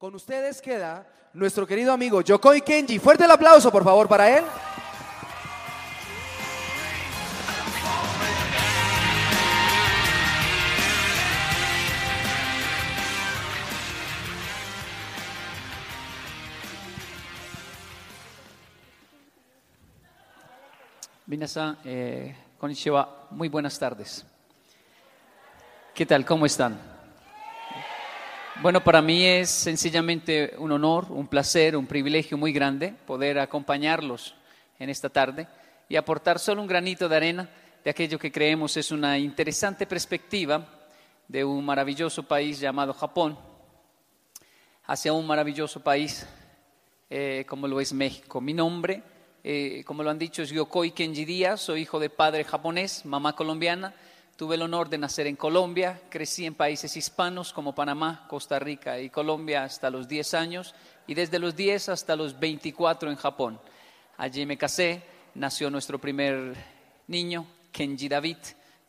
Con ustedes queda nuestro querido amigo Yokoi Kenji. Fuerte el aplauso, por favor, para él. Minasan, eh, muy buenas tardes. ¿Qué tal? ¿Cómo están? Bueno, para mí es sencillamente un honor, un placer, un privilegio muy grande poder acompañarlos en esta tarde y aportar solo un granito de arena de aquello que creemos es una interesante perspectiva de un maravilloso país llamado Japón hacia un maravilloso país eh, como lo es México. Mi nombre, eh, como lo han dicho, es Yokoi Kenji Díaz, soy hijo de padre japonés, mamá colombiana. Tuve el honor de nacer en Colombia, crecí en países hispanos como Panamá, Costa Rica y Colombia hasta los 10 años y desde los 10 hasta los 24 en Japón. Allí me casé, nació nuestro primer niño, Kenji David,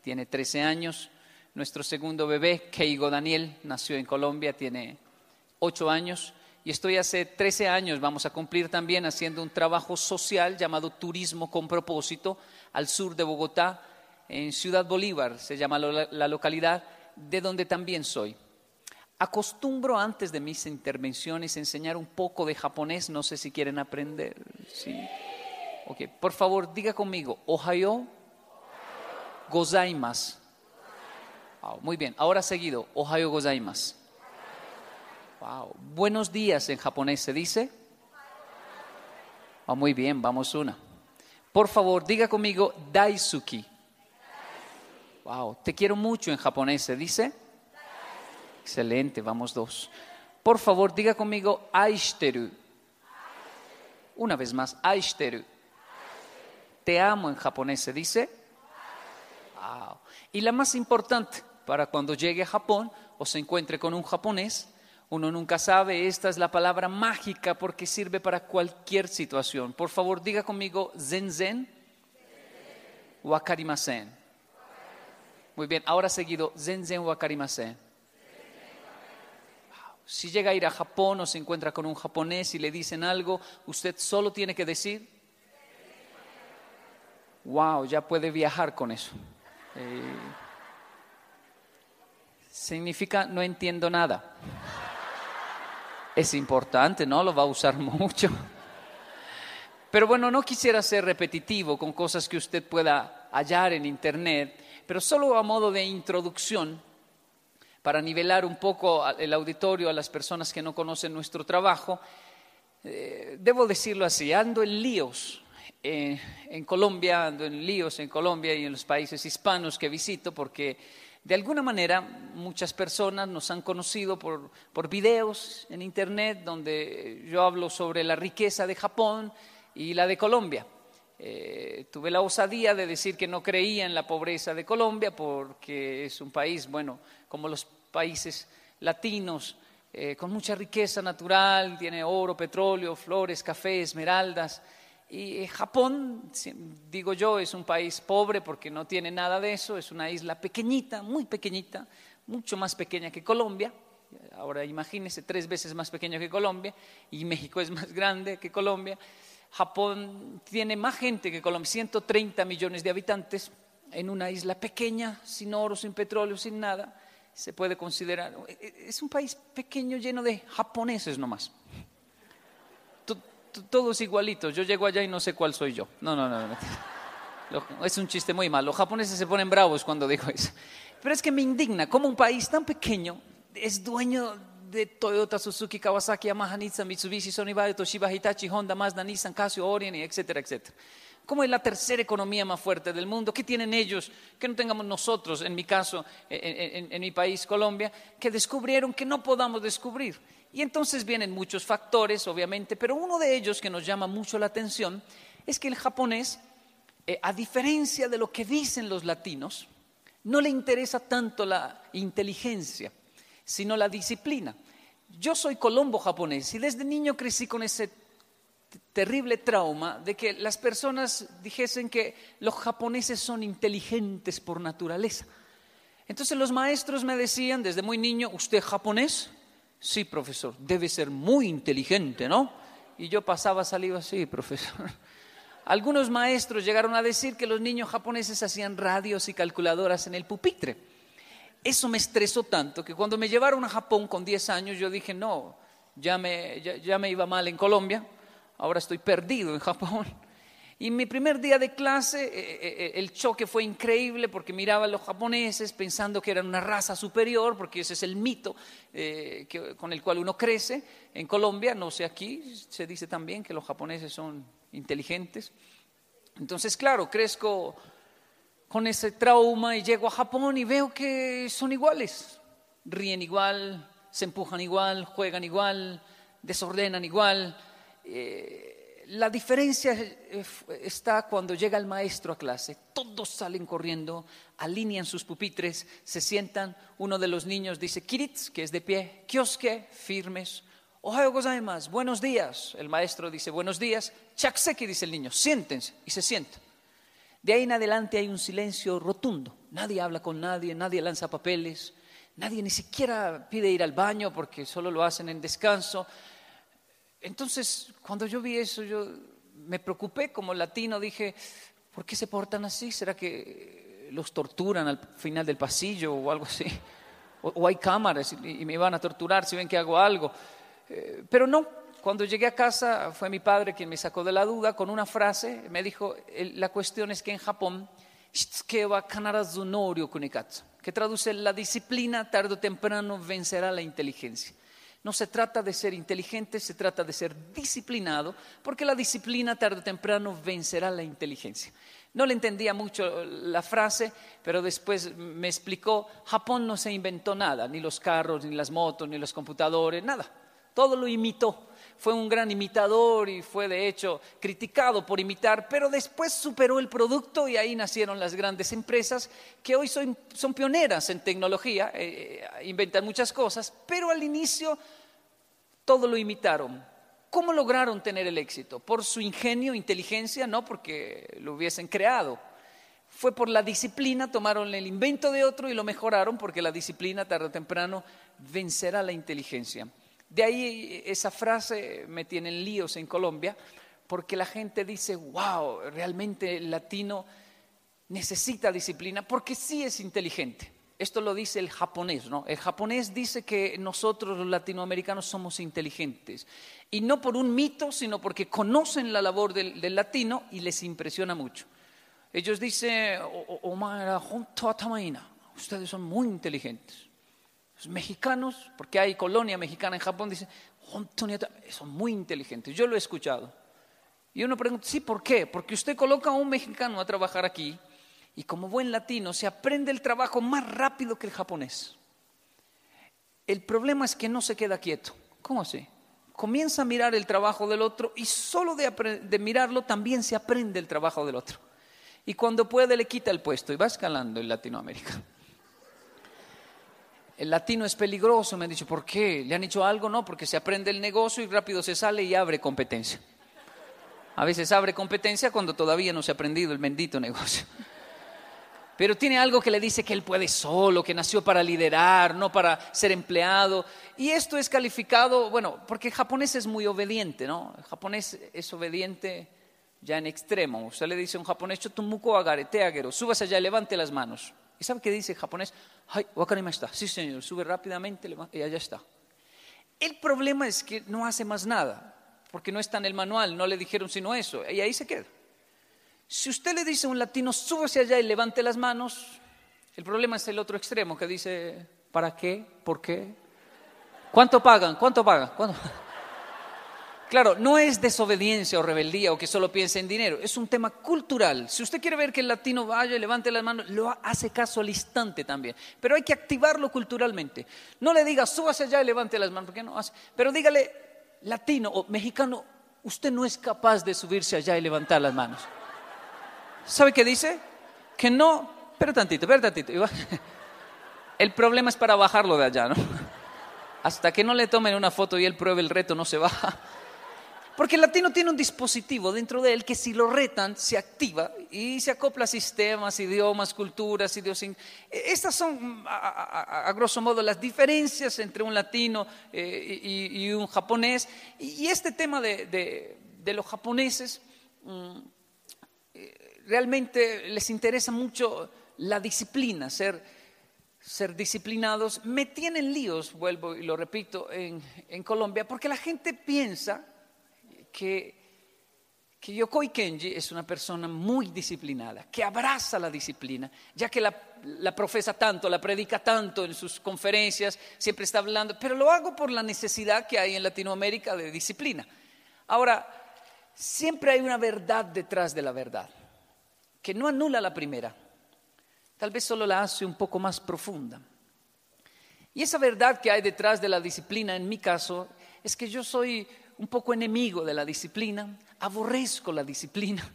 tiene 13 años. Nuestro segundo bebé, Keigo Daniel, nació en Colombia, tiene 8 años. Y estoy hace 13 años, vamos a cumplir también haciendo un trabajo social llamado Turismo con propósito al sur de Bogotá, en Ciudad Bolívar, se llama la localidad de donde también soy. Acostumbro antes de mis intervenciones enseñar un poco de japonés, no sé si quieren aprender. ¿Sí? Okay. Por favor, diga conmigo, Ohayo gozaimasu. Wow, muy bien, ahora seguido, Ohayo gozaimasu. Wow. Buenos días en japonés se dice. Oh, muy bien, vamos una. Por favor, diga conmigo Daisuki. Wow, te quiero mucho en japonés, ¿se dice? Excelente, vamos dos. Por favor, diga conmigo aishiteru. Una vez más, aishiteru. Te amo en japonés, ¿se dice? Wow. Y la más importante, para cuando llegue a Japón o se encuentre con un japonés, uno nunca sabe, esta es la palabra mágica porque sirve para cualquier situación. Por favor, diga conmigo zen zen, wakarimasen. Muy bien, ahora seguido, zen zen wakarimasen. Si llega a ir a Japón o se encuentra con un japonés y le dicen algo, usted solo tiene que decir, wow, ya puede viajar con eso. Eh, significa no entiendo nada. Es importante, ¿no? Lo va a usar mucho. Pero bueno, no quisiera ser repetitivo con cosas que usted pueda hallar en Internet, pero solo a modo de introducción, para nivelar un poco el auditorio a las personas que no conocen nuestro trabajo, eh, debo decirlo así, ando en líos eh, en Colombia, ando en líos en Colombia y en los países hispanos que visito, porque de alguna manera muchas personas nos han conocido por, por videos en Internet donde yo hablo sobre la riqueza de Japón y la de Colombia. Eh, tuve la osadía de decir que no creía en la pobreza de Colombia porque es un país, bueno, como los países latinos, eh, con mucha riqueza natural, tiene oro, petróleo, flores, café, esmeraldas. Y Japón, digo yo, es un país pobre porque no tiene nada de eso, es una isla pequeñita, muy pequeñita, mucho más pequeña que Colombia. Ahora imagínese, tres veces más pequeño que Colombia, y México es más grande que Colombia. Japón tiene más gente que Colombia, 130 millones de habitantes en una isla pequeña, sin oro, sin petróleo, sin nada. Se puede considerar, es un país pequeño lleno de japoneses nomás. Todos igualitos. Yo llego allá y no sé cuál soy yo. No, no, no. no. Es un chiste muy malo. Los japoneses se ponen bravos cuando digo eso. Pero es que me indigna cómo un país tan pequeño es dueño de Toyota, Suzuki, Kawasaki, Yamaha, Nissan, Mitsubishi, Sony, Toshiba, Hitachi, Honda, Mazda, Nissan, Casio, Orient, etcétera, etcétera. ¿Cómo es la tercera economía más fuerte del mundo? ¿Qué tienen ellos que no tengamos nosotros, en mi caso, en, en, en mi país, Colombia, que descubrieron que no podamos descubrir? Y entonces vienen muchos factores, obviamente, pero uno de ellos que nos llama mucho la atención es que el japonés, eh, a diferencia de lo que dicen los latinos, no le interesa tanto la inteligencia, sino la disciplina. Yo soy colombo japonés y desde niño crecí con ese terrible trauma de que las personas dijesen que los japoneses son inteligentes por naturaleza. Entonces los maestros me decían desde muy niño, ¿usted es japonés? Sí, profesor, debe ser muy inteligente, ¿no? Y yo pasaba saliva así, profesor. Algunos maestros llegaron a decir que los niños japoneses hacían radios y calculadoras en el pupitre. Eso me estresó tanto que cuando me llevaron a Japón con 10 años yo dije, no, ya me, ya, me iba mal en Colombia, ahora estoy perdido en Japón. Y mi primer día de clase, eh, eh, eh, el choque fue increíble porque miraba a los japoneses pensando que eran una raza superior, porque ese es el mito con el cual uno crece. En Colombia, no sé aquí, se dice también que los japoneses son inteligentes. Entonces, claro, crezco con ese trauma y llego a Japón y veo que son iguales. Ríen igual, se empujan igual, juegan igual, desordenan igual. Eh, la diferencia está cuando llega el maestro a clase. Todos salen corriendo, alinean sus pupitres, se sientan. Uno de los niños dice Kiritz, que es de pie, Kioske, firmes. Ohayo gozaimasu, buenos días. El maestro dice buenos días. Chakseki, dice el niño, siéntense. Y se sienta. De ahí en adelante hay un silencio rotundo. Nadie habla con nadie, nadie lanza papeles, nadie ni siquiera pide ir al baño porque solo lo hacen en descanso. Entonces, cuando yo vi eso, yo me preocupé como latino, dije, ¿por qué se portan así? ¿Será que los torturan al final del pasillo o algo así? O, hay cámaras y, me van a torturar si ven que hago algo. Eh, pero no, cuando llegué a casa fue mi padre quien me sacó de la duda con una frase, me dijo, la cuestión es que en Japón, que traduce la disciplina tarde o temprano vencerá la inteligencia. No se trata de ser inteligente, se trata de ser disciplinado, porque la disciplina tarde o temprano vencerá la inteligencia. No le entendía mucho la frase, pero después me explicó, Japón no se inventó nada, ni los carros, ni las motos, ni los computadores, nada todo lo imitó. Fue un gran imitador y fue de hecho criticado por imitar, pero después superó el producto y ahí nacieron las grandes empresas que hoy son, pioneras en tecnología, eh, eh, inventan muchas cosas, pero al inicio todo lo imitaron. ¿Cómo lograron tener el éxito? ¿Por su ingenio, inteligencia? No, porque lo hubiesen creado. Fue por la disciplina, tomaron el invento de otro y lo mejoraron porque la disciplina tarde o temprano vencerá la inteligencia. De ahí esa frase me tiene en líos en Colombia, porque la gente dice, wow, realmente el latino necesita disciplina, porque sí es inteligente. Esto lo dice el japonés, ¿no? El japonés dice que nosotros los latinoamericanos somos inteligentes. Y no por un mito, sino porque conocen la labor del, latino y les impresiona mucho. Ellos dicen, ustedes son muy inteligentes mexicanos, porque hay colonia mexicana en Japón, dicen, son muy inteligentes. Yo lo he escuchado. Y uno pregunta, sí, ¿por qué? Porque usted coloca a un mexicano a trabajar aquí y como buen latino se aprende el trabajo más rápido que el japonés. El problema es que no se queda quieto. ¿Cómo así? Comienza a mirar el trabajo del otro y solo de, de mirarlo también se aprende el trabajo del otro. Y cuando puede le quita el puesto y va escalando en Latinoamérica el latino es peligroso. Me han dicho, ¿por qué? ¿Le han hecho algo? No, porque se aprende el negocio y rápido se sale y abre competencia. A veces abre competencia cuando todavía no se ha aprendido el bendito negocio. Pero tiene algo que le dice que él puede solo, que nació para liderar, no para ser empleado. Y esto es calificado, bueno, porque japonés es muy obediente, ¿no? Japonés es obediente ya en extremo. Usted le dice a un japonés, Chotumuko agare, te súbase allá, levante las manos. ¿Y sabe qué dice el japonés? Ay, wakarimashita. Sí, señor, sube rápidamente y allá está. El problema es que no hace más nada, porque no está en el manual, no le dijeron sino eso, y ahí se queda. Si usted le dice a un latino, súbase allá y levante las manos, el problema es el otro extremo que dice, ¿para qué? ¿Por qué? ¿Cuánto pagan? ¿Cuánto pagan? ¿Cuánto? Claro, no es desobediencia o rebeldía o que solo piense en dinero, es un tema cultural. Si usted quiere ver que el latino vaya y levante las manos, lo hace caso al instante también. Pero hay que activarlo culturalmente. No le diga, súbase allá y levante las manos, porque no hace. Pero dígale, latino o mexicano, usted no es capaz de subirse allá y levantar las manos. ¿Sabe qué dice? Que no, pero tantito, pero tantito. El problema es para bajarlo de allá, ¿no? Hasta que no le tomen una foto y él pruebe el reto, no se baja. Porque el latino tiene un dispositivo dentro de él que si lo retan se activa y se acopla a sistemas, idiomas, culturas, idiosincrasias. Estas son, a, grosso modo, las diferencias entre un latino eh, y, un japonés. Y, este tema de, los japoneses, mm, eh, realmente les interesa mucho la disciplina, ser, disciplinados. Me tienen líos, vuelvo y lo repito, en Colombia, porque la gente piensa que, que Yokoi Kenji es una persona muy disciplinada, que abraza la disciplina, ya que la, la, profesa tanto, la predica tanto en sus conferencias, siempre está hablando, pero lo hago por la necesidad que hay en Latinoamérica de disciplina. Ahora, siempre hay una verdad detrás de la verdad, que no anula la primera, tal vez solo la hace un poco más profunda. Y esa verdad que hay detrás de la disciplina, en mi caso, es que yo soy un poco enemigo de la disciplina, aborrezco la disciplina,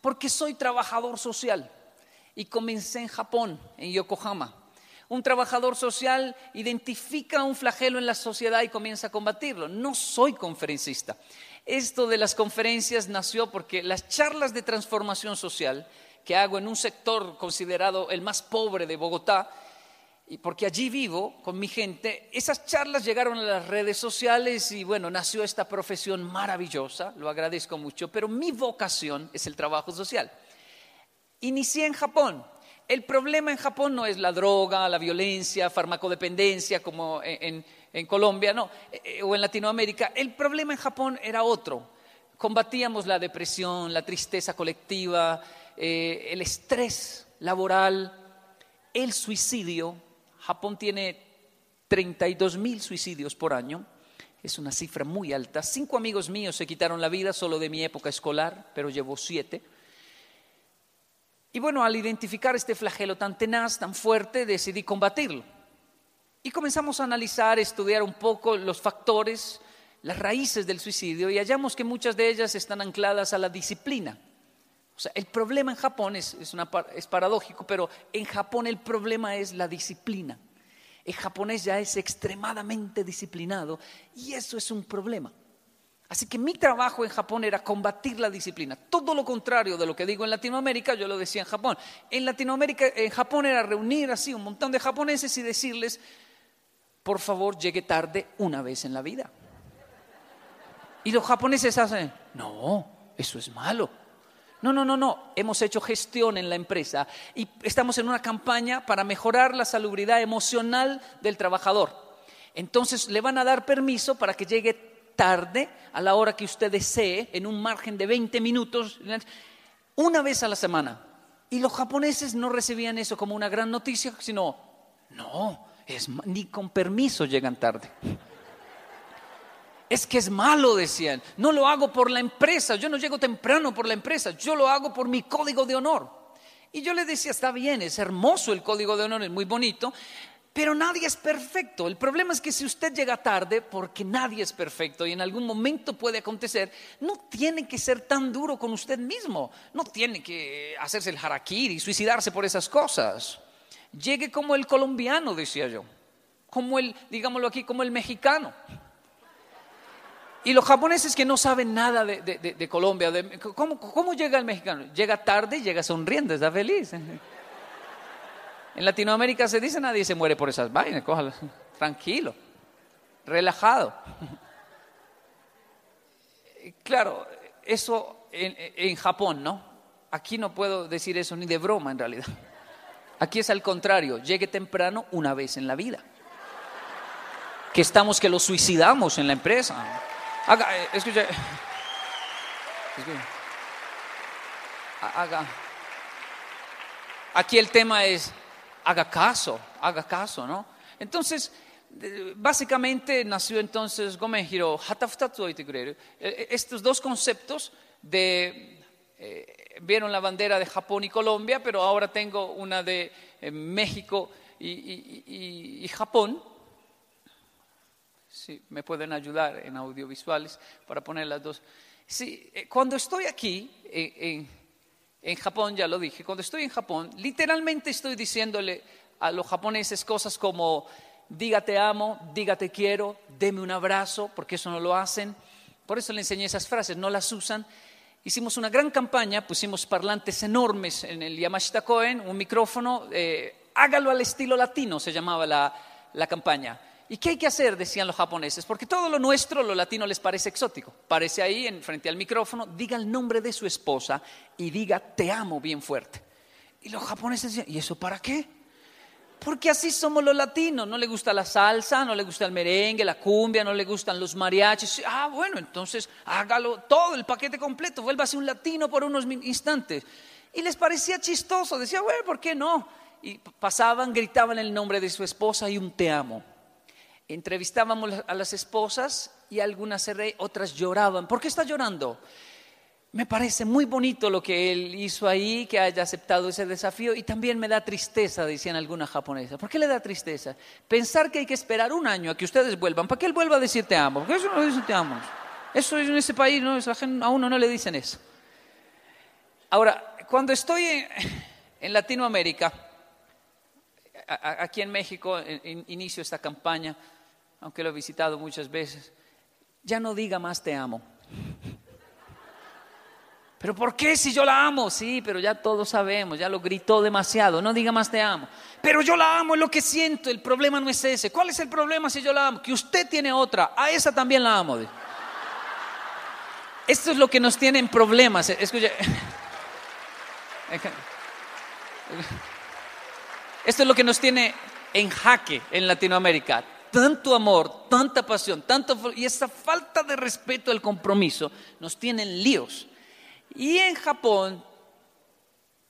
porque soy trabajador social y comencé en Japón, en Yokohama. Un trabajador social identifica un flagelo en la sociedad y comienza a combatirlo. No soy conferencista. Esto de las conferencias nació porque las charlas de transformación social que hago en un sector considerado el más pobre de Bogotá, y porque allí vivo con mi gente, esas charlas llegaron a las redes sociales y bueno, nació esta profesión maravillosa, lo agradezco mucho, pero mi vocación es el trabajo social. Inicié en Japón. El problema en Japón no es la droga, la violencia, farmacodependencia como en, Colombia, no, eh, eh, o en Latinoamérica. El problema en Japón era otro. Combatíamos la depresión, la tristeza colectiva, eh, el estrés laboral, el suicidio, Japón tiene 32 mil suicidios por año, es una cifra muy alta. Cinco amigos míos se quitaron la vida solo de mi época escolar, pero llevo siete. Y bueno, al identificar este flagelo tan tenaz, tan fuerte, decidí combatirlo. Y comenzamos a analizar, estudiar un poco los factores, las raíces del suicidio y hallamos que muchas de ellas están ancladas a la disciplina. O sea, el problema en Japón es, es, paradójico, pero en Japón el problema es la disciplina. El japonés ya es extremadamente disciplinado y eso es un problema. Así que mi trabajo en Japón era combatir la disciplina. Todo lo contrario de lo que digo en Latinoamérica, yo lo decía en Japón. En Latinoamérica, en Japón era reunir así un montón de japoneses y decirles, por favor, llegue tarde una vez en la vida. Y los japoneses hacen, no, eso es malo. No, no, no, no. Hemos hecho gestión en la empresa y estamos en una campaña para mejorar la salubridad emocional del trabajador. Entonces le van a dar permiso para que llegue tarde a la hora que usted desee, en un margen de 20 minutos, una vez a la semana. Y los japoneses no recibían eso como una gran noticia, sino, no, es, ni con permiso llegan tarde. Es que es malo, decían. No lo hago por la empresa, yo no llego temprano por la empresa, yo lo hago por mi código de honor. Y yo le decía, está bien, es hermoso el código de honor, es muy bonito, pero nadie es perfecto. El problema es que si usted llega tarde, porque nadie es perfecto y en algún momento puede acontecer, no tiene que ser tan duro con usted mismo, no tiene que hacerse el harakiri, suicidarse por esas cosas. Llegue como el colombiano, decía yo, como el, digámoslo aquí, como el mexicano. Y los japoneses que no saben nada de, Colombia, ¿cómo, llega el mexicano? Llega tarde llega sonriendo, está feliz. En Latinoamérica se dice nadie se muere por esas vainas, cójalo, tranquilo, relajado. Claro, eso en, en Japón, ¿no? Aquí no puedo decir eso ni de broma en realidad. Aquí es al contrario, llegue temprano una vez en la vida. Que estamos que lo suicidamos en la empresa. Haga, eh, escuche. Haga. Aquí el tema es, haga caso, haga caso, ¿no? Entonces, básicamente nació entonces Hatafutatsu eh, eh, Estos dos conceptos de, vieron la bandera de Japón y Colombia, pero ahora tengo una de México y Japón si me pueden ayudar en audiovisuales para poner las dos. Sí, eh, cuando estoy aquí en, en Japón, ya lo dije, cuando estoy en Japón, literalmente estoy diciéndole a los japoneses cosas como diga te amo, diga te quiero, deme un abrazo, porque eso no lo hacen. Por eso le enseñé esas frases, no las usan. Hicimos una gran campaña, pusimos parlantes enormes en el Yamashita Koen, un micrófono, eh, hágalo al estilo latino, se llamaba la, la campaña. ¿Y qué hay que hacer? Decían los japoneses, porque todo lo nuestro, lo latino, les parece exótico. Parece ahí, en, frente al micrófono, diga el nombre de su esposa y diga te amo bien fuerte. Y los japoneses decían, ¿y eso para qué? Porque así somos los latinos, no le gusta la salsa, no le gusta el merengue, la cumbia, no le gustan los mariachis. Ah, bueno, entonces hágalo todo, el paquete completo, vuélvase un latino por unos instantes. Y les parecía chistoso, decía, bueno, ¿por qué no? Y pasaban, gritaban el nombre de su esposa y un te amo. Entrevistábamos a las esposas y algunas se reían, otras lloraban. ¿Por qué está llorando? Me parece muy bonito lo que él hizo ahí, que haya aceptado ese desafío y también me da tristeza, decían algunas japonesas. ¿Por qué le da tristeza? Pensar que hay que esperar un año a que ustedes vuelvan, para que él vuelva a decir te amo, porque eso no dice te amo. Eso en ese país, ¿no? a uno no le dicen eso. Ahora, cuando estoy en, Latinoamérica, aquí en México, inicio esta campaña, aunque lo he visitado muchas veces, ya no diga más te amo. Pero ¿por qué si yo la amo? Sí, pero ya todos sabemos, ya lo gritó demasiado, no diga más te amo. Pero yo la amo, es lo que siento, el problema no es ese. ¿Cuál es el problema si yo la amo? Que usted tiene otra, a esa también la amo. Esto es lo que nos tiene en problemas. Escuche. Esto es lo que nos tiene en jaque en Latinoamérica tanto amor, tanta pasión, tanto y esa falta de respeto al compromiso nos tienen líos. Y en Japón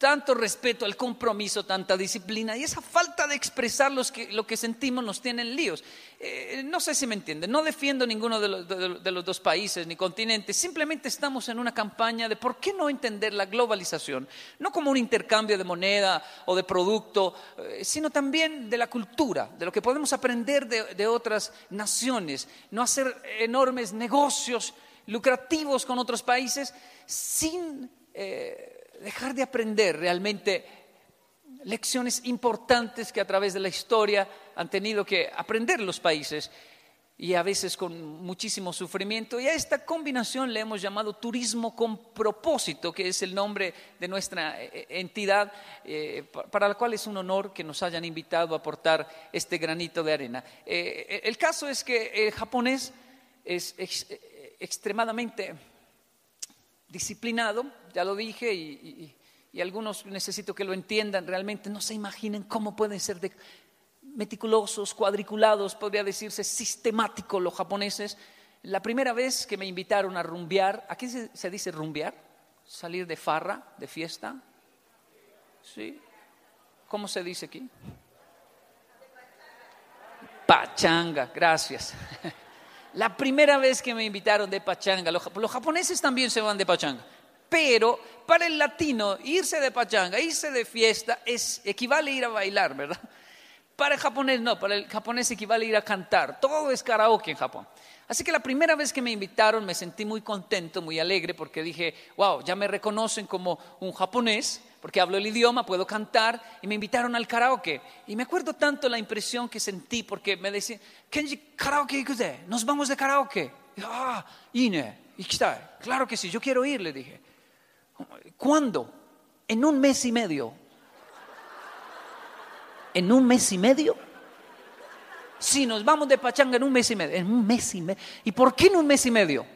tanto respeto al compromiso, tanta disciplina y esa falta de expresar lo que sentimos nos tienen líos. Eh, no sé si me entienden, no defiendo ninguno de los, dos países ni continentes, simplemente estamos en una campaña de por qué no entender la globalización, no como un intercambio de moneda o de producto, eh, sino también de la cultura, de lo que podemos aprender de, otras naciones, no hacer enormes negocios lucrativos con otros países sin... Eh, dejar de aprender realmente lecciones importantes que a través de la historia han tenido que aprender los países y a veces con muchísimo sufrimiento. Y a esta combinación le hemos llamado turismo con propósito, que es el nombre de nuestra eh, eh, entidad, eh, para la cual es un honor que nos hayan invitado a aportar este granito de arena. el caso es que el japonés es extremadamente disciplinado, ya lo dije, y, algunos necesito que lo entiendan realmente, no se imaginen cómo pueden ser meticulosos, cuadriculados, podría decirse sistemáticos los japoneses. La primera vez que me invitaron a rumbear, ¿aquí se, se dice rumbear? Salir de farra, de fiesta. ¿Sí? ¿Cómo se dice aquí? Pachanga, gracias. La primera vez que me invitaron de pachanga, los, japoneses también se van de pachanga, pero para el latino irse de pachanga, irse de fiesta, es, equivale a ir a bailar, ¿verdad? Para el japonés no, para el japonés equivale a ir a cantar, todo es karaoke en Japón. Así que la primera vez que me invitaron me sentí muy contento, muy alegre, porque dije, wow, ya me reconocen como un japonés, porque hablo el idioma, puedo cantar, y me invitaron al karaoke. Y me acuerdo tanto la impresión que sentí, porque me decían, Kenji, karaoke nos vamos de karaoke. Ah, Ine, está, claro que sí, yo quiero ir, le dije. ¿Cuándo? En un mes y medio. ¿En un mes y medio? Sí, nos vamos de pachanga en un mes y medio. En un mes y medio. ¿Y por qué en un mes y medio?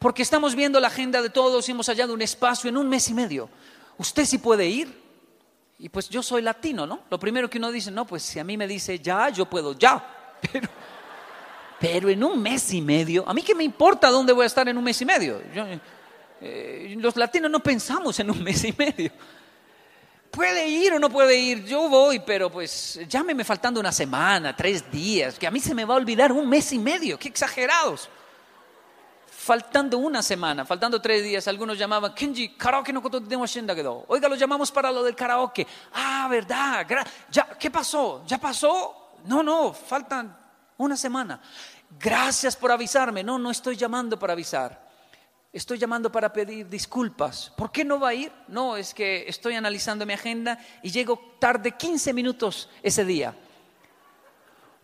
Porque estamos viendo la agenda de todos y hemos hallado un espacio en un mes y medio usted sí puede ir. Y pues yo soy latino, ¿no? Lo primero que uno dice, no, pues si a mí me dice ya, yo puedo ya. Pero, pero en un mes y medio, ¿a mí qué me importa dónde voy a estar en un mes y medio? Eh, los latinos no pensamos en un mes y medio. Puede ir o no puede ir, yo voy, pero pues llámeme faltando una semana, tres días, que a mí se me va a olvidar un mes y medio, qué exagerados faltando una semana, faltando tres días, algunos llamaban, Kenji, karaoke no quedó. Oiga, lo llamamos para lo del karaoke. Ah, verdad, ya, ¿qué pasó? ¿Ya pasó? No, no, faltan una semana. Gracias por avisarme. No, no estoy llamando para avisar. Estoy llamando para pedir disculpas. ¿Por qué no va a ir? No, es que estoy analizando mi agenda y llego tarde 15 minutos ese día.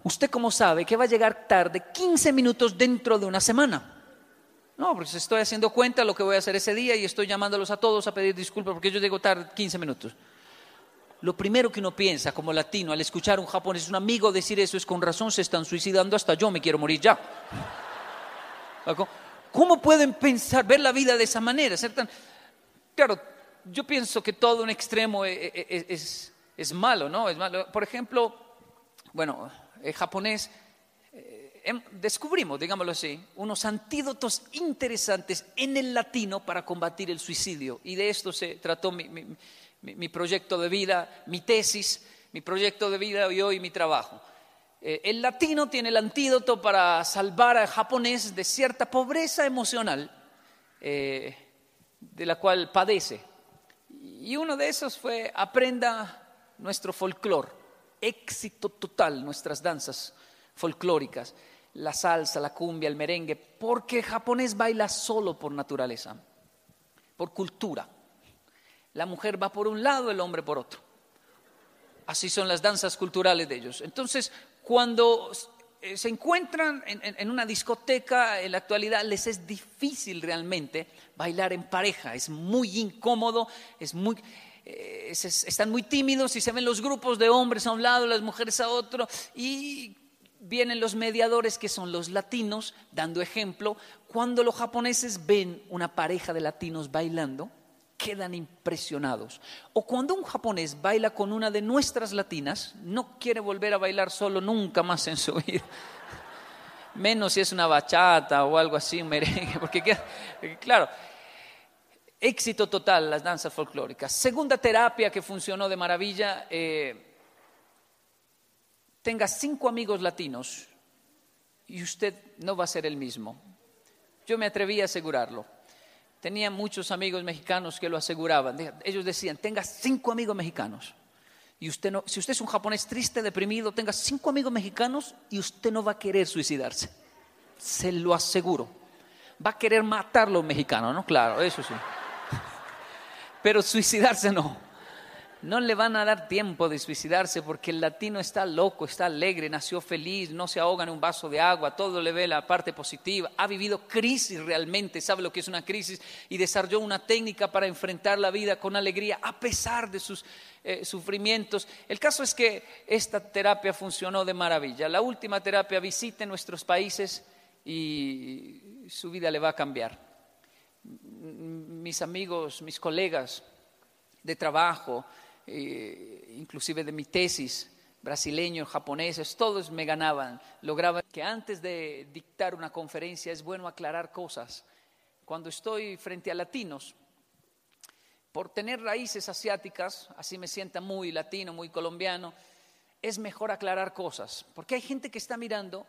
¿Usted cómo sabe que va a llegar tarde 15 minutos dentro de una semana? No, porque estoy haciendo cuenta lo que voy a hacer ese día y estoy llamándolos a todos a pedir disculpas porque yo llego tarde 15 minutos. Lo primero que uno piensa como latino al escuchar a un japonés, un amigo decir eso es con razón, se están suicidando, hasta yo me quiero morir ya. ¿Cómo pueden pensar, ver la vida de esa manera? Ser tan... Claro, yo pienso que todo un extremo e, e, e, es, es, malo, ¿no? Es malo. Por ejemplo, bueno, el japonés eh, descubrimos, digámoslo así, unos antídotos interesantes en el latino para combatir el suicidio. Y de esto se trató mi, mi, proyecto de vida, mi tesis, mi proyecto de vida y hoy mi trabajo. Eh, el latino tiene el antídoto para salvar al japonés de cierta pobreza emocional eh, de la cual padece. Y uno de esos fue aprenda nuestro folclore, éxito total, nuestras danzas folclóricas, la salsa, la cumbia, el merengue, porque el japonés baila solo por naturaleza, por cultura. La mujer va por un lado, el hombre por otro. Así son las danzas culturales de ellos. Entonces, cuando eh, se encuentran en, una discoteca en la actualidad, les es difícil realmente bailar en pareja. Es muy incómodo, es muy, eh, están muy tímidos y se ven los grupos de hombres a un lado, las mujeres a otro. Y vienen los mediadores que son los latinos, dando ejemplo. Cuando los japoneses ven una pareja de latinos bailando, quedan impresionados. O cuando un japonés baila con una de nuestras latinas, no quiere volver a bailar solo nunca más en su vida. Menos si es una bachata o algo así, un merengue, porque claro, éxito total las danzas folclóricas. Segunda terapia que funcionó de maravilla, eh, tenga cinco amigos latinos y usted no va a ser el mismo. Yo me atreví a asegurarlo. Tenía muchos amigos mexicanos que lo aseguraban. Ellos decían, tenga cinco amigos mexicanos. Y usted no, si usted es un japonés triste, deprimido, tenga cinco amigos mexicanos y usted no va a querer suicidarse. Se lo aseguro. Va a querer matar a los mexicanos, ¿no? Claro, eso sí. Pero suicidarse no no le van a dar tiempo de suicidarse porque el latino está loco, está alegre, nació feliz, no se ahoga en un vaso de agua, todo le ve la parte positiva, ha vivido crisis realmente, sabe lo que es una crisis y desarrolló una técnica para enfrentar la vida con alegría a pesar de sus eh, sufrimientos. El caso es que esta terapia funcionó de maravilla. La última terapia visite nuestros países y su vida le va a cambiar. Mis amigos, mis colegas de trabajo, eh, inclusive de mi tesis, brasileños, japoneses, todos me ganaban. Lograban que antes de dictar una conferencia es bueno aclarar cosas. Cuando estoy frente a latinos, por tener raíces asiáticas, así me sienta muy latino, muy colombiano, es mejor aclarar cosas, porque hay gente que está mirando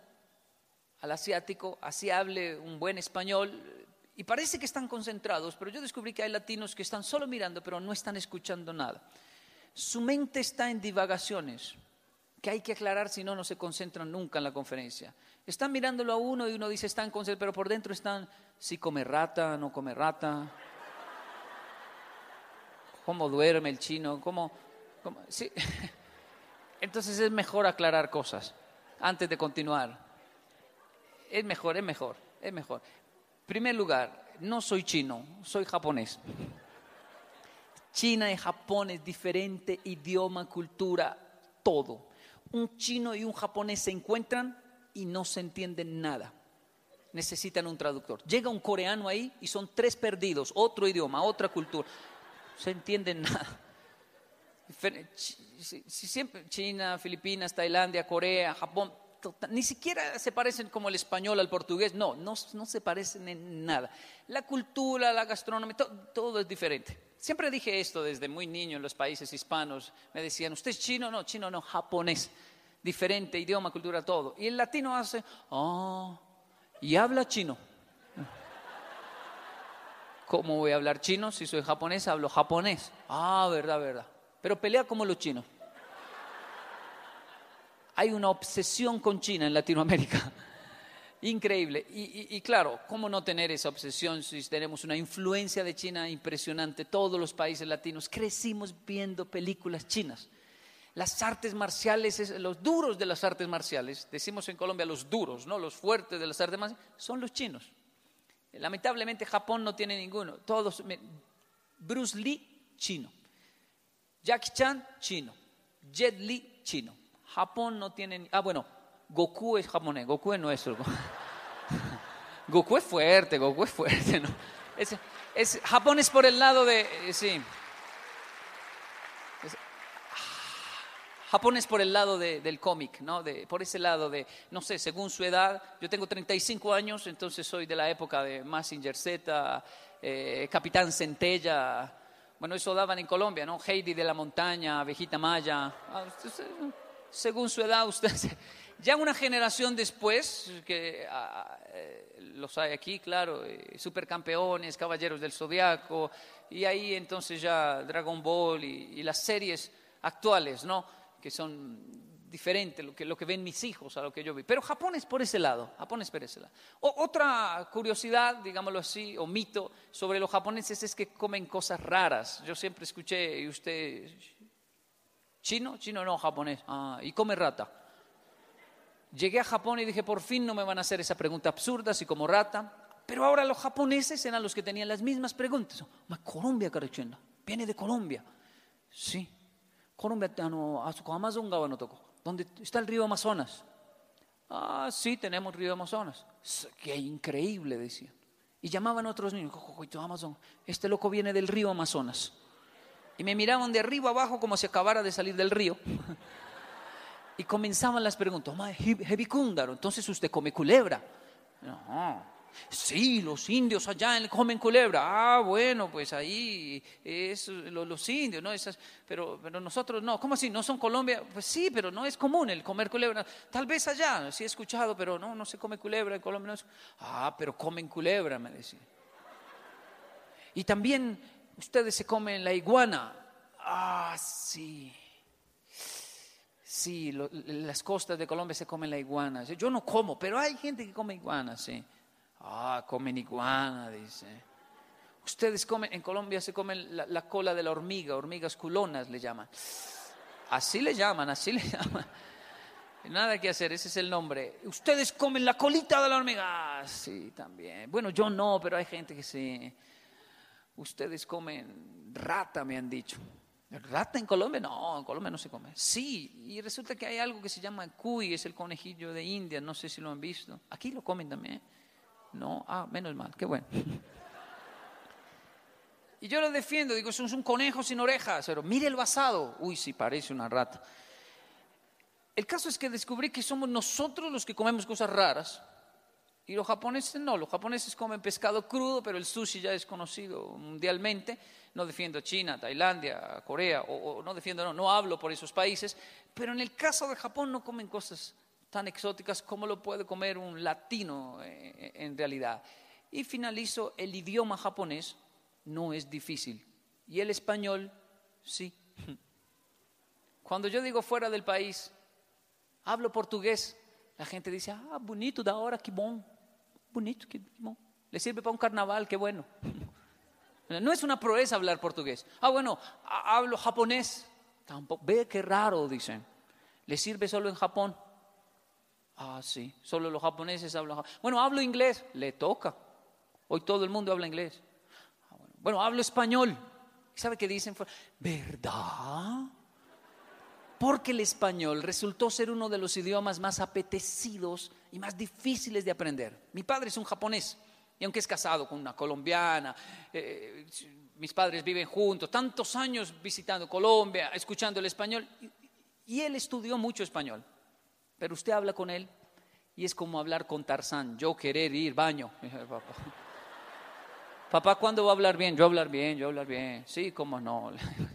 al asiático, así hable un buen español, y parece que están concentrados, pero yo descubrí que hay latinos que están solo mirando, pero no están escuchando nada. Su mente está en divagaciones, que hay que aclarar si no, no se concentran nunca en la conferencia. Están mirándolo a uno y uno dice, están concentrados, pero por dentro están, si come rata, no come rata. ¿Cómo duerme el chino? ¿Cómo? Sí. Entonces es mejor aclarar cosas antes de continuar. Es mejor, es mejor, es mejor. En primer lugar, no soy chino, soy japonés. China y Japón es diferente, idioma, cultura, todo. Un chino y un japonés se encuentran y no se entienden nada. Necesitan un traductor. Llega un coreano ahí y son tres perdidos, otro idioma, otra cultura. Se entienden nada. siempre China, Filipinas, Tailandia, Corea, Japón, ni siquiera se parecen como el español al portugués, no, no, se parecen en nada. La cultura, la gastronomía, todo es diferente. Siempre dije esto desde muy niño en los países hispanos. Me decían, ¿usted es chino? No, chino no, japonés. Diferente idioma, cultura, todo. Y el latino hace, oh, y habla chino. ¿Cómo voy a hablar chino? Si soy japonés, hablo japonés. Ah, verdad, verdad. Pero pelea como los chinos. Hay una obsesión con China en Latinoamérica. Increíble. Y, claro, ¿cómo no tener esa obsesión si tenemos una influencia de China impresionante? Todos los países latinos crecimos viendo películas chinas. Las artes marciales, los duros de las artes marciales, decimos en Colombia los duros, ¿no? los fuertes de las artes marciales, son los chinos. Lamentablemente Japón no tiene ninguno. Todos, Bruce Lee, chino. Jackie Chan, chino. Jet Li, chino. Japón no tiene... Ah, bueno, Goku es japonés, Goku es nuestro. Goku es fuerte, Goku es fuerte, ¿no? Es, es- Japón es por el lado de... eh, Sí. Es- Japón es por el lado de- del cómic, ¿no? De, por ese lado de, no sé, según su edad. Yo tengo 35 años, entonces soy de la época de Massinger Z, eh, Capitán Centella. Bueno, eso daban en Colombia, ¿no? Heidi de la Montaña, Abejita Maya. Según su edad, usted... Ya una generación después, que ah, eh, los hay aquí, claro, eh, supercampeones, caballeros del zodiaco, y ahí entonces ya Dragon Ball y, y las series actuales, ¿no? Que son diferentes lo que, lo que ven mis hijos a lo que yo vi. Pero Japón es por ese lado, Japón es por ese lado. O- otra curiosidad, digámoslo así, o mito sobre los japoneses es que comen cosas raras. Yo siempre escuché, y usted, chino, chino no, japonés, ah, y come rata. Llegué a Japón y dije, por fin no me van a hacer esa pregunta absurda, si como rata. Pero ahora los japoneses eran los que tenían las mismas preguntas. Colombia, carachenda. Viene de Colombia. Sí. Colombia, ano, a su Amazon toko. ¿Dónde está el río Amazonas? Ah, sí, tenemos río Amazonas. Qué increíble, decían. Y llamaban a otros niños, "Cococoito, Amazon, este loco viene del río Amazonas. Y me miraban de arriba abajo como si acabara de salir del río. Y comenzaban las preguntas, "Ma, hebi- hebikundaro, entonces usted come culebra. No. Sí, los indios allá en- comen culebra. Ah, bueno, pues ahí es lo- los indios, ¿no? Esas, pero, pero nosotros no. ¿Cómo así? ¿No son Colombia? Pues sí, pero no es común el comer culebra. Tal vez allá, sí he escuchado, pero no, no se come culebra en Colombia. no es- Ah, pero comen culebra, me decía. Y también ustedes se comen la iguana. Ah, sí. Sí, las costas de Colombia se comen la iguana. Yo no como, pero hay gente que come iguana, sí. Ah, comen iguana, dice. Ustedes comen, en Colombia se comen la, la cola de la hormiga, hormigas culonas le llaman. Así le llaman, así le llaman. Nada que hacer, ese es el nombre. Ustedes comen la colita de la hormiga. Ah, sí, también. Bueno, yo no, pero hay gente que sí. Ustedes comen rata, me han dicho. ¿Rata en Colombia? No, en Colombia no se come. Sí, y resulta que hay algo que se llama cuy, es el conejillo de India, no sé si lo han visto. Aquí lo comen también. No, ah, menos mal, qué bueno. Y yo lo defiendo, digo, es un conejo sin orejas, pero mire el basado. Uy, sí, parece una rata. El caso es que descubrí que somos nosotros los que comemos cosas raras y los japoneses no. Los japoneses comen pescado crudo, pero el sushi ya es conocido mundialmente. No defiendo China, Tailandia, Corea, o, no defiendo, no, no hablo por esos países. Pero en el caso de Japón no comen cosas tan exóticas como lo puede comer un latino eh, en realidad. Y finalizo, el idioma japonés no es difícil y el español sí. Cuando yo digo fuera del país, hablo portugués, la gente dice, ah, bonito da hora, que bom, bonito, bom. Le sirve para un carnaval, qué bueno. No es una proeza hablar portugués. Ah, bueno, ha- hablo japonés. Tampoco. Ve qué raro, dicen. ¿Le sirve solo en Japón? Ah, sí, solo los japoneses hablan. Bueno, hablo inglés. Le toca. Hoy todo el mundo habla inglés. Ah, bueno. Bueno, hablo español. ¿Y ¿Sabe qué dicen? ¿Verdad? Porque el español resultó ser uno de los idiomas más apetecidos y más difíciles de aprender. Mi padre es un japonés y aunque es casado con una colombiana, eh, mis padres viven juntos, tantos años visitando Colombia, escuchando el español, y, y él estudió mucho español. Pero usted habla con él y es como hablar con Tarzán, yo querer ir, baño. Papá, Papá, ¿cuándo va a hablar bien? Yo hablar bien, yo hablar bien. Sí, cómo no.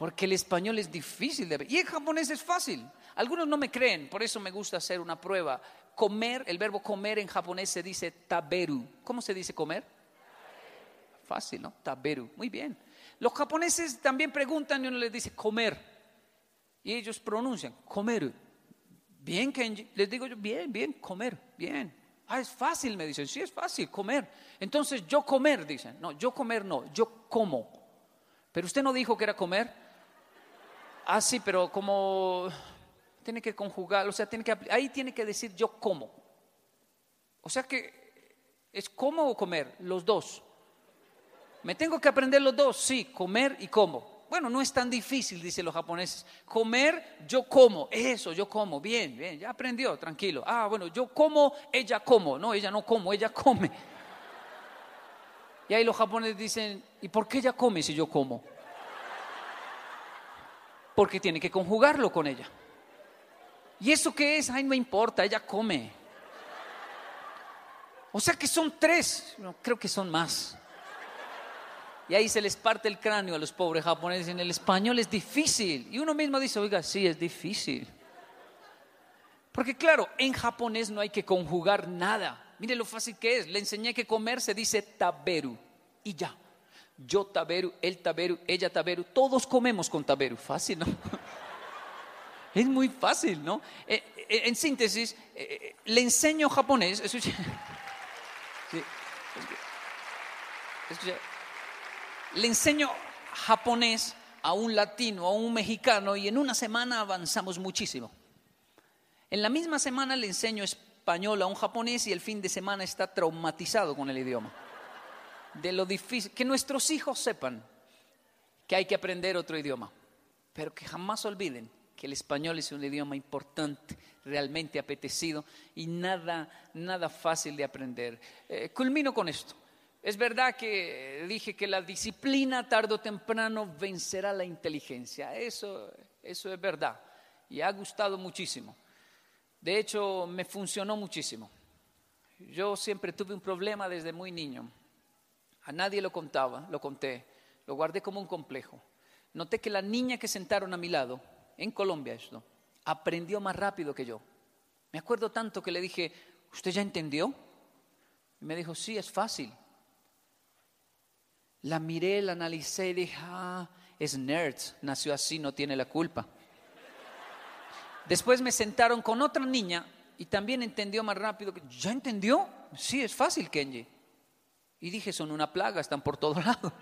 Porque el español es difícil de ver. Y el japonés es fácil. Algunos no me creen, por eso me gusta hacer una prueba. Comer, el verbo comer en japonés se dice taberu. ¿Cómo se dice comer? Fácil, ¿no? Taberu. Muy bien. Los japoneses también preguntan y uno les dice comer. Y ellos pronuncian comer. Bien, Kenji. Les digo yo, bien, bien, comer, bien. Ah, es fácil, me dicen. Sí, es fácil, comer. Entonces, yo comer, dicen. No, yo comer no, yo como. Pero usted no dijo que era comer. Ah, sí, pero como tiene que conjugar, o sea, tiene que, ahí tiene que decir yo como. O sea que ¿Es como o comer? Los dos. ¿Me tengo que aprender los dos? Sí, comer y como. Bueno, no es tan difícil, dicen los japoneses. Comer, yo como. Eso, yo como. Bien, bien, ya aprendió, tranquilo. Ah, bueno, yo como, ella como. No, ella no como, ella come. Y ahí los japoneses dicen, ¿y por qué ella come si yo como? Porque tiene que conjugarlo con ella. ¿Y eso qué es? Ay, no importa, ella come. O sea que son tres, creo que son más. Y ahí se les parte el cráneo a los pobres japoneses. En el español es difícil. Y uno mismo dice, oiga, sí, es difícil. Porque claro, en japonés no hay que conjugar nada. Mire lo fácil que es. Le enseñé que comer se dice taberu. Y ya. Yo taberu, él taberu, ella taberu. Todos comemos con taberu. Fácil, ¿no? Es muy fácil, ¿no? Eh, eh, en síntesis, eh, le enseño japonés. Le enseño japonés a un latino, a un mexicano, y en una semana avanzamos muchísimo. En la misma semana le enseño español a un japonés y el fin de semana está traumatizado con el idioma. De lo difícil, que nuestros hijos sepan que hay que aprender otro idioma, pero que jamás olviden que el español es un idioma importante, realmente apetecido y nada, nada fácil de aprender. Eh, culmino con esto. Es verdad que dije que la disciplina tarde o temprano vencerá la inteligencia. Eso, eso es verdad. Y ha gustado muchísimo. De hecho, me funcionó muchísimo. Yo siempre tuve un problema desde muy niño. A nadie lo contaba, lo conté, lo guardé como un complejo. Noté que la niña que sentaron a mi lado en Colombia esto, aprendió más rápido que yo. Me acuerdo tanto que le dije, ¿usted ya entendió? Y me dijo, sí, es fácil. La miré, la analicé y dije, ah, es nerd, nació así, no tiene la culpa. Después me sentaron con otra niña y también entendió más rápido. Que, ¿Ya entendió? Sí, es fácil, Kenji. Y dije, son una plaga, están por todo lado.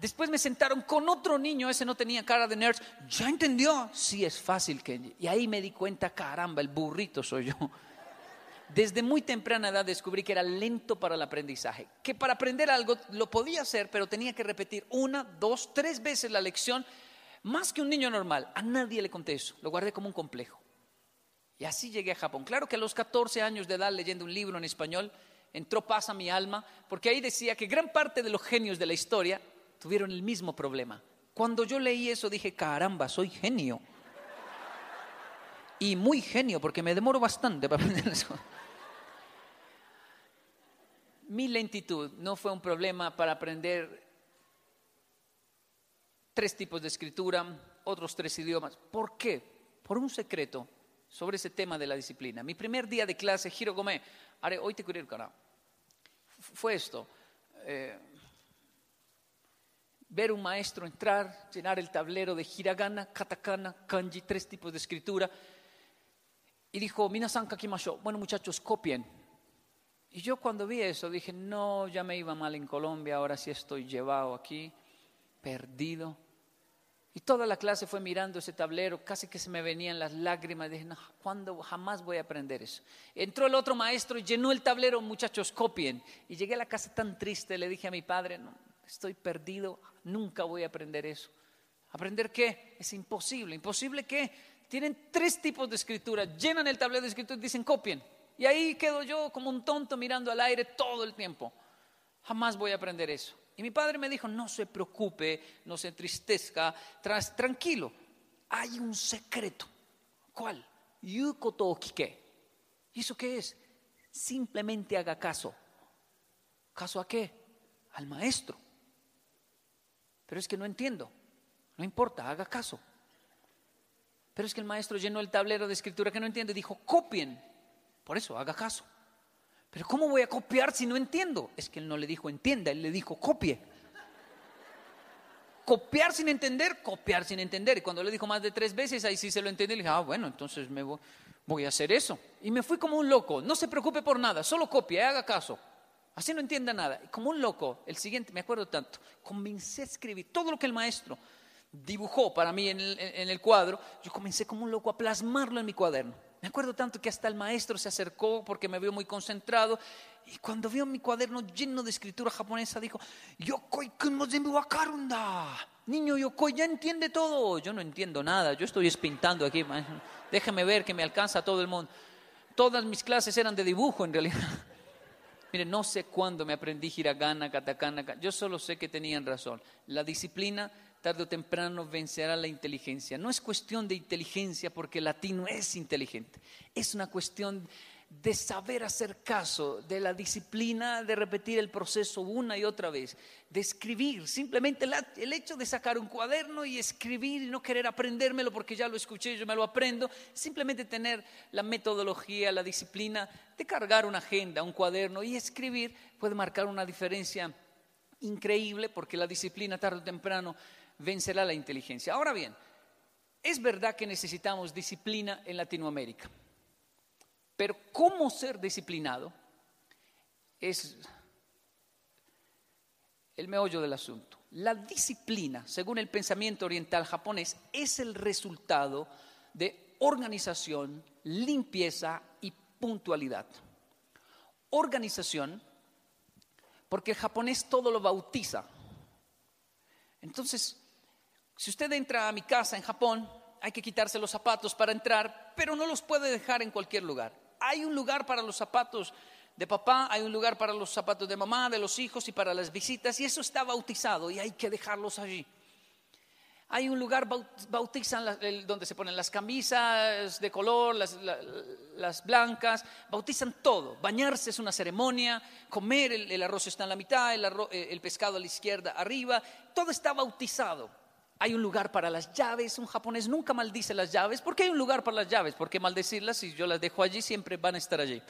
Después me sentaron con otro niño, ese no tenía cara de nerd. ¿Ya entendió? Sí, es fácil, Kenji. Y ahí me di cuenta, caramba, el burrito soy yo. Desde muy temprana edad descubrí que era lento para el aprendizaje, que para aprender algo lo podía hacer, pero tenía que repetir una, dos, tres veces la lección, más que un niño normal. A nadie le conté eso, lo guardé como un complejo. Y así llegué a Japón. Claro que a los 14 años de edad, leyendo un libro en español, entró paz a mi alma, porque ahí decía que gran parte de los genios de la historia tuvieron el mismo problema. Cuando yo leí eso dije, caramba, soy genio. Y muy genio, porque me demoro bastante para aprender eso. Mi lentitud no fue un problema para aprender tres tipos de escritura, otros tres idiomas. ¿Por qué? Por un secreto sobre ese tema de la disciplina. Mi primer día de clase, Hirogome, haré hoy te cara. Fue esto. Eh, ver un maestro entrar, llenar el tablero de hiragana, katakana, kanji, tres tipos de escritura. Y dijo, minasan kakimasho, bueno muchachos, copien. Y yo cuando vi eso dije, no, ya me iba mal en Colombia, ahora sí estoy llevado aquí, perdido. Y toda la clase fue mirando ese tablero, casi que se me venían las lágrimas. Dije, no, ¿cuándo jamás voy a aprender eso? Entró el otro maestro y llenó el tablero, muchachos, copien. Y llegué a la casa tan triste, le dije a mi padre, no, estoy perdido, nunca voy a aprender eso. ¿Aprender qué? Es imposible. ¿Imposible qué? Tienen tres tipos de escritura, llenan el tablero de escritura y dicen copien. Y ahí quedo yo como un tonto mirando al aire todo el tiempo. Jamás voy a aprender eso. Mi padre me dijo, no se preocupe, no se entristezca, tranquilo. Hay un secreto. ¿Cuál? Yukoto ¿Y eso qué es? Simplemente haga caso. ¿Caso a qué? Al maestro. Pero es que no entiendo. No importa, haga caso. Pero es que el maestro llenó el tablero de escritura que no entiende dijo, copien. Por eso, haga caso. Pero ¿cómo voy a copiar si no entiendo? Es que él no le dijo entienda, él le dijo copie. Copiar sin entender, copiar sin entender. Y cuando le dijo más de tres veces, ahí sí se lo entendí. Le dije, ah, bueno, entonces me voy, voy a hacer eso. Y me fui como un loco. No se preocupe por nada, solo copie, haga caso. Así no entienda nada. Como un loco, el siguiente, me acuerdo tanto, comencé a escribir todo lo que el maestro dibujó para mí en el, cuadro. Yo comencé como un loco a plasmarlo en mi cuaderno. Me acuerdo tanto que hasta el maestro se acercó porque me vio muy concentrado Y cuando vio mi cuaderno lleno de escritura japonesa, dijo, Yokoi wakarunda. Niño Yokoi ya entiende todo. Yo no entiendo nada, yo estoy espintando aquí. Déjeme ver que me alcanza todo el mundo. Todas mis clases eran de dibujo en realidad. Mire, no sé cuándo me aprendí hiragana, katakana. Yo solo sé que tenían razón. La disciplina tarde o temprano vencerá la inteligencia. No es cuestión de inteligencia porque el latino es inteligente. Es una cuestión de saber hacer caso, de la disciplina de repetir el proceso una y otra vez, de escribir, simplemente el hecho de sacar un cuaderno y escribir y no querer aprendérmelo porque ya lo escuché, yo me lo aprendo, simplemente tener la metodología, la disciplina de cargar una agenda, un cuaderno y escribir puede marcar una diferencia increíble porque la disciplina tarde o temprano vencerá la inteligencia. Ahora bien, es verdad que necesitamos disciplina en Latinoamérica. Pero cómo ser disciplinado es el meollo del asunto. La disciplina, según el pensamiento oriental japonés, es el resultado de organización, limpieza y puntualidad. Organización, porque el japonés todo lo bautiza. Entonces, si usted entra a mi casa en Japón, hay que quitarse los zapatos para entrar, pero no los puede dejar en cualquier lugar. Hay un lugar para los zapatos de papá, hay un lugar para los zapatos de mamá, de los hijos y para las visitas, y eso está bautizado y hay que dejarlos allí. Hay un lugar, bautizan donde se ponen las camisas de color, las, blancas, bautizan todo. Bañarse es una ceremonia, comer, el, arroz está en la mitad, el, eh, el pescado a la izquierda arriba, todo está bautizado. Hay un lugar para las llaves. Un japonés nunca maldice las llaves. ¿Por qué hay un lugar para las llaves? ¿Por qué maldecirlas si yo las dejo allí? Siempre van a estar allí.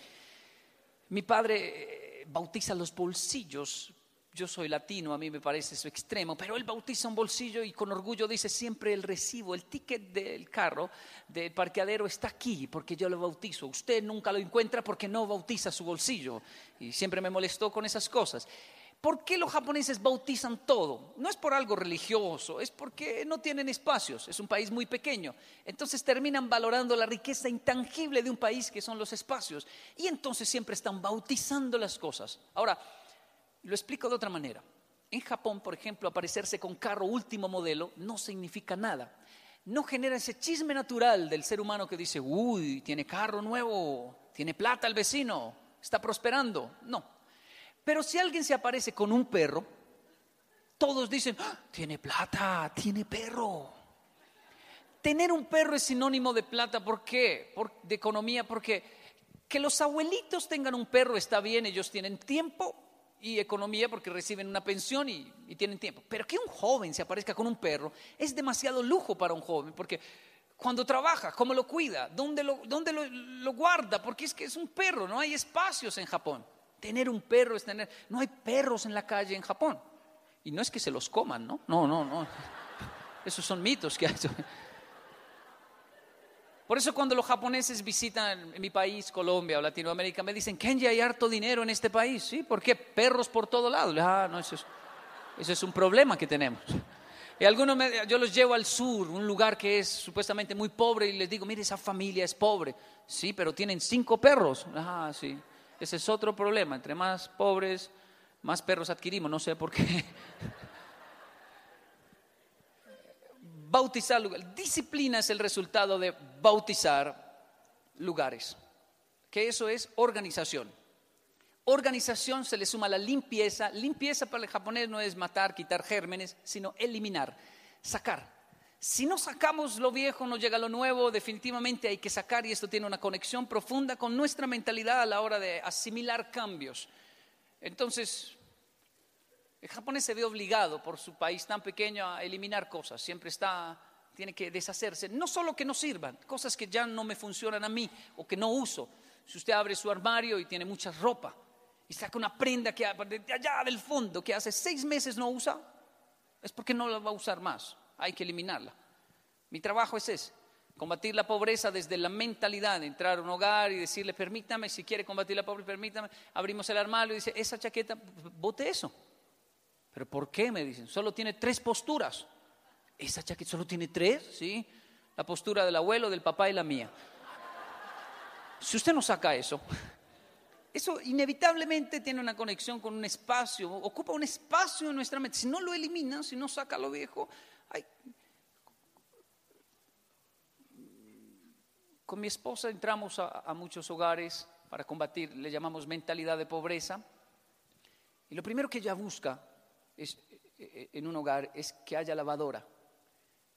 Mi padre eh, bautiza los bolsillos. Yo soy latino, a mí me parece eso extremo, pero él bautiza un bolsillo y con orgullo dice siempre el recibo, el ticket del carro, del parqueadero está aquí porque yo lo bautizo. Usted nunca lo encuentra porque no bautiza su bolsillo. Y siempre me molestó con esas cosas. ¿Por qué los japoneses bautizan todo? No es por algo religioso, es porque no tienen espacios, es un país muy pequeño. Entonces terminan valorando la riqueza intangible de un país que son los espacios. Y entonces siempre están bautizando las cosas. Ahora, lo explico de otra manera. En Japón, por ejemplo, aparecerse con carro último modelo no significa nada. No genera ese chisme natural del ser humano que dice, uy, tiene carro nuevo, tiene plata el vecino, está prosperando. No, pero si alguien se aparece con un perro, todos dicen, ¡Ah! tiene plata, tiene perro. Tener un perro es sinónimo de plata, ¿por qué? de economía, porque que los abuelitos tengan un perro está bien, ellos tienen tiempo y economía porque reciben una pensión y, tienen tiempo. Pero que un joven se aparezca con un perro es demasiado lujo para un joven, porque cuando trabaja, ¿cómo lo cuida? ¿Dónde dónde lo guarda? Porque es que es un perro, no hay espacios en Japón. Tener un perro es tener... No hay perros en la calle en Japón. Y no es que se los coman, ¿no? No, no, no. Esos son mitos que hay. Por eso cuando los japoneses visitan mi país, Colombia o Latinoamérica, me dicen, Kenji, hay harto dinero en este país. ¿Sí? ¿Por qué? Perros por todo lado. Ah, no, eso es, eso es un problema que tenemos. Y algunos yo los llevo al sur, un lugar que es supuestamente muy pobre, y les digo, mire, esa familia es pobre. Sí, pero tienen cinco perros. Ah, sí. Ese es otro problema. Entre más pobres, más perros adquirimos. No sé por qué. Bautizar lugares. Disciplina es el resultado de bautizar lugares. Que eso es organización. Organización se le suma la limpieza. Limpieza para el japonés no es matar, quitar gérmenes, sino eliminar, sacar. Si no sacamos lo viejo, no llega lo nuevo, definitivamente hay que sacar y esto tiene una conexión profunda con nuestra mentalidad a la hora de asimilar cambios. Entonces, el japonés se ve obligado por su país tan pequeño a eliminar cosas, siempre está, tiene que deshacerse, no solo que no sirvan, cosas que ya no me funcionan a mí o que no uso. Si usted abre su armario y tiene mucha ropa y saca una prenda que de allá del fondo que hace seis meses no usa, es porque no la va a usar más hay que eliminarla. Mi trabajo es ese, combatir la pobreza desde la mentalidad, entrar a un hogar y decirle, permítame, si quiere combatir la pobreza, permítame, abrimos el armario y dice, esa chaqueta, bote eso. ¿Pero por qué? Me dicen, solo tiene tres posturas. ¿Esa chaqueta solo tiene tres? Sí, la postura del abuelo, del papá y la mía. Si usted no saca eso, eso inevitablemente tiene una conexión con un espacio, ocupa un espacio en nuestra mente. Si no lo elimina, si no saca lo viejo, con mi esposa entramos a, a muchos hogares para combatir, le llamamos mentalidad de pobreza, y lo primero que ella busca es, eh, en un hogar es que haya lavadora.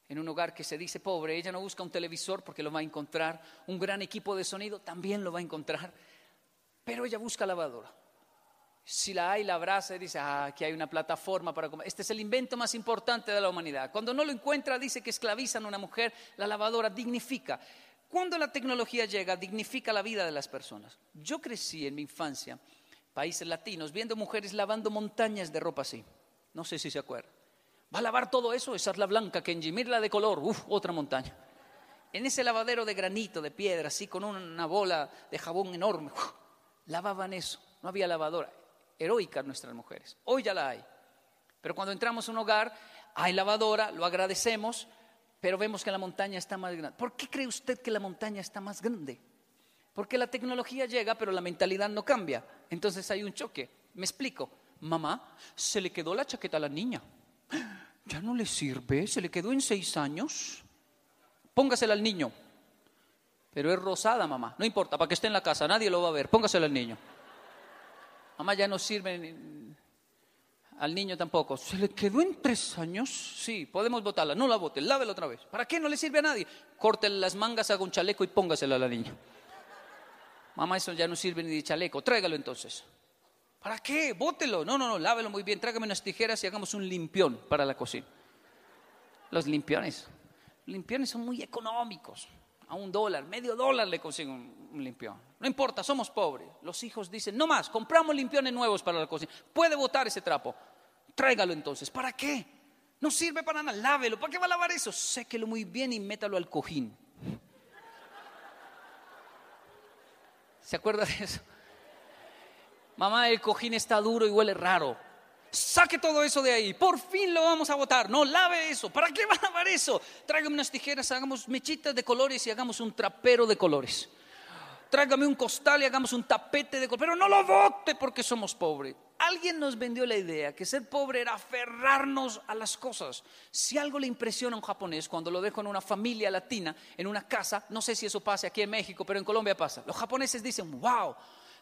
En un hogar que se dice pobre, ella no busca un televisor porque lo va a encontrar, un gran equipo de sonido también lo va a encontrar, pero ella busca lavadora. Si la hay, la abraza y dice, ah, aquí hay una plataforma para comer. Este es el invento más importante de la humanidad. Cuando no lo encuentra, dice que esclavizan a una mujer, la lavadora dignifica. Cuando la tecnología llega, dignifica la vida de las personas. Yo crecí en mi infancia, países latinos, viendo mujeres lavando montañas de ropa así. No sé si se acuerda. ¿Va a lavar todo eso? Esa es la blanca, Kenji. Mira de color. Uf, otra montaña. En ese lavadero de granito, de piedra, así con una bola de jabón enorme, lavaban eso. No había lavadora. Heroicas nuestras mujeres. Hoy ya la hay. Pero cuando entramos a un hogar, hay lavadora, lo agradecemos, pero vemos que la montaña está más grande. ¿Por qué cree usted que la montaña está más grande? Porque la tecnología llega, pero la mentalidad no cambia. Entonces hay un choque. Me explico. Mamá, se le quedó la chaqueta a la niña. Ya no le sirve, se le quedó en seis años. Póngasela al niño. Pero es rosada, mamá. No importa, para que esté en la casa, nadie lo va a ver. Póngasela al niño. Mamá ya no sirve al niño tampoco. ¿Se le quedó en tres años? Sí, podemos botarla. No la bote, lávela otra vez. ¿Para qué? No le sirve a nadie. Córtele las mangas, haga un chaleco y póngasela a la niña. Mamá, eso ya no sirve ni de chaleco. Tráigalo entonces. ¿Para qué? Bótelo. No, no, no, lávelo muy bien. Tráigame unas tijeras y hagamos un limpión para la cocina. Los limpiones. Limpiones son muy económicos. A un dólar, medio dólar le consigo un, limpión. No importa, somos pobres. Los hijos dicen, no más, compramos limpiones nuevos para la cocina. Puede botar ese trapo. Tráigalo entonces. ¿Para qué? No sirve para nada. Lávelo. ¿Para qué va a lavar eso? Séquelo muy bien y métalo al cojín. ¿Se acuerda de eso? Mamá, el cojín está duro y huele raro. Saque todo eso de ahí. Por fin lo vamos a botar. No, lave eso. ¿Para qué va a lavar eso? Tráigame unas tijeras, hagamos mechitas de colores y hagamos un trapero de colores. Tráigame un costal y hagamos un tapete de colores. Pero no lo bote porque somos pobres. Alguien nos vendió la idea que ser pobre era aferrarnos a las cosas. Si algo le impresiona a un japonés cuando lo dejo en una familia latina, en una casa, no sé si eso pasa aquí en México, pero en Colombia pasa. Los japoneses dicen, wow,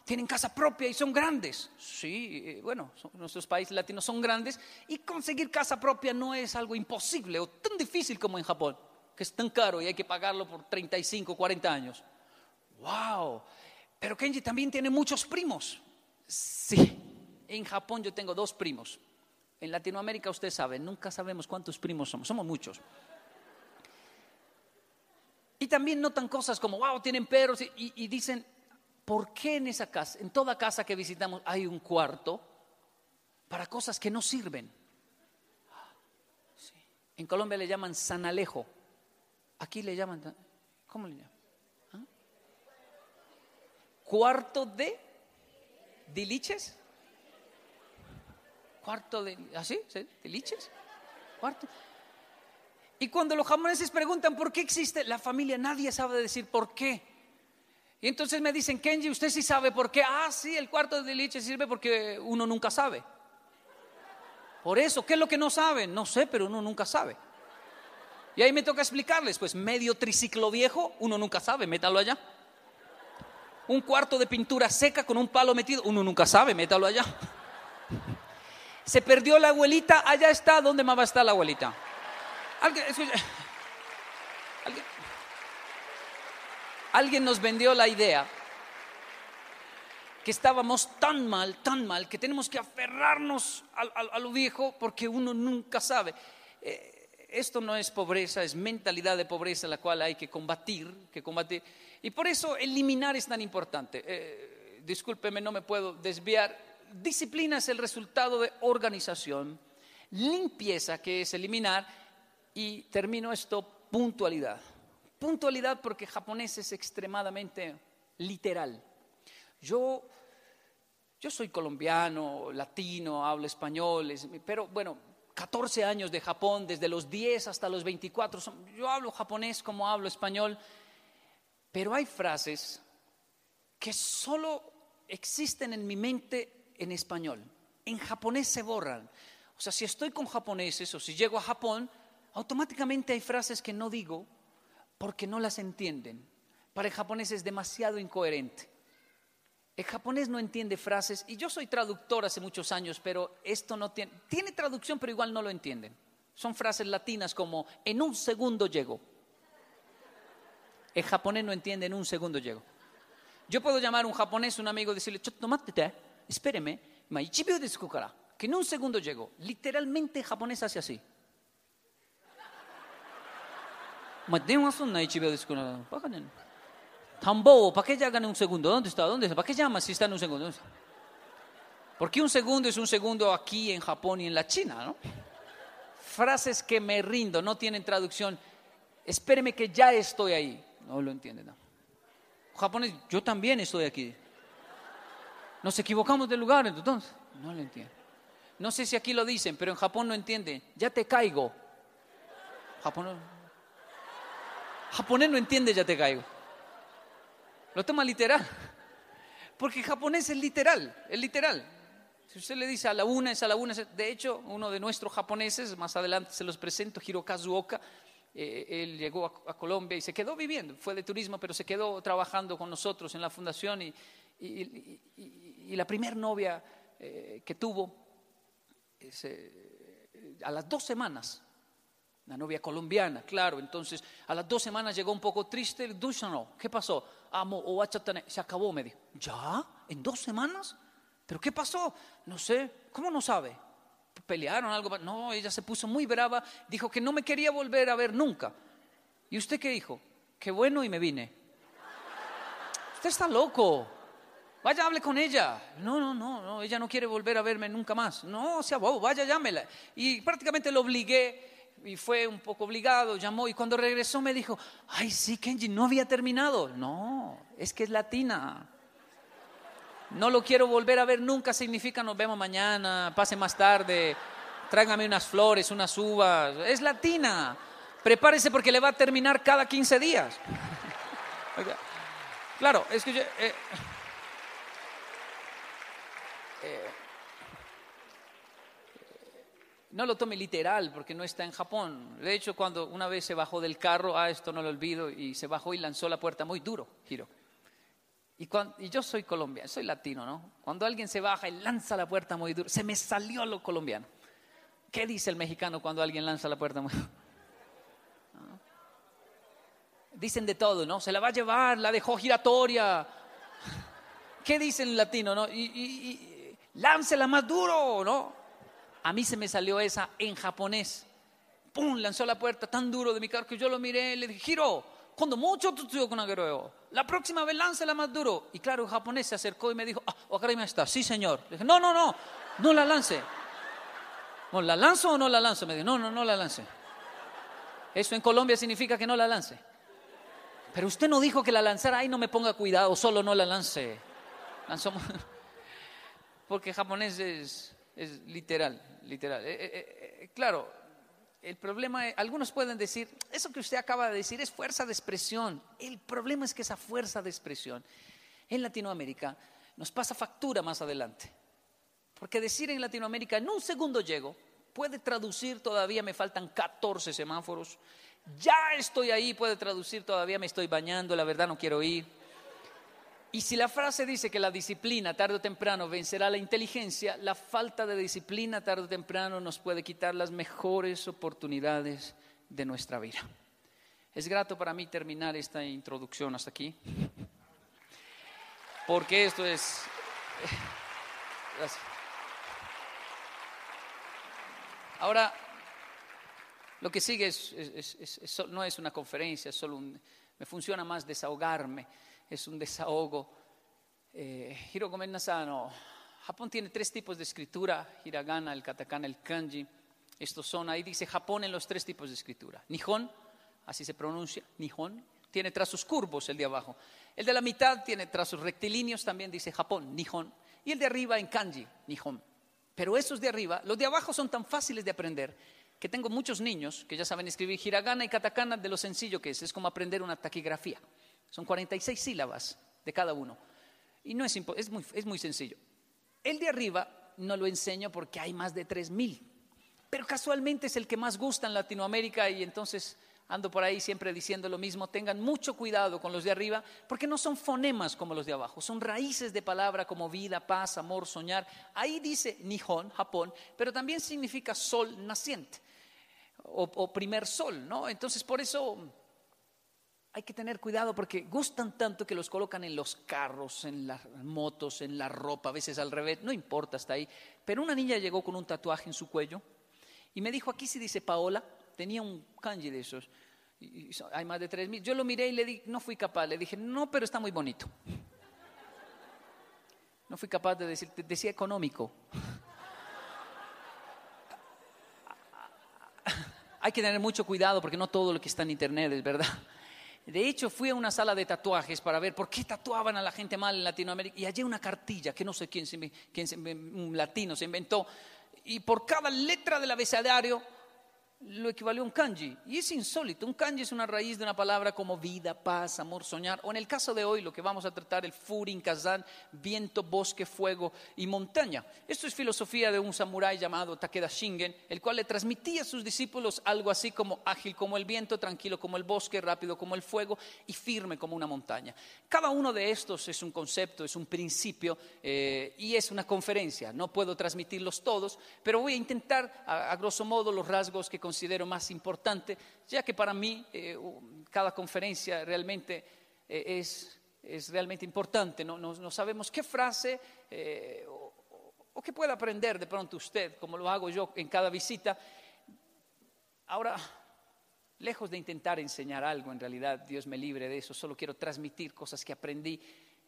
tienen casa propia y son grandes. Sí, eh, bueno, nuestros países latinos son grandes y conseguir casa propia no es algo imposible o tan difícil como en Japón, que es tan caro y hay que pagarlo por 35, 40 años. ¡Wow! Pero Kenji también tiene muchos primos. Sí, en Japón yo tengo dos primos. En Latinoamérica usted sabe, nunca sabemos cuántos primos somos, somos muchos. Y también notan cosas como, wow, tienen perros y, y dicen, ¿por qué en esa casa, en toda casa que visitamos hay un cuarto para cosas que no sirven? En Colombia le llaman sanalejo. Aquí le llaman, ¿cómo le llaman? ¿Ah? Cuarto de diliches. Cuarto de, ¿así? ¿Sí? ¿Diliches? Cuarto. Y cuando los japoneses preguntan por qué existe la familia, nadie sabe decir por qué. Y entonces me dicen, Kenji, ¿usted sí sabe por qué? Ah, sí, el cuarto de liche sirve porque uno nunca sabe. Por eso, ¿qué es lo que no saben? No sé, pero uno nunca sabe. Y ahí me toca explicarles, pues medio triciclo viejo, uno nunca sabe, métalo allá. Un cuarto de pintura seca con un palo metido, uno nunca sabe, métalo allá. Se perdió la abuelita, allá está, ¿dónde más va a estar la abuelita? ¿Alguien, ¿Alguien? Alguien nos vendió la idea que estábamos tan mal, tan mal, que tenemos que aferrarnos a, lo viejo porque uno nunca sabe. Eh, esto no es pobreza, es mentalidad de pobreza la cual hay que combatir, que combatir. Y por eso eliminar es tan importante. Eh, discúlpeme, no me puedo desviar. Disciplina es el resultado de organización, limpieza, que es eliminar, y termino esto, puntualidad. Puntualidad porque japonés es extremadamente literal. Yo, yo soy colombiano, latino, hablo español, pero bueno, 14 años de Japón, desde los 10 hasta los 24, yo hablo japonés como hablo español, pero hay frases que solo existen en mi mente en español. En japonés se borran. O sea, si estoy con japoneses o si llego a Japón, automáticamente hay frases que no digo porque no las entienden. Para el japonés es demasiado incoherente. El japonés no entiende frases y yo soy traductor hace muchos años, pero esto no tiene, tiene traducción, pero igual no lo entienden. Son frases latinas como en un segundo llego. El japonés no entiende en un segundo llego. Yo puedo llamar a un japonés, un amigo, y decirle, tomate, espéreme, que en un segundo llego. Literalmente el japonés hace así. Tambo, ¿para qué llegan en un segundo? ¿Dónde está? ¿Dónde está? ¿Para qué llamas si está en un segundo? Porque un segundo es un segundo aquí en Japón y en la China, ¿no? Frases que me rindo, no tienen traducción. Espéreme que ya estoy ahí. No lo entienden. No. Japonés, yo también estoy aquí. Nos equivocamos de lugar, entonces. No lo entiendo. No sé si aquí lo dicen, pero en Japón no entienden. Ya te caigo. Japonés, japonés no entiende ya te caigo. Lo toma literal. Porque japonés es literal, es literal. Si usted le dice a la una, es a la una. De hecho, uno de nuestros japoneses, más adelante se los presento, Hirokazu Oka, eh, él llegó a, Colombia y se quedó viviendo, fue de turismo, pero se quedó trabajando con nosotros en la fundación y, la primera novia eh, que tuvo, eh, a las dos semanas, la novia colombiana, claro, entonces a las dos semanas llegó un poco triste, ¿qué pasó? Amo se acabó, me dijo, ¿ya? ¿En dos semanas? ¿Pero qué pasó? No sé, ¿cómo no sabe? pelearon algo. No, ella se puso muy brava, dijo que no me quería volver a ver nunca. ¿Y usted qué dijo? Qué bueno y me vine. Usted está loco. Vaya, hable con ella. No, no, no, no, ella no quiere volver a verme nunca más. No, sea bobo, vaya, llámela. Y prácticamente lo obligué y fue un poco obligado, llamó y cuando regresó me dijo, ay, sí, Kenji, no había terminado. No, es que es latina. No lo quiero volver a ver nunca significa nos vemos mañana, pase más tarde, tráigame unas flores, unas uvas. Es latina. Prepárese porque le va a terminar cada 15 días. claro, es que yo, eh, no lo tome literal porque no está en Japón. De hecho, cuando una vez se bajó del carro, ah, esto no lo olvido, y se bajó y lanzó la puerta muy duro, giro. Y, yo soy colombiano, soy latino, ¿no? Cuando alguien se baja y lanza la puerta muy duro, se me salió lo colombiano. ¿Qué dice el mexicano cuando alguien lanza la puerta muy duro? Dicen de todo, ¿no? Se la va a llevar, la dejó giratoria. ¿Qué dice el latino, no? Y, láncela más duro, ¿no? A mí se me salió esa en japonés. ¡Pum! Lanzó la puerta tan duro de mi carro que yo lo miré y le dije, giro, cuando mucho con la próxima vez láncela más duro. Y claro, el japonés se acercó y me dijo, ah, me está, sí señor. Le dije, no, no, no, no la lance. ¿La lanzo o no la lanzo? Me dijo, no, no, no la lance. Eso en Colombia significa que no la lance. Pero usted no dijo que la lanzara, ahí no me ponga cuidado, solo no la lance. Lanzó... Porque japonés es, es literal, literal. Eh, eh, eh, claro, el problema, algunos pueden decir, eso que usted acaba de decir es fuerza de expresión. El problema es que esa fuerza de expresión en Latinoamérica nos pasa factura más adelante. Porque decir en Latinoamérica, en un segundo llego, puede traducir todavía me faltan 14 semáforos, ya estoy ahí, puede traducir todavía me estoy bañando, la verdad no quiero ir. Y si la frase dice que la disciplina tarde o temprano vencerá la inteligencia, la falta de disciplina tarde o temprano nos puede quitar las mejores oportunidades de nuestra vida. Es grato para mí terminar esta introducción hasta aquí, porque esto es... Ahora, lo que sigue no es una conferencia, es solo un, me funciona más desahogarme es un desahogo. Eh, Hirogomen Nasano, Japón tiene tres tipos de escritura, hiragana, el katakana, el kanji. Estos son, ahí dice Japón en los tres tipos de escritura. Nihon, así se pronuncia, Nihon, tiene trazos curvos el de abajo. El de la mitad tiene trazos rectilíneos, también dice Japón, Nihon. Y el de arriba en kanji, Nihon. Pero esos de arriba, los de abajo son tan fáciles de aprender que tengo muchos niños que ya saben escribir hiragana y katakana de lo sencillo que es. Es como aprender una taquigrafía. Son 46 sílabas de cada uno. Y no es, es, muy, es muy sencillo. El de arriba no lo enseño porque hay más de 3.000, pero casualmente es el que más gusta en Latinoamérica y entonces ando por ahí siempre diciendo lo mismo, tengan mucho cuidado con los de arriba, porque no son fonemas como los de abajo, son raíces de palabra como vida, paz, amor, soñar. Ahí dice Nihon, Japón, pero también significa sol naciente o, o primer sol, ¿no? Entonces por eso hay que tener cuidado porque gustan tanto que los colocan en los carros, en las motos, en la ropa, a veces al revés, no importa hasta ahí. Pero una niña llegó con un tatuaje en su cuello y me dijo, aquí sí dice Paola, tenía un kanji de esos, hay más de tres mil. Yo lo miré y le dije, no fui capaz, le dije, no, pero está muy bonito. No fui capaz de decir, decía económico. Hay que tener mucho cuidado porque no todo lo que está en internet es verdad. De hecho, fui a una sala de tatuajes para ver por qué tatuaban a la gente mal en Latinoamérica y hallé una cartilla que no sé quién, se, quién se un latino se inventó y por cada letra del abecedario lo equivalió a un kanji. Y es insólito. Un kanji es una raíz de una palabra como vida, paz, amor, soñar. O en el caso de hoy, lo que vamos a tratar, el furin, kazan, viento, bosque, fuego y montaña. Esto es filosofía de un samurái llamado Takeda Shingen, el cual le transmitía a sus discípulos algo así como ágil como el viento, tranquilo como el bosque, rápido como el fuego y firme como una montaña. Cada uno de estos es un concepto, es un principio eh, y es una conferencia. No puedo transmitirlos todos, pero voy a intentar, a, a grosso modo, los rasgos que considero más importantes, ya que para mí eh, cada conferencia realmente eh, es, es realmente importante. No, no- no sabemos qué frase eh, o, o qué puede aprender de pronto usted, como lo hago yo en cada visita. Ahora, lejos de intentar enseñar algo, en realidad Dios me libre de eso, solo quiero transmitir cosas que aprendí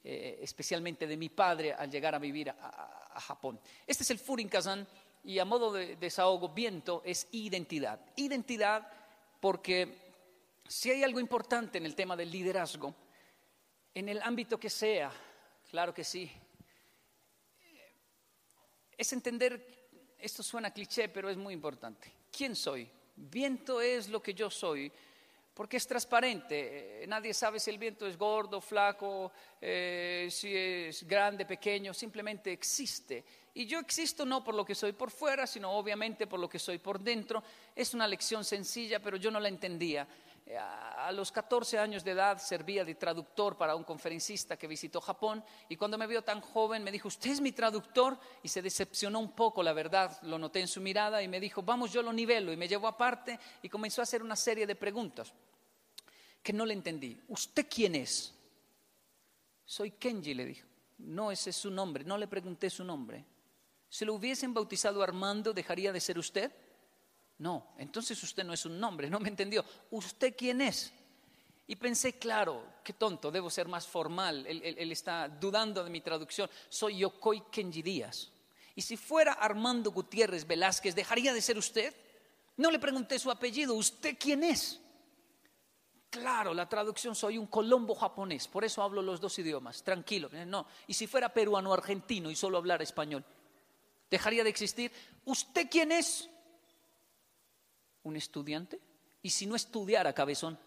eh, especialmente de mi padre al llegar a vivir a, a- a Japón. Este es el Furin Kazan y a modo de desahogo, viento es identidad. Identidad porque si hay algo importante en el tema del liderazgo, en el ámbito que sea, claro que sí, es entender, esto suena cliché, pero es muy importante. ¿Quién soy? Viento es lo que yo soy, porque es transparente. Eh, Nadie sabe si el viento es gordo, flaco, eh, si es grande, pequeño, simplemente existe. Y yo existo no por lo que soy por fuera, sino obviamente por lo que soy por dentro. Es una lección sencilla, pero yo no la entendía. Eh, A los 14 años de edad servía de traductor para un conferencista que visitó Japón y cuando me vio tan joven me dijo, ¿usted es mi traductor? Y se decepcionó un poco, la verdad, lo noté en su mirada y me dijo, vamos, yo lo nivelo. Y me llevó aparte y comenzó a hacer una serie de preguntas que no le entendí. ¿Usted quién es? Soy Kenji, le dijo. No, ese es su nombre. No le pregunté su nombre. Si lo hubiesen bautizado Armando, ¿dejaría de ser usted? No, entonces usted no es un nombre, no me entendió. ¿Usted quién es? Y pensé, claro, qué tonto, debo ser más formal. Él, está dudando de mi traducción. Soy Yokoi Kenji Díaz. Y si fuera Armando Gutiérrez Velázquez, ¿dejaría de ser usted? No le pregunté su apellido. ¿Usted quién es? Claro, la traducción soy un colombo japonés, por eso hablo los dos idiomas, tranquilo. No, y si fuera peruano argentino y solo hablara español, ¿dejaría de existir? ¿Usted quién es? ¿Un estudiante? ¿Y si no estudiara, cabezón?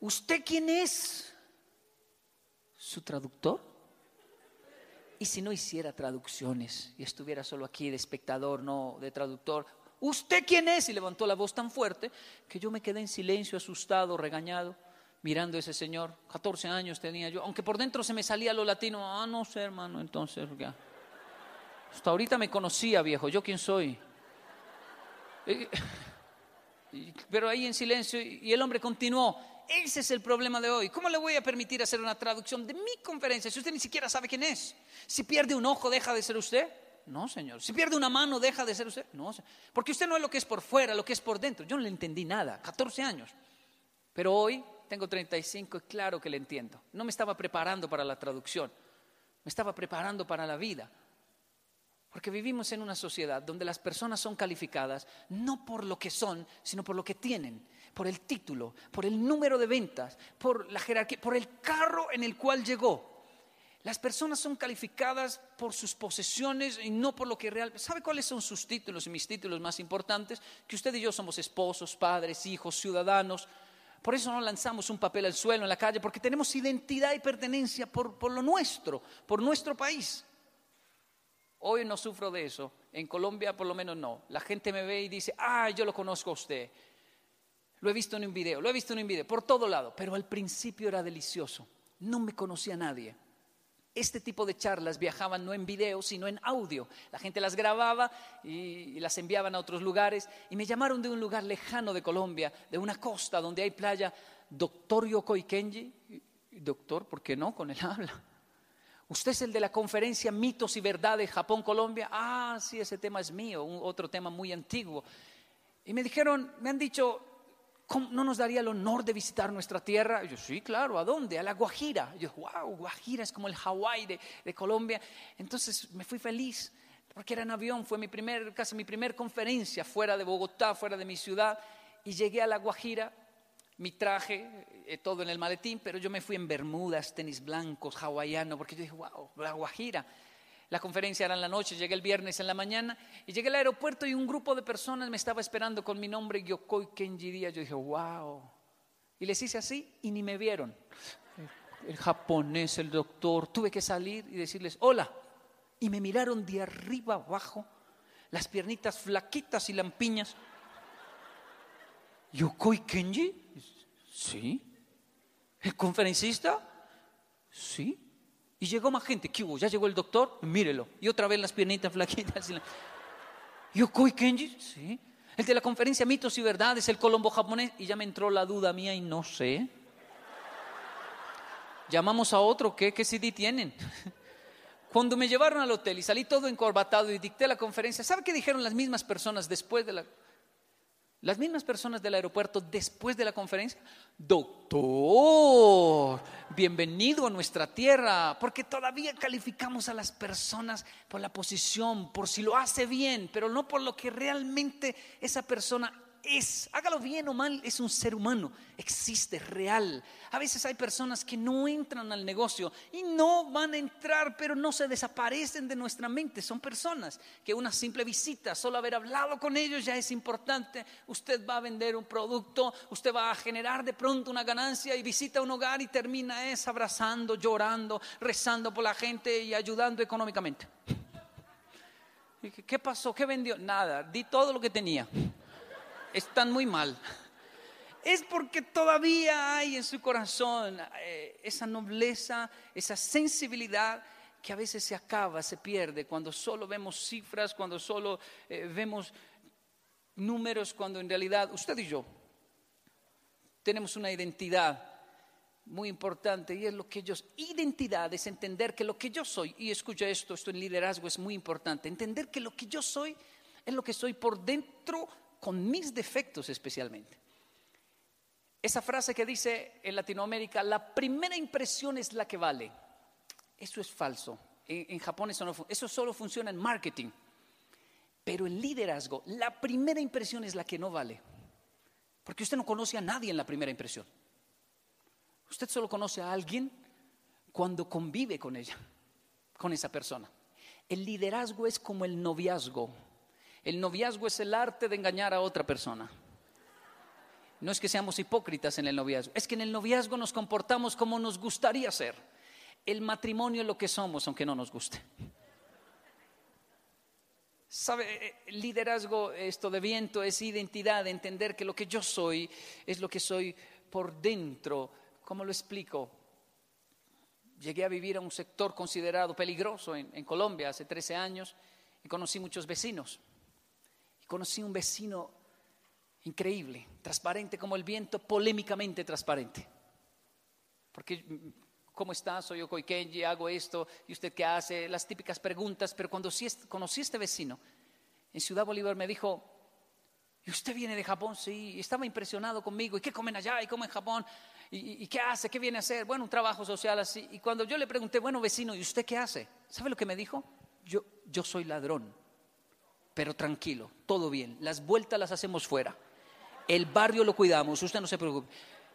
¿Usted quién es? ¿Su traductor? ¿Y si no hiciera traducciones y estuviera solo aquí de espectador, no de traductor? ¿Usted quién es? Y levantó la voz tan fuerte que yo me quedé en silencio, asustado, regañado, mirando a ese señor. 14 años tenía yo, aunque por dentro se me salía lo latino. Ah, no sé, hermano, entonces ya. Hasta ahorita me conocía, viejo. ¿Yo quién soy? Pero ahí en silencio y el hombre continuó. Ese es el problema de hoy. ¿Cómo le voy a permitir hacer una traducción de mi conferencia si usted ni siquiera sabe quién es? Si pierde un ojo, deja de ser usted. No, señor. Si pierde una mano, deja de ser usted. No, porque usted no es lo que es por fuera, lo que es por dentro. Yo no le entendí nada. 14 años. Pero hoy tengo 35 y claro que le entiendo. No me estaba preparando para la traducción. Me estaba preparando para la vida. Porque vivimos en una sociedad donde las personas son calificadas no por lo que son, sino por lo que tienen, por el título, por el número de ventas, por la jerarquía, por el carro en el cual llegó. Las personas son calificadas por sus posesiones y no por lo que realmente... ¿Sabe cuáles son sus títulos y mis títulos más importantes? Que usted y yo somos esposos, padres, hijos, ciudadanos. Por eso no lanzamos un papel al suelo en la calle, porque tenemos identidad y pertenencia por, lo nuestro, por nuestro país. Hoy no sufro de eso. En Colombia por lo menos no. La gente me ve y dice, ah, yo lo conozco a usted. Lo he visto en un video, lo he visto en un video, por todo lado. Pero al principio era delicioso. No me conocía nadie. Este tipo de charlas viajaban no en video, sino en audio. La gente las grababa y, las enviaban a otros lugares. Y me llamaron de un lugar lejano de Colombia, de una costa donde hay playa, doctor Yokoi Kenji. Doctor, ¿por qué no? Con el habla. ¿Usted es el de la conferencia Mitos y Verdades Japón-Colombia? Ah, sí, ese tema es mío, otro tema muy antiguo. Y me dijeron, me han dicho, ¿no nos daría el honor de visitar nuestra tierra? yo, sí, claro, ¿a dónde? A la Guajira. yo, wow, Guajira es como el Hawái de, Colombia. Entonces me fui feliz, porque era en avión, fue mi primer, casi mi primer conferencia fuera de Bogotá, fuera de mi ciudad, y llegué a la Guajira, mi traje, eh, todo en el maletín, pero yo me fui en bermudas, tenis blancos, hawaiano, porque yo dije, wow, la Guajira. La conferencia era en la noche, llegué el viernes en la mañana y llegué al aeropuerto y un grupo de personas me estaba esperando con mi nombre Yokoi Kenji Díaz. Yo dije, wow. Y les hice así y ni me vieron. El japonés, el doctor, tuve que salir y decirles, hola. Y me miraron de arriba abajo, las piernitas flaquitas y lampiñas. ¿Yokoi Kenji? Sí. ¿El conferencista? Sí. Y llegó más gente. ¿Qué hubo? ¿Ya llegó el doctor? Mírelo. Y otra vez las piernitas flaquitas. Yokoi Kenji, sí. El de la conferencia Mitos y Verdades, el colombo japonés. Y ya me entró la duda mía y no sé. Llamamos a otro, ¿qué, qué CD tienen? Cuando me llevaron al hotel y salí todo encorbatado y dicté la conferencia, ¿sabe qué dijeron las mismas personas después de la las mismas personas del aeropuerto después de la conferencia, doctor, bienvenido a nuestra tierra, porque todavía calificamos a las personas por la posición, por si lo hace bien, pero no por lo que realmente esa persona es, hágalo bien o mal, es un ser humano, existe, real. A veces hay personas que no entran al negocio y no van a entrar, pero no se desaparecen de nuestra mente. Son personas que una simple visita, solo haber hablado con ellos ya es importante. Usted va a vender un producto, usted va a generar de pronto una ganancia y visita un hogar y termina es abrazando, llorando, rezando por la gente y ayudando económicamente. ¿Qué pasó? ¿Qué vendió? Nada, di todo lo que tenía están muy mal. Es porque todavía hay en su corazón eh, esa nobleza, esa sensibilidad que a veces se acaba, se pierde, cuando solo vemos cifras, cuando solo eh, vemos números, cuando en realidad usted y yo tenemos una identidad muy importante y es lo que ellos, identidad es entender que lo que yo soy, y escucha esto, esto en liderazgo es muy importante, entender que lo que yo soy es lo que soy por dentro con mis defectos especialmente. Esa frase que dice en Latinoamérica, la primera impresión es la que vale. Eso es falso. En, Japón eso, no, eso solo funciona en marketing. Pero en liderazgo, la primera impresión es la que no vale. Porque usted no conoce a nadie en la primera impresión. Usted solo conoce a alguien cuando convive con ella, con esa persona. El liderazgo es como el noviazgo. El noviazgo es el arte de engañar a otra persona. No es que seamos hipócritas en el noviazgo, es que en el noviazgo nos comportamos como nos gustaría ser. El matrimonio es lo que somos, aunque no nos guste. ¿Sabe? Liderazgo, esto de viento, es identidad, entender que lo que yo soy es lo que soy por dentro. ¿Cómo lo explico? Llegué a vivir a un sector considerado peligroso en, en Colombia hace 13 años y conocí muchos vecinos conocí un vecino increíble, transparente como el viento, polémicamente transparente. Porque, ¿cómo estás? Soy Yokoi Kenji, hago esto, ¿y usted qué hace? Las típicas preguntas, pero cuando conocí a este vecino en Ciudad Bolívar me dijo, ¿y usted viene de Japón? Sí, estaba impresionado conmigo, ¿y qué comen allá? ¿Y cómo en Japón? ¿Y, ¿Y, qué hace? ¿Qué viene a hacer? Bueno, un trabajo social así. Y cuando yo le pregunté, bueno, vecino, ¿y usted qué hace? ¿Sabe lo que me dijo? Yo, yo soy ladrón pero tranquilo, todo bien. Las vueltas las hacemos fuera. El barrio lo cuidamos, usted no se preocupe.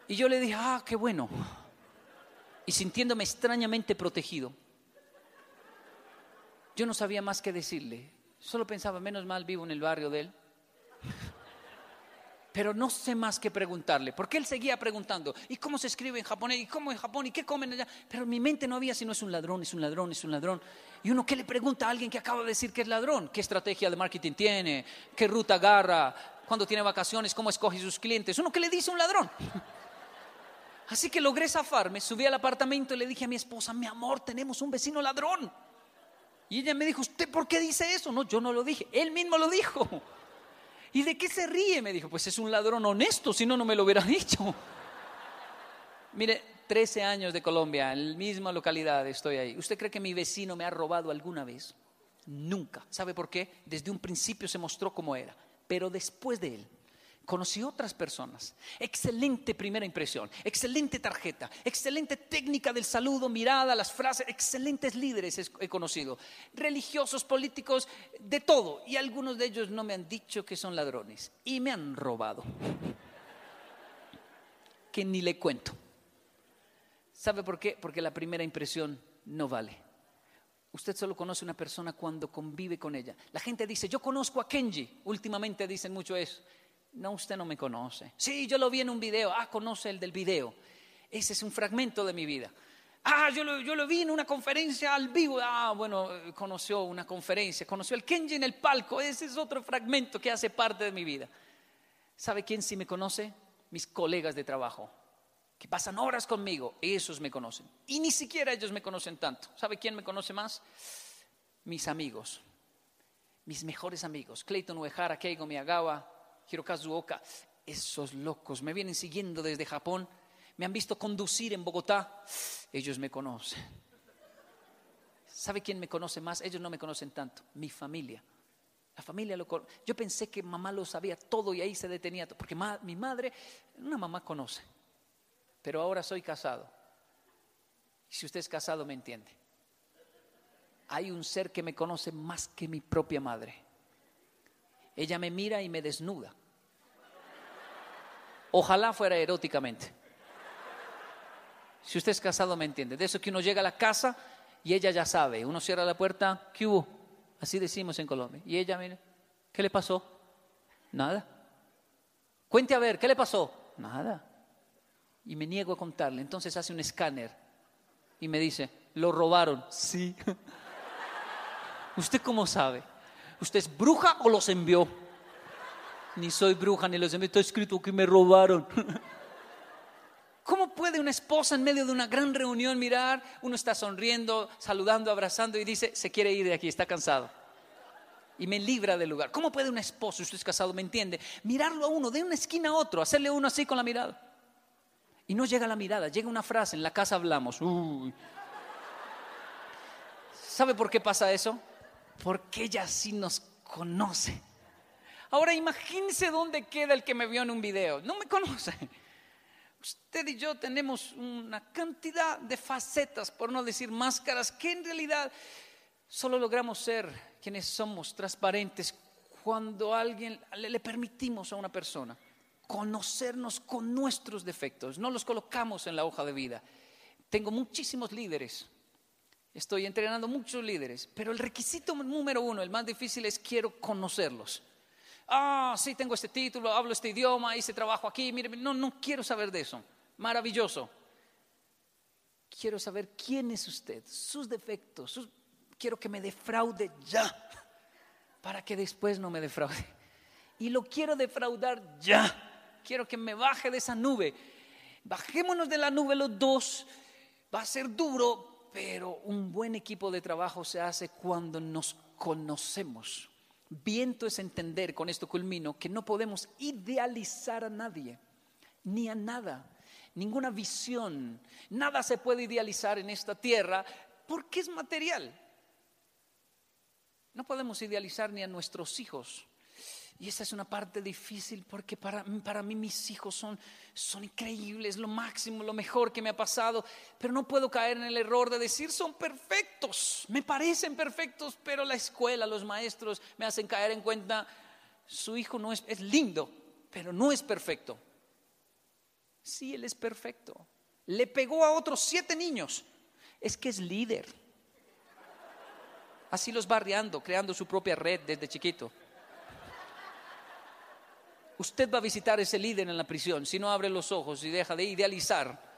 Y yo le dije, ah, qué bueno. Y sintiéndome extrañamente protegido, yo no sabía más que decirle. Solo pensaba, menos mal vivo en el barrio de él. Pero no sé más que preguntarle, porque él seguía preguntando, ¿y cómo se escribe en japonés? ¿Y cómo en Japón? ¿Y qué comen allá? Pero mi mente no había sino es un ladrón, es un ladrón, es un ladrón. Y uno, ¿qué le pregunta a alguien que acaba de decir que es ladrón? ¿Qué estrategia de marketing tiene? ¿Qué ruta agarra? ¿Cuándo tiene vacaciones? ¿Cómo escoge sus clientes? Uno, ¿qué le dice a un ladrón? Así que logré zafarme, subí al apartamento y le dije a mi esposa, mi amor, tenemos un vecino ladrón. Y ella me dijo, ¿usted por qué dice eso? No, yo no lo dije, él mismo lo dijo. ¿Y de qué se ríe? Me dijo, pues es un ladrón honesto, si no, no me lo hubiera dicho. Mire, 13 años de Colombia, en la misma localidad estoy ahí. ¿Usted cree que mi vecino me ha robado alguna vez? Nunca. ¿Sabe por qué? Desde un principio se mostró como era. Pero después de él, conocí otras personas. Excelente primera impresión, excelente tarjeta, excelente técnica del saludo, mirada, las frases, excelentes líderes he conocido, religiosos, políticos, de todo. Y algunos de ellos no me han dicho que son ladrones y me han robado. Que ni le cuento. ¿Sabe por qué? Porque la primera impresión no vale. Usted solo conoce una persona cuando convive con ella. La gente dice, yo conozco a Kenji. Últimamente dicen mucho eso. No, usted no me conoce. Sí, yo lo vi en un video. Ah, conoce el del video. Ese es un fragmento de mi vida. Ah, yo lo, yo lo vi en una conferencia al vivo. Ah, bueno, conoció una conferencia, conoció el Kenji en el palco. Ese es otro fragmento que hace parte de mi vida. ¿Sabe quién sí me conoce? Mis colegas de trabajo, que pasan horas conmigo. Esos me conocen. Y ni siquiera ellos me conocen tanto. ¿Sabe quién me conoce más? Mis amigos. Mis mejores amigos. Clayton Uehara, Keigo Miyagawa, Hirokazu Oka, esos locos me vienen siguiendo desde Japón, me han visto conducir en Bogotá, ellos me conocen. ¿Sabe quién me conoce más? Ellos no me conocen tanto, mi familia. La familia lo Yo pensé que mamá lo sabía todo y ahí se detenía todo, porque mi madre, una mamá conoce, pero ahora soy casado. Si usted es casado me entiende. Hay un ser que me conoce más que mi propia madre. Ella me mira y me desnuda. Ojalá fuera eróticamente. Si usted es casado, me entiende. De eso que uno llega a la casa y ella ya sabe. Uno cierra la puerta, ¿qué hubo? Así decimos en Colombia. Y ella, mire, ¿qué le pasó? Nada. Cuente a ver, ¿qué le pasó? Nada. Y me niego a contarle. Entonces hace un escáner y me dice, ¿lo robaron? Sí. ¿Usted cómo sabe? ¿Usted es bruja o los envió? Ni soy bruja, ni los. Está escrito que me robaron. ¿Cómo puede una esposa en medio de una gran reunión mirar? Uno está sonriendo, saludando, abrazando y dice, se quiere ir de aquí, está cansado. Y me libra del lugar. ¿Cómo puede un esposo, usted es casado, me entiende, mirarlo a uno de una esquina a otro, hacerle uno así con la mirada? Y no llega la mirada, llega una frase, en la casa hablamos. ¿Sabe por qué pasa eso? porque ella sí nos conoce. Ahora imagínese dónde queda el que me vio en un video. No me conoce. Usted y yo tenemos una cantidad de facetas, por no decir máscaras, que en realidad solo logramos ser quienes somos, transparentes, cuando a alguien le permitimos a una persona conocernos con nuestros defectos, no los colocamos en la hoja de vida. Tengo muchísimos líderes Estoy entrenando muchos líderes, pero el requisito número uno, el más difícil es quiero conocerlos. Ah, sí, tengo este título, hablo este idioma, hice trabajo aquí, mire, no, no quiero saber de eso. Maravilloso. Quiero saber quién es usted, sus defectos, quiero que me defraude ya, para que después no me defraude. Y lo quiero defraudar ya. Quiero que me baje de esa nube. Bajémonos de la nube los dos. Va a ser duro, pero un buen equipo de trabajo se hace cuando nos conocemos. Viento es entender, con esto culmino, que no podemos idealizar a nadie, ni a nada, ninguna visión. Nada se puede idealizar en esta tierra porque es material. No podemos idealizar ni a nuestros hijos, y esa es una parte difícil porque para, para mí mis hijos son, son increíbles, lo máximo, lo mejor que me ha pasado, pero no puedo caer en el error de decir son perfectos, me parecen perfectos, pero la escuela, los maestros me hacen caer en cuenta, su hijo no es, es lindo, pero no es perfecto. Sí, él es perfecto. Le pegó a otros siete niños, es que es líder. Así los barriando, creando su propia red desde chiquito. Usted va a visitar ese líder en la prisión si no abre los ojos y deja de idealizar.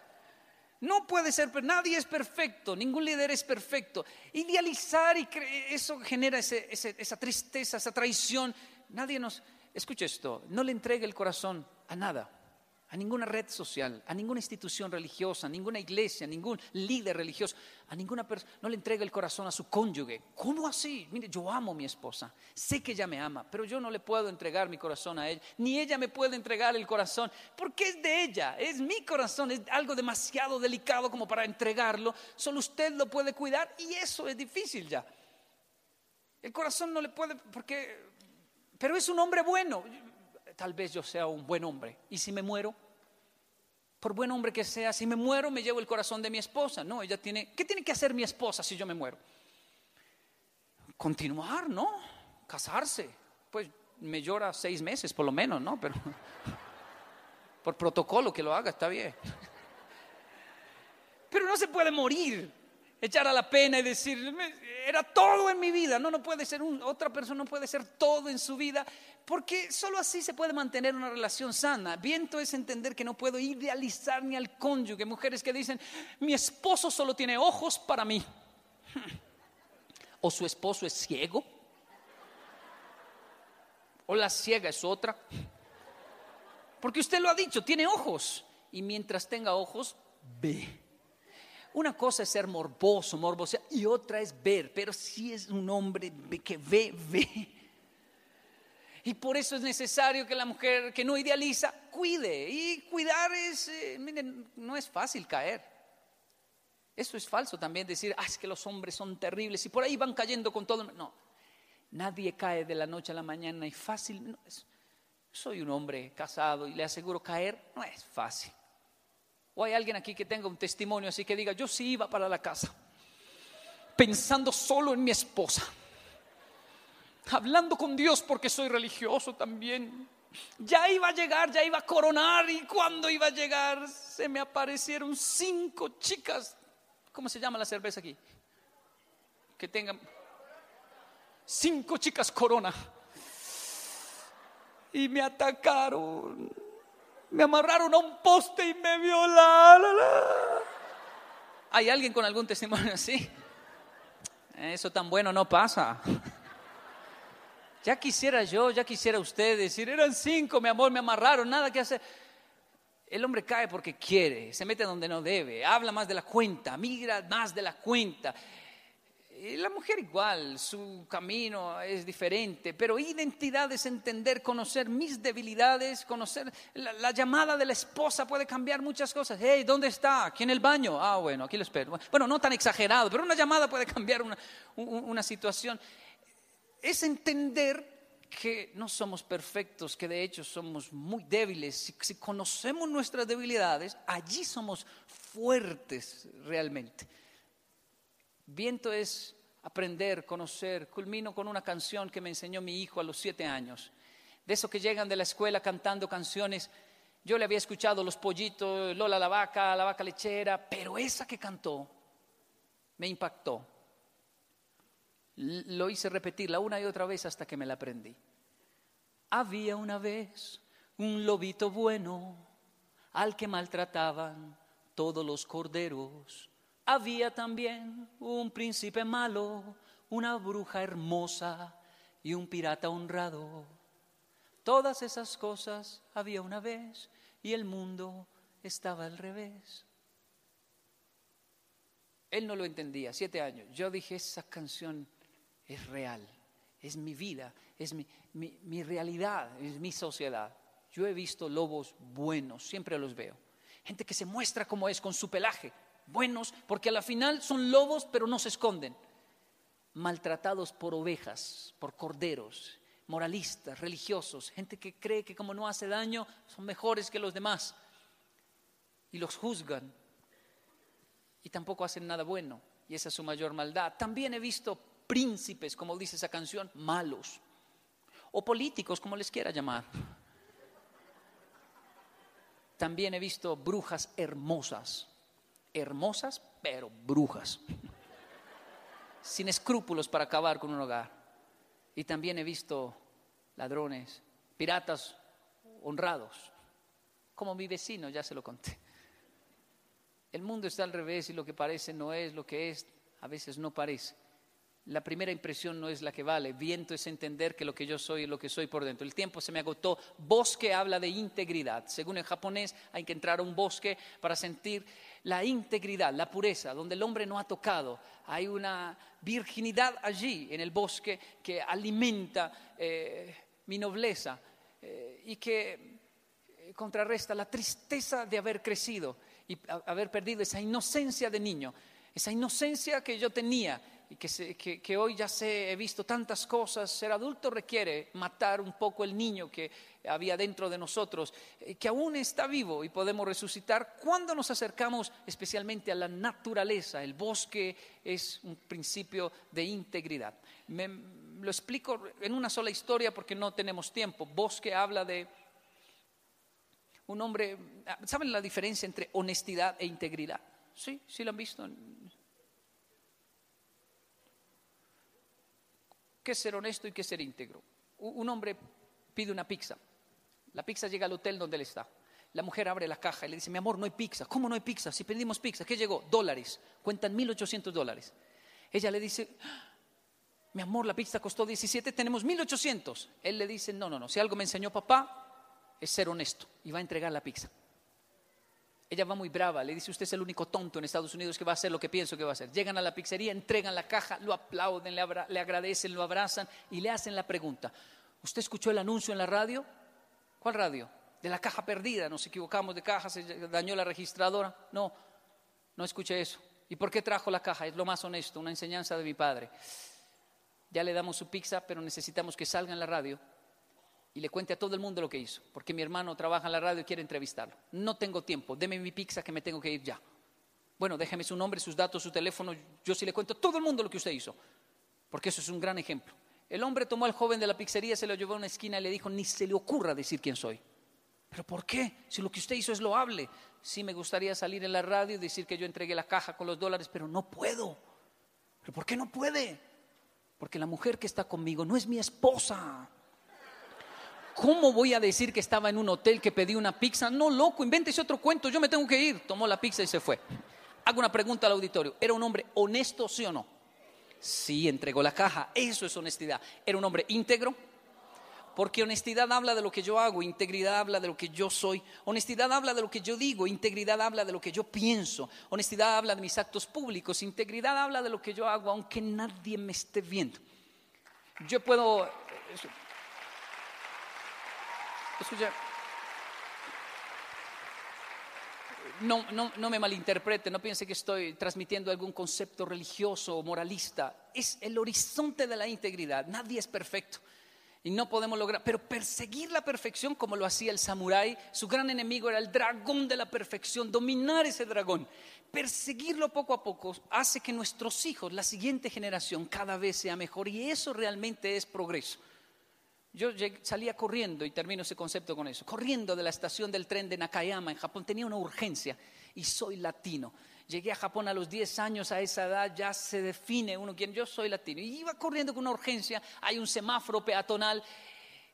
No puede ser, nadie es perfecto, ningún líder es perfecto. Idealizar y eso genera esa tristeza, esa traición. Nadie nos, escuche esto, no le entregue el corazón a nada a ninguna red social, a ninguna institución religiosa, a ninguna iglesia, a ningún líder religioso, a ninguna persona, no le entrega el corazón a su cónyuge. ¿Cómo así? Mire, yo amo a mi esposa, sé que ella me ama, pero yo no le puedo entregar mi corazón a ella, ni ella me puede entregar el corazón, porque es de ella, es mi corazón, es algo demasiado delicado como para entregarlo, solo usted lo puede cuidar y eso es difícil ya. El corazón no le puede, porque, pero es un hombre bueno tal vez yo sea un buen hombre. ¿Y si me muero? Por buen hombre que sea, si me muero me llevo el corazón de mi esposa. No, ella tiene, ¿qué tiene que hacer mi esposa si yo me muero? Continuar, ¿no? Casarse. Pues me llora seis meses por lo menos, ¿no? Pero por protocolo que lo haga, está bien. Pero no se puede morir echar a la pena y decir, era todo en mi vida. No, no puede ser otra persona, no puede ser todo en su vida, porque solo así se puede mantener una relación sana. Viento es entender que no puedo idealizar ni al cónyuge. Mujeres que dicen, mi esposo solo tiene ojos para mí. O su esposo es ciego. O la ciega es otra. Porque usted lo ha dicho, tiene ojos. Y mientras tenga ojos, ve. Una cosa es ser morboso, morboso, y otra es ver, pero si es un hombre que ve, ve. Y por eso es necesario que la mujer que no idealiza cuide. Y cuidar es, eh, miren, no es fácil caer. Eso es falso también decir, ah, es que los hombres son terribles y por ahí van cayendo con todo. No, nadie cae de la noche a la mañana y fácil. soy un hombre casado y le aseguro caer no es fácil. ¿O hay alguien aquí que tenga un testimonio así que diga, yo sí iba para la casa, pensando solo en mi esposa, hablando con Dios porque soy religioso también? Ya iba a llegar, ya iba a coronar y cuando iba a llegar se me aparecieron cinco chicas. ¿Cómo se llama la cerveza aquí? Que tengan cinco chicas corona. Y me atacaron me amarraron a un poste y me violaron. ¿Hay alguien con algún testimonio así? Eso tan bueno no pasa. Ya quisiera yo, ya quisiera usted decir, eran cinco, mi amor, me amarraron, nada que hacer. El hombre cae porque quiere, se mete donde no debe, habla más de la cuenta, mira más de la cuenta la mujer igual, su camino es diferente, pero identidad es entender, conocer mis debilidades, conocer la, llamada de la esposa puede cambiar muchas cosas. Hey, ¿dónde está? ¿Aquí en el baño? Ah, bueno, aquí lo espero. Bueno, no tan exagerado, pero una llamada puede cambiar una, una situación. Es entender que no somos perfectos, que de hecho somos muy débiles. Si conocemos nuestras debilidades, allí somos fuertes realmente. Viento es aprender, conocer. Culmino con una canción que me enseñó mi hijo a los siete años. De esos que llegan de la escuela cantando canciones. Yo le había escuchado Los Pollitos, Lola la Vaca, La Vaca Lechera, pero esa que cantó me impactó. Lo hice repetirla una y otra vez hasta que me la aprendí. Había una vez un lobito bueno al que maltrataban todos los corderos había también un príncipe malo, una bruja hermosa y un pirata honrado. Todas esas cosas había una vez y el mundo estaba al revés. Él no lo entendía, siete años. Yo dije, esa canción es real, es mi vida, es mi, mi realidad, es mi sociedad. Yo he visto lobos buenos, siempre los veo. Gente que se muestra como es con su pelaje, buenos, porque a la final son lobos, pero no se esconden. Maltratados por ovejas, por corderos, moralistas, religiosos, gente que cree que como no hace daño, son mejores que los demás. Y los juzgan. Y tampoco hacen nada bueno. Y esa es su mayor maldad. También he visto príncipes, como dice esa canción, malos. O políticos, como les quiera llamar. También he visto brujas hermosas hermosas, pero brujas, sin escrúpulos para acabar con un hogar. Y también he visto ladrones, piratas honrados, como mi vecino, ya se lo conté. El mundo está al revés y lo que parece no es lo que es, a veces no parece. La primera impresión no es la que vale. Viento es entender que lo que yo soy es lo que soy por dentro. El tiempo se me agotó. Bosque habla de integridad. Según el japonés, hay que entrar a un bosque para sentir la integridad, la pureza, donde el hombre no ha tocado. Hay una virginidad allí en el bosque que alimenta eh, mi nobleza eh, y que eh, contrarresta la tristeza de haber crecido y haber perdido esa inocencia de niño, esa inocencia que yo tenía y que, hoy ya sé, he visto tantas cosas, ser adulto requiere matar un poco el niño que había dentro de nosotros, eh, que aún está vivo y podemos resucitar cuando nos acercamos especialmente a la naturaleza. El bosque es un principio de integridad. Me, lo explico en una sola historia porque no tenemos tiempo. Bosque habla de un hombre, ¿saben la diferencia entre honestidad e integridad? Sí, sí lo han visto. ¿Qué es ser honesto y qué es ser íntegro? Un hombre pide una pizza. La pizza llega al hotel donde él está. La mujer abre la caja y le dice, mi amor, no hay pizza. ¿Cómo no hay pizza? Si pedimos pizza, ¿qué llegó? Dólares. Cuentan 1.800 dólares. Ella le dice, mi amor, la pizza costó 17, tenemos 1.800. Él le dice, no, no, no. Si algo me enseñó papá, es ser honesto. Y va a entregar la pizza. Ella va muy brava, le dice, usted es el único tonto en Estados Unidos que va a hacer lo que pienso que va a hacer. Llegan a la pizzería, entregan la caja, lo aplauden, le, agradecen, lo abrazan y le hacen la pregunta. ¿Usted escuchó el anuncio en la radio? ¿Cuál radio? De la caja perdida, nos equivocamos de caja, se dañó la registradora. No, no escuché eso. ¿Y por qué trajo la caja? Es lo más honesto, una enseñanza de mi padre. Ya le damos su pizza, pero necesitamos que salga en la radio y le cuente a todo el mundo lo que hizo, porque mi hermano trabaja en la radio y quiere entrevistarlo. No tengo tiempo, deme mi pizza que me tengo que ir ya. Bueno, déjeme su nombre, sus datos, su teléfono, yo sí le cuento a todo el mundo lo que usted hizo, porque eso es un gran ejemplo. El hombre tomó al joven de la pizzería, se lo llevó a una esquina y le dijo, ni se le ocurra decir quién soy. ¿Pero por qué? Si lo que usted hizo es loable. Sí me gustaría salir en la radio y decir que yo entregué la caja con los dólares, pero no puedo. ¿Pero por qué no puede? Porque la mujer que está conmigo no es mi esposa. ¿Cómo voy a decir que estaba en un hotel que pedí una pizza? No, loco, invéntese otro cuento, yo me tengo que ir. Tomó la pizza y se fue. Hago una pregunta al auditorio. ¿Era un hombre honesto, sí o no? Sí, entregó la caja. Eso es honestidad. ¿Era un hombre íntegro? Porque honestidad habla de lo que yo hago, integridad habla de lo que yo soy, honestidad habla de lo que yo digo, integridad habla de lo que yo pienso, honestidad habla de mis actos públicos, integridad habla de lo que yo hago aunque nadie me esté viendo. Yo puedo Escucha, no, no, me malinterprete, no piense que estoy transmitiendo algún concepto religioso o moralista. Es el horizonte de la integridad. Nadie es perfecto y no podemos lograr, pero perseguir la perfección como lo hacía el samurái, su gran enemigo era el dragón de la perfección, dominar ese dragón, perseguirlo poco a poco hace que nuestros hijos, la siguiente generación, cada vez sea mejor y eso realmente es progreso. Yo salía corriendo, y termino ese concepto con eso, corriendo de la estación del tren de Nakayama en Japón, tenía una urgencia y soy latino. Llegué a Japón a los 10 años, a esa edad ya se define uno quién, yo soy latino. Y iba corriendo con una urgencia, hay un semáforo peatonal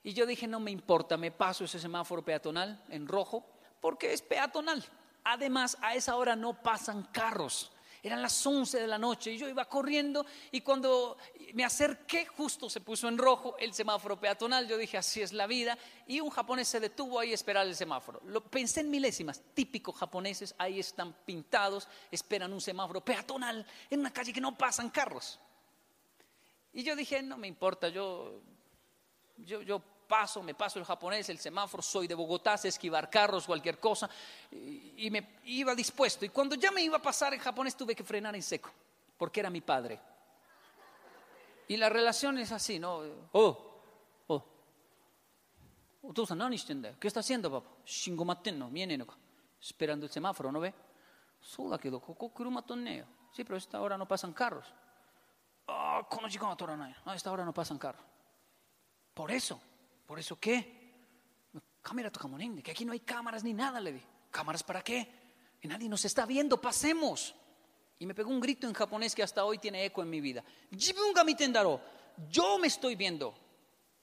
y yo dije, no me importa, me paso ese semáforo peatonal en rojo porque es peatonal. Además, a esa hora no pasan carros. Eran las 11 de la noche y yo iba corriendo y cuando me acerqué justo se puso en rojo el semáforo peatonal. Yo dije, así es la vida. Y un japonés se detuvo ahí a esperar el semáforo. Lo pensé en milésimas, típicos japoneses, ahí están pintados, esperan un semáforo peatonal en una calle que no pasan carros. Y yo dije, no me importa, yo, yo, yo paso, me paso el japonés, el semáforo, soy de Bogotá, sé esquivar carros, cualquier cosa, y, me iba dispuesto. Y cuando ya me iba a pasar el japonés tuve que frenar en seco, porque era mi padre. Y la relación es así, ¿no? Oh, oh. ¿Qué está haciendo, papá? Esperando el semáforo, ¿no ve? Sí, pero a esta hora no pasan carros. Ah, a esta hora no pasan carros. Por eso, ¿Por eso qué? Cámara tu que aquí no hay cámaras ni nada, le di. ¿Cámaras para qué? Que nadie nos está viendo, pasemos. Y me pegó un grito en japonés que hasta hoy tiene eco en mi vida. Yo me estoy viendo.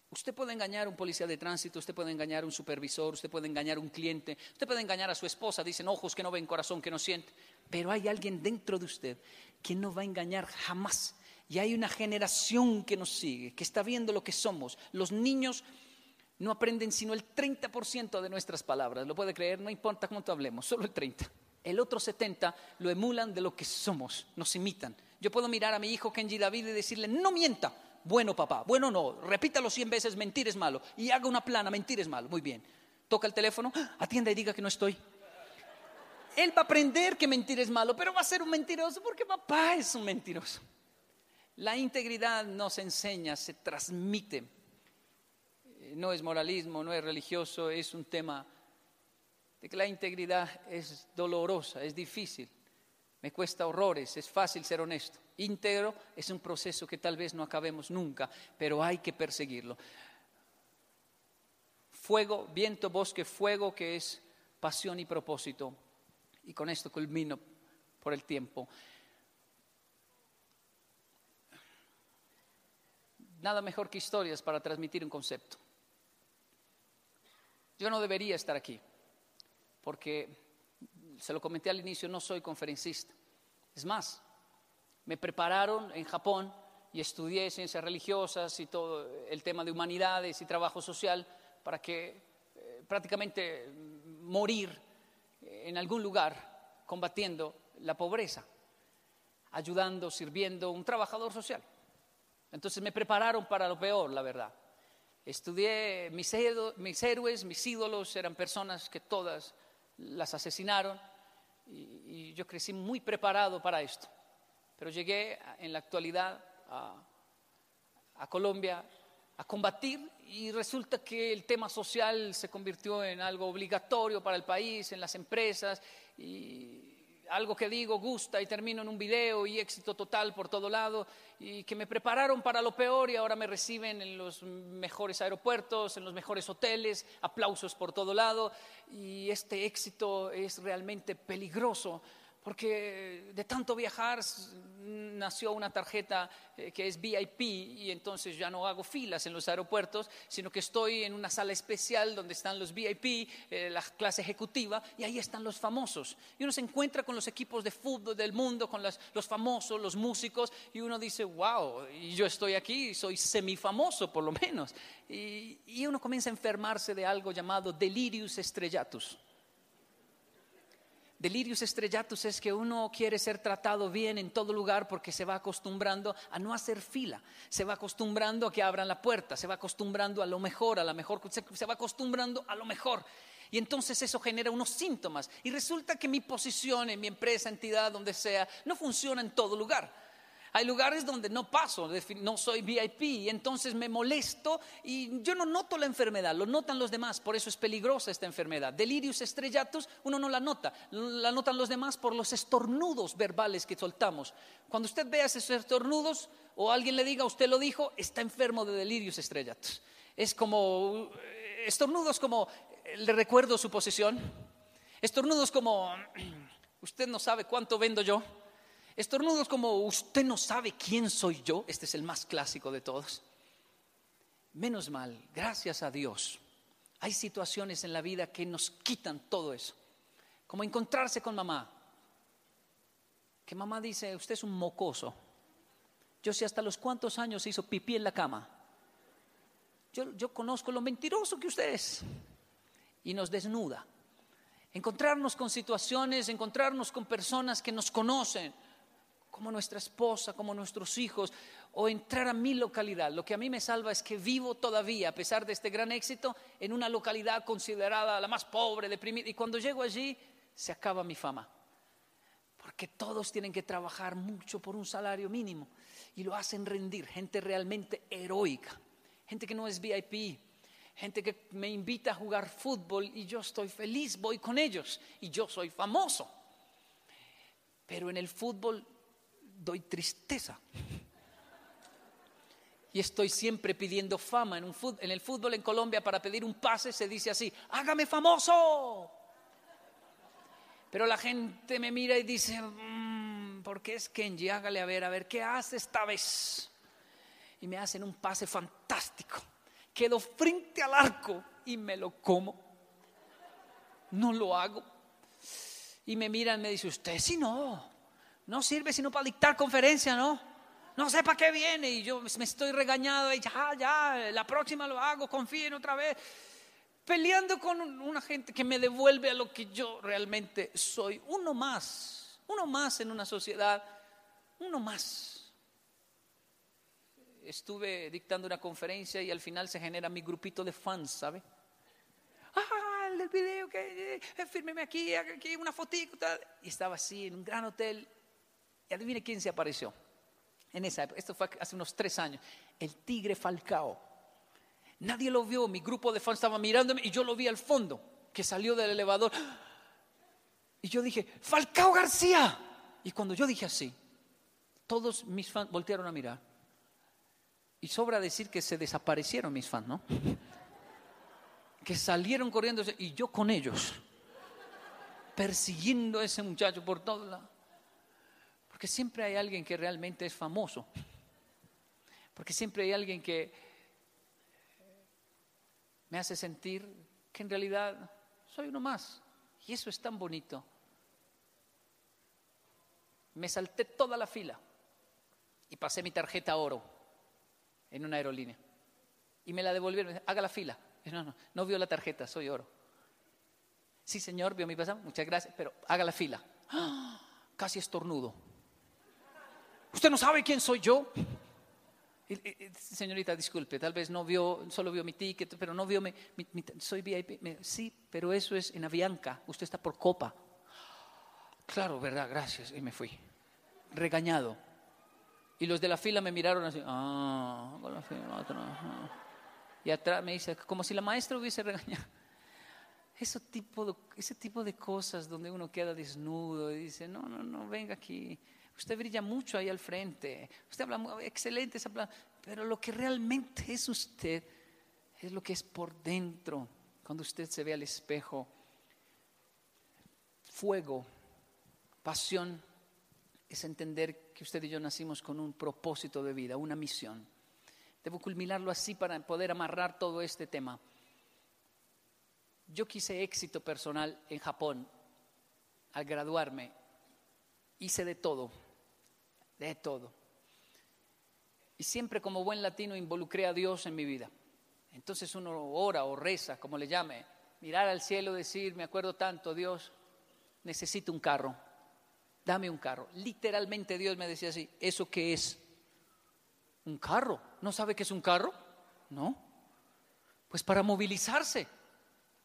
Usted puede engañar a un policía de tránsito, usted puede engañar a un supervisor, usted puede engañar a un cliente, usted puede engañar a su esposa, dicen ojos que no ven, corazón que no siente, pero hay alguien dentro de usted que no va a engañar jamás. Y hay una generación que nos sigue, que está viendo lo que somos. Los niños no aprenden sino el 30% de nuestras palabras, lo puede creer, no importa cuánto hablemos, solo el 30%. El otro 70% lo emulan de lo que somos, nos imitan. Yo puedo mirar a mi hijo Kenji David y decirle, no mienta, bueno papá, bueno no, repítalo 100 veces, mentir es malo, y haga una plana, mentir es malo, muy bien. Toca el teléfono, ¡Ah! atienda y diga que no estoy. Él va a aprender que mentir es malo, pero va a ser un mentiroso porque papá es un mentiroso. La integridad nos enseña, se transmite. No es moralismo, no es religioso, es un tema de que la integridad es dolorosa, es difícil, me cuesta horrores, es fácil ser honesto. Íntegro es un proceso que tal vez no acabemos nunca, pero hay que perseguirlo. Fuego, viento, bosque, fuego, que es pasión y propósito. Y con esto culmino por el tiempo. Nada mejor que historias para transmitir un concepto. Yo no debería estar aquí, porque, se lo comenté al inicio, no soy conferencista. Es más, me prepararon en Japón y estudié ciencias religiosas y todo el tema de humanidades y trabajo social para que eh, prácticamente morir en algún lugar combatiendo la pobreza, ayudando, sirviendo, un trabajador social. Entonces me prepararon para lo peor, la verdad. Estudié mis, mis héroes, mis ídolos, eran personas que todas las asesinaron y, yo crecí muy preparado para esto. Pero llegué en la actualidad a, a Colombia a combatir y resulta que el tema social se convirtió en algo obligatorio para el país, en las empresas y algo que digo gusta y termino en un video y éxito total por todo lado y que me prepararon para lo peor y ahora me reciben en los mejores aeropuertos, en los mejores hoteles, aplausos por todo lado y este éxito es realmente peligroso porque de tanto viajar nació una tarjeta eh, que es VIP y entonces ya no hago filas en los aeropuertos, sino que estoy en una sala especial donde están los VIP, eh, la clase ejecutiva, y ahí están los famosos. Y uno se encuentra con los equipos de fútbol del mundo, con los famosos, los músicos, y uno dice, wow, yo estoy aquí, soy semifamoso por lo menos. Y uno comienza a enfermarse de algo llamado delirius estrellatus. Delirius estrellatus es que uno quiere ser tratado bien en todo lugar porque se va acostumbrando a no hacer fila, se va acostumbrando a que abran la puerta, se va acostumbrando a lo mejor, a la mejor, se va acostumbrando a lo mejor. Y entonces eso genera unos síntomas. Y resulta que mi posición en mi empresa, entidad, donde sea, no funciona en todo lugar. Hay lugares donde no paso, no soy VIP, entonces me molesto y yo no noto la enfermedad, lo notan los demás, por eso es peligrosa esta enfermedad. Delirius estrellatus, uno no la nota, la notan los demás por los estornudos verbales que soltamos. Cuando usted vea esos estornudos o alguien le diga, usted lo dijo, está enfermo de delirius estrellatus. Es como, estornudos como, le recuerdo su posición, estornudos como, usted no sabe cuánto vendo yo. Estornudos como usted no sabe quién soy yo, este es el más clásico de todos. Menos mal, gracias a Dios, hay situaciones en la vida que nos quitan todo eso. Como encontrarse con mamá. Que mamá dice, usted es un mocoso. Yo sé hasta los cuántos años hizo pipí en la cama. Yo, yo conozco lo mentiroso que usted es. Y nos desnuda. Encontrarnos con situaciones, encontrarnos con personas que nos conocen como nuestra esposa, como nuestros hijos, o entrar a mi localidad. Lo que a mí me salva es que vivo todavía, a pesar de este gran éxito, en una localidad considerada la más pobre, deprimida. Y cuando llego allí, se acaba mi fama. Porque todos tienen que trabajar mucho por un salario mínimo y lo hacen rendir. Gente realmente heroica, gente que no es VIP, gente que me invita a jugar fútbol y yo estoy feliz, voy con ellos y yo soy famoso. Pero en el fútbol doy tristeza. Y estoy siempre pidiendo fama. En, el fútbol en Colombia para pedir un pase se dice así, hágame famoso. Pero la gente me mira y dice, mm, ¿por qué es Kenji? Hágale a ver, a ver, ¿qué hace esta vez? Y me hacen un pase fantástico quedo frente al arco y me lo como. No lo hago. Y me miran me dice, usted si no, no sirve sino para dictar conferencia, ¿no? No sé para qué viene y yo me estoy regañado y ya, ya, la próxima lo hago, confíen otra vez. Peleando con una gente que me devuelve a lo que yo realmente soy. Uno más, uno más en una sociedad, uno más. Estuve dictando una conferencia y al final se genera mi grupito de fans, ¿sabe? Ah, el video, que eh, fírmeme aquí, aquí una fotito. Y estaba así en un gran hotel. Y adivine quién se apareció en esa época, esto fue hace unos tres años, el tigre Falcao. Nadie lo vio, mi grupo de fans estaba mirándome y yo lo vi al fondo, que salió del elevador. Y yo dije, Falcao García. Y cuando yo dije así, todos mis fans voltearon a mirar. Y sobra decir que se desaparecieron mis fans, ¿no? Que salieron corriendo y yo con ellos, persiguiendo a ese muchacho por todos lados. Porque siempre hay alguien que realmente es famoso. Porque siempre hay alguien que me hace sentir que en realidad soy uno más. Y eso es tan bonito. Me salté toda la fila y pasé mi tarjeta oro en una aerolínea. Y me la devolvieron. Haga la fila. No, no, no vio la tarjeta, soy oro. Sí, señor, vio mi pasaje, muchas gracias, pero haga la fila. ¡Ah! Casi estornudo. ¿Usted no sabe quién soy yo? Señorita, disculpe, tal vez no vio, solo vio mi ticket, pero no vio mi, soy VIP. sí, pero eso es en Avianca, usted está por copa. Claro, verdad, gracias. Y me fui, regañado. Y los de la fila me miraron así, ah, con la fila, Y atrás me dice, como si la maestra hubiese regañado. Ese tipo, ese tipo de cosas donde uno queda desnudo y dice, no, no, no, venga aquí. Usted brilla mucho ahí al frente. Usted habla muy, excelente, pero lo que realmente es usted es lo que es por dentro. Cuando usted se ve al espejo, fuego, pasión, es entender que usted y yo nacimos con un propósito de vida, una misión. Debo culminarlo así para poder amarrar todo este tema. Yo quise éxito personal en Japón al graduarme. Hice de todo de todo. Y siempre como buen latino involucré a Dios en mi vida. Entonces uno ora o reza, como le llame, mirar al cielo, decir, me acuerdo tanto, Dios, necesito un carro, dame un carro. Literalmente Dios me decía así, ¿eso qué es? Un carro. ¿No sabe qué es un carro? No. Pues para movilizarse.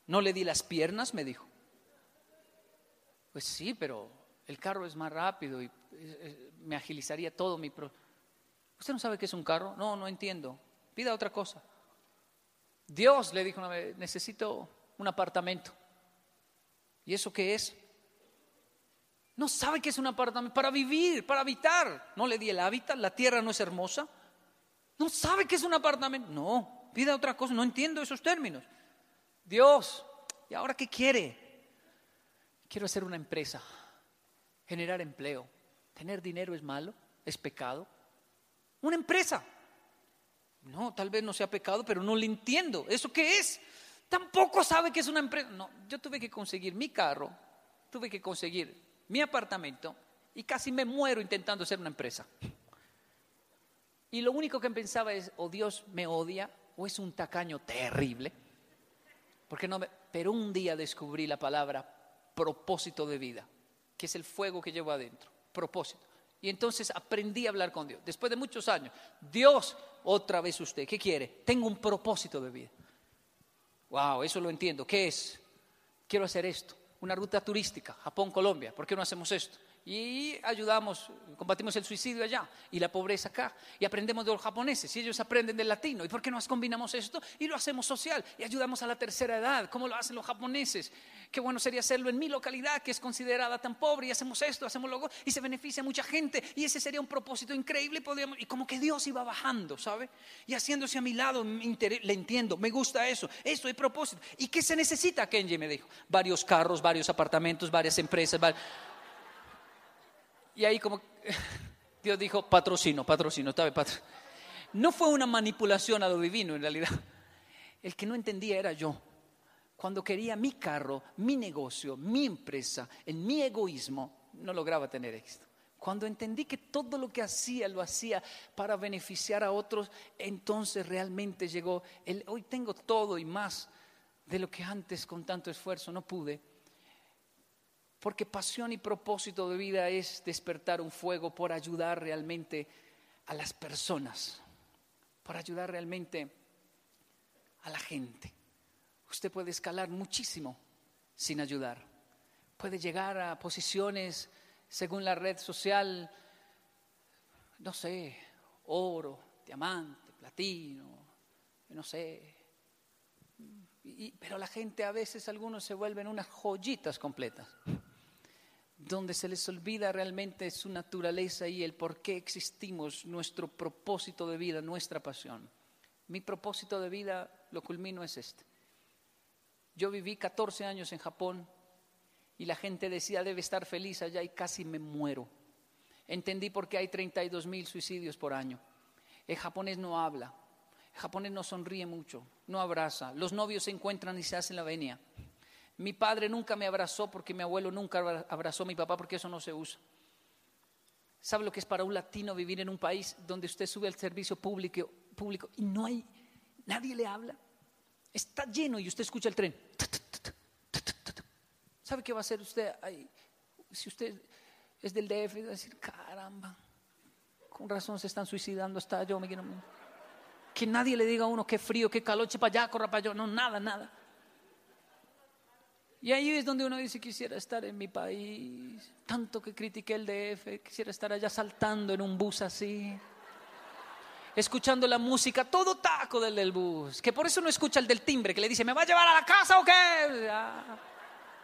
No le di las piernas, me dijo. Pues sí, pero el carro es más rápido y me agilizaría todo mi... Pro ¿Usted no sabe qué es un carro? No, no entiendo. Pida otra cosa. Dios le dijo una vez, necesito un apartamento. ¿Y eso qué es? No sabe qué es un apartamento. Para vivir, para habitar. No le di el hábitat, la tierra no es hermosa. No sabe qué es un apartamento. No, pida otra cosa, no entiendo esos términos. Dios, ¿y ahora qué quiere? Quiero hacer una empresa generar empleo. ¿Tener dinero es malo? ¿Es pecado? Una empresa. No, tal vez no sea pecado, pero no le entiendo. ¿Eso qué es? Tampoco sabe que es una empresa. No, yo tuve que conseguir mi carro, tuve que conseguir mi apartamento y casi me muero intentando hacer una empresa. Y lo único que pensaba es, o Dios me odia, o es un tacaño terrible. Porque no Pero un día descubrí la palabra propósito de vida que es el fuego que llevo adentro, propósito. Y entonces aprendí a hablar con Dios. Después de muchos años, Dios, otra vez usted, ¿qué quiere? Tengo un propósito de vida. Wow, eso lo entiendo. ¿Qué es? Quiero hacer esto. Una ruta turística, Japón, Colombia. ¿Por qué no hacemos esto? Y ayudamos, combatimos el suicidio allá y la pobreza acá y aprendemos de los japoneses y ellos aprenden del latino. ¿Y por qué no combinamos esto y lo hacemos social y ayudamos a la tercera edad? ¿Cómo lo hacen los japoneses? Qué bueno sería hacerlo en mi localidad que es considerada tan pobre y hacemos esto, hacemos luego y se beneficia a mucha gente y ese sería un propósito increíble podríamos, y como que Dios iba bajando, ¿sabe? Y haciéndose a mi lado, le entiendo, me gusta eso, esto es propósito. ¿Y qué se necesita? Kenji me dijo, varios carros, varios apartamentos, varias empresas, varios y ahí como Dios dijo, patrocino, patrocino, No fue una manipulación a lo divino en realidad. El que no entendía era yo. Cuando quería mi carro, mi negocio, mi empresa, en mi egoísmo, no lograba tener éxito. Cuando entendí que todo lo que hacía lo hacía para beneficiar a otros, entonces realmente llegó hoy tengo todo y más de lo que antes con tanto esfuerzo no pude. Porque pasión y propósito de vida es despertar un fuego por ayudar realmente a las personas, por ayudar realmente a la gente. Usted puede escalar muchísimo sin ayudar. Puede llegar a posiciones según la red social, no sé, oro, diamante, platino, no sé. pero la gente a veces, algunos se vuelven unas joyitas completas, donde se les olvida realmente su naturaleza y el por qué existimos, nuestro propósito de vida, nuestra pasión. Mi propósito de vida, lo culmino, es este. Yo viví 14 años en Japón y la gente decía, debe estar feliz allá y casi me muero. Entendí por qué hay 32 mil suicidios por año. El japonés no habla, el japonés no sonríe mucho, no abraza. Los novios se encuentran y se hacen la venia. Mi padre nunca me abrazó porque mi abuelo nunca abrazó a mi papá porque eso no se usa. ¿Sabe lo que es para un latino vivir en un país donde usted sube al servicio público, público y no hay, nadie le habla? Está lleno y usted escucha el tren. ¿Sabe qué va a hacer usted? si usted es del DF, va a decir, caramba, con razón se están suicidando hasta yo. Me quiero... Que nadie le diga a uno qué frío, qué calor, para allá, corra para allá. No, nada, nada. Y ahí es donde uno dice, quisiera estar en mi país. Tanto que critiqué el DF, quisiera estar allá saltando en un bus así. Escuchando la música, todo taco del del bus. Que por eso no escucha el del timbre, que le dice, ¿me va a llevar a la casa o qué?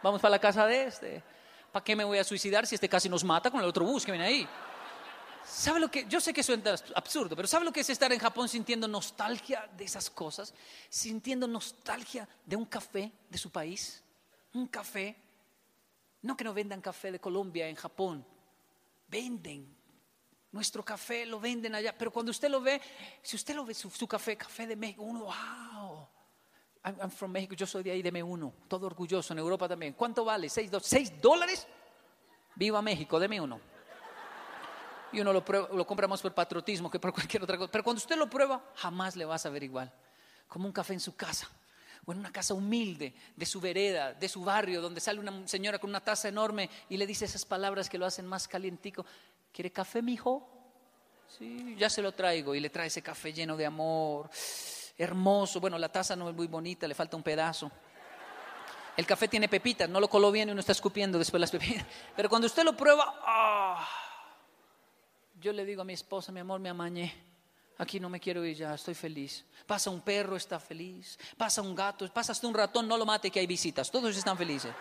Vamos para la casa de este. ¿Para qué me voy a suicidar si este casi nos mata con el otro bus que viene ahí? ¿Sabe lo que? Yo sé que suena absurdo, pero ¿sabe lo que es estar en Japón sintiendo nostalgia de esas cosas? Sintiendo nostalgia de un café de su país. Un café. No que no vendan café de Colombia en Japón. Venden. Nuestro café lo venden allá. Pero cuando usted lo ve, si usted lo ve, su, café, café de México, uno, wow I'm, from México, yo soy de ahí, deme uno. Todo orgulloso, en Europa también. ¿Cuánto vale? ¿Seis, dólares? Viva México, deme uno. Y uno lo, lo compra más por patriotismo que por cualquier otra cosa. Pero cuando usted lo prueba, jamás le va a saber igual. Como un café en su casa. O en una casa humilde, de su vereda, de su barrio, donde sale una señora con una taza enorme y le dice esas palabras que lo hacen más calientico. ¿Quiere café, mijo? Sí, ya se lo traigo. Y le trae ese café lleno de amor hermoso. Bueno, la taza no es muy bonita, le falta un pedazo. El café tiene pepitas, no lo coló bien y uno está escupiendo después las pepitas. Pero cuando usted lo prueba, ah, yo le digo a mi esposa, mi amor, me amañé. Aquí no me quiero ir ya, estoy feliz. Pasa un perro, está feliz. Pasa un gato, pasa hasta un ratón, no lo mate que hay visitas. Todos están felices.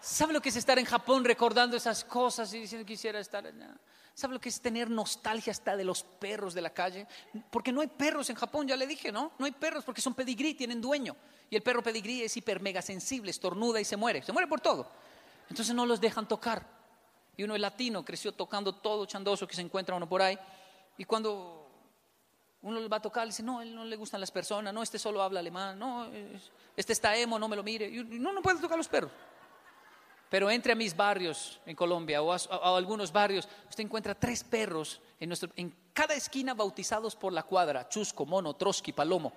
¿Sabe lo que es estar en Japón recordando esas cosas y diciendo quisiera estar allá? ¿Sabe lo que es tener nostalgia hasta de los perros de la calle? Porque no hay perros en Japón, ya le dije, ¿no? No hay perros porque son pedigrí, tienen dueño. Y el perro pedigrí es hiper mega sensible, estornuda y se muere. Se muere por todo. Entonces no los dejan tocar. Y uno es latino, creció tocando todo chandoso que se encuentra uno por ahí. Y cuando uno le va a tocar, dice, no, él no le gustan las personas, no, este solo habla alemán, no, este está emo, no me lo mire. Y no, no puede tocar los perros. Pero entre a mis barrios en Colombia o a, algunos barrios, usted encuentra tres perros en, nuestro, en cada esquina bautizados por la cuadra, Chusco, Mono, Trotsky, Palomo.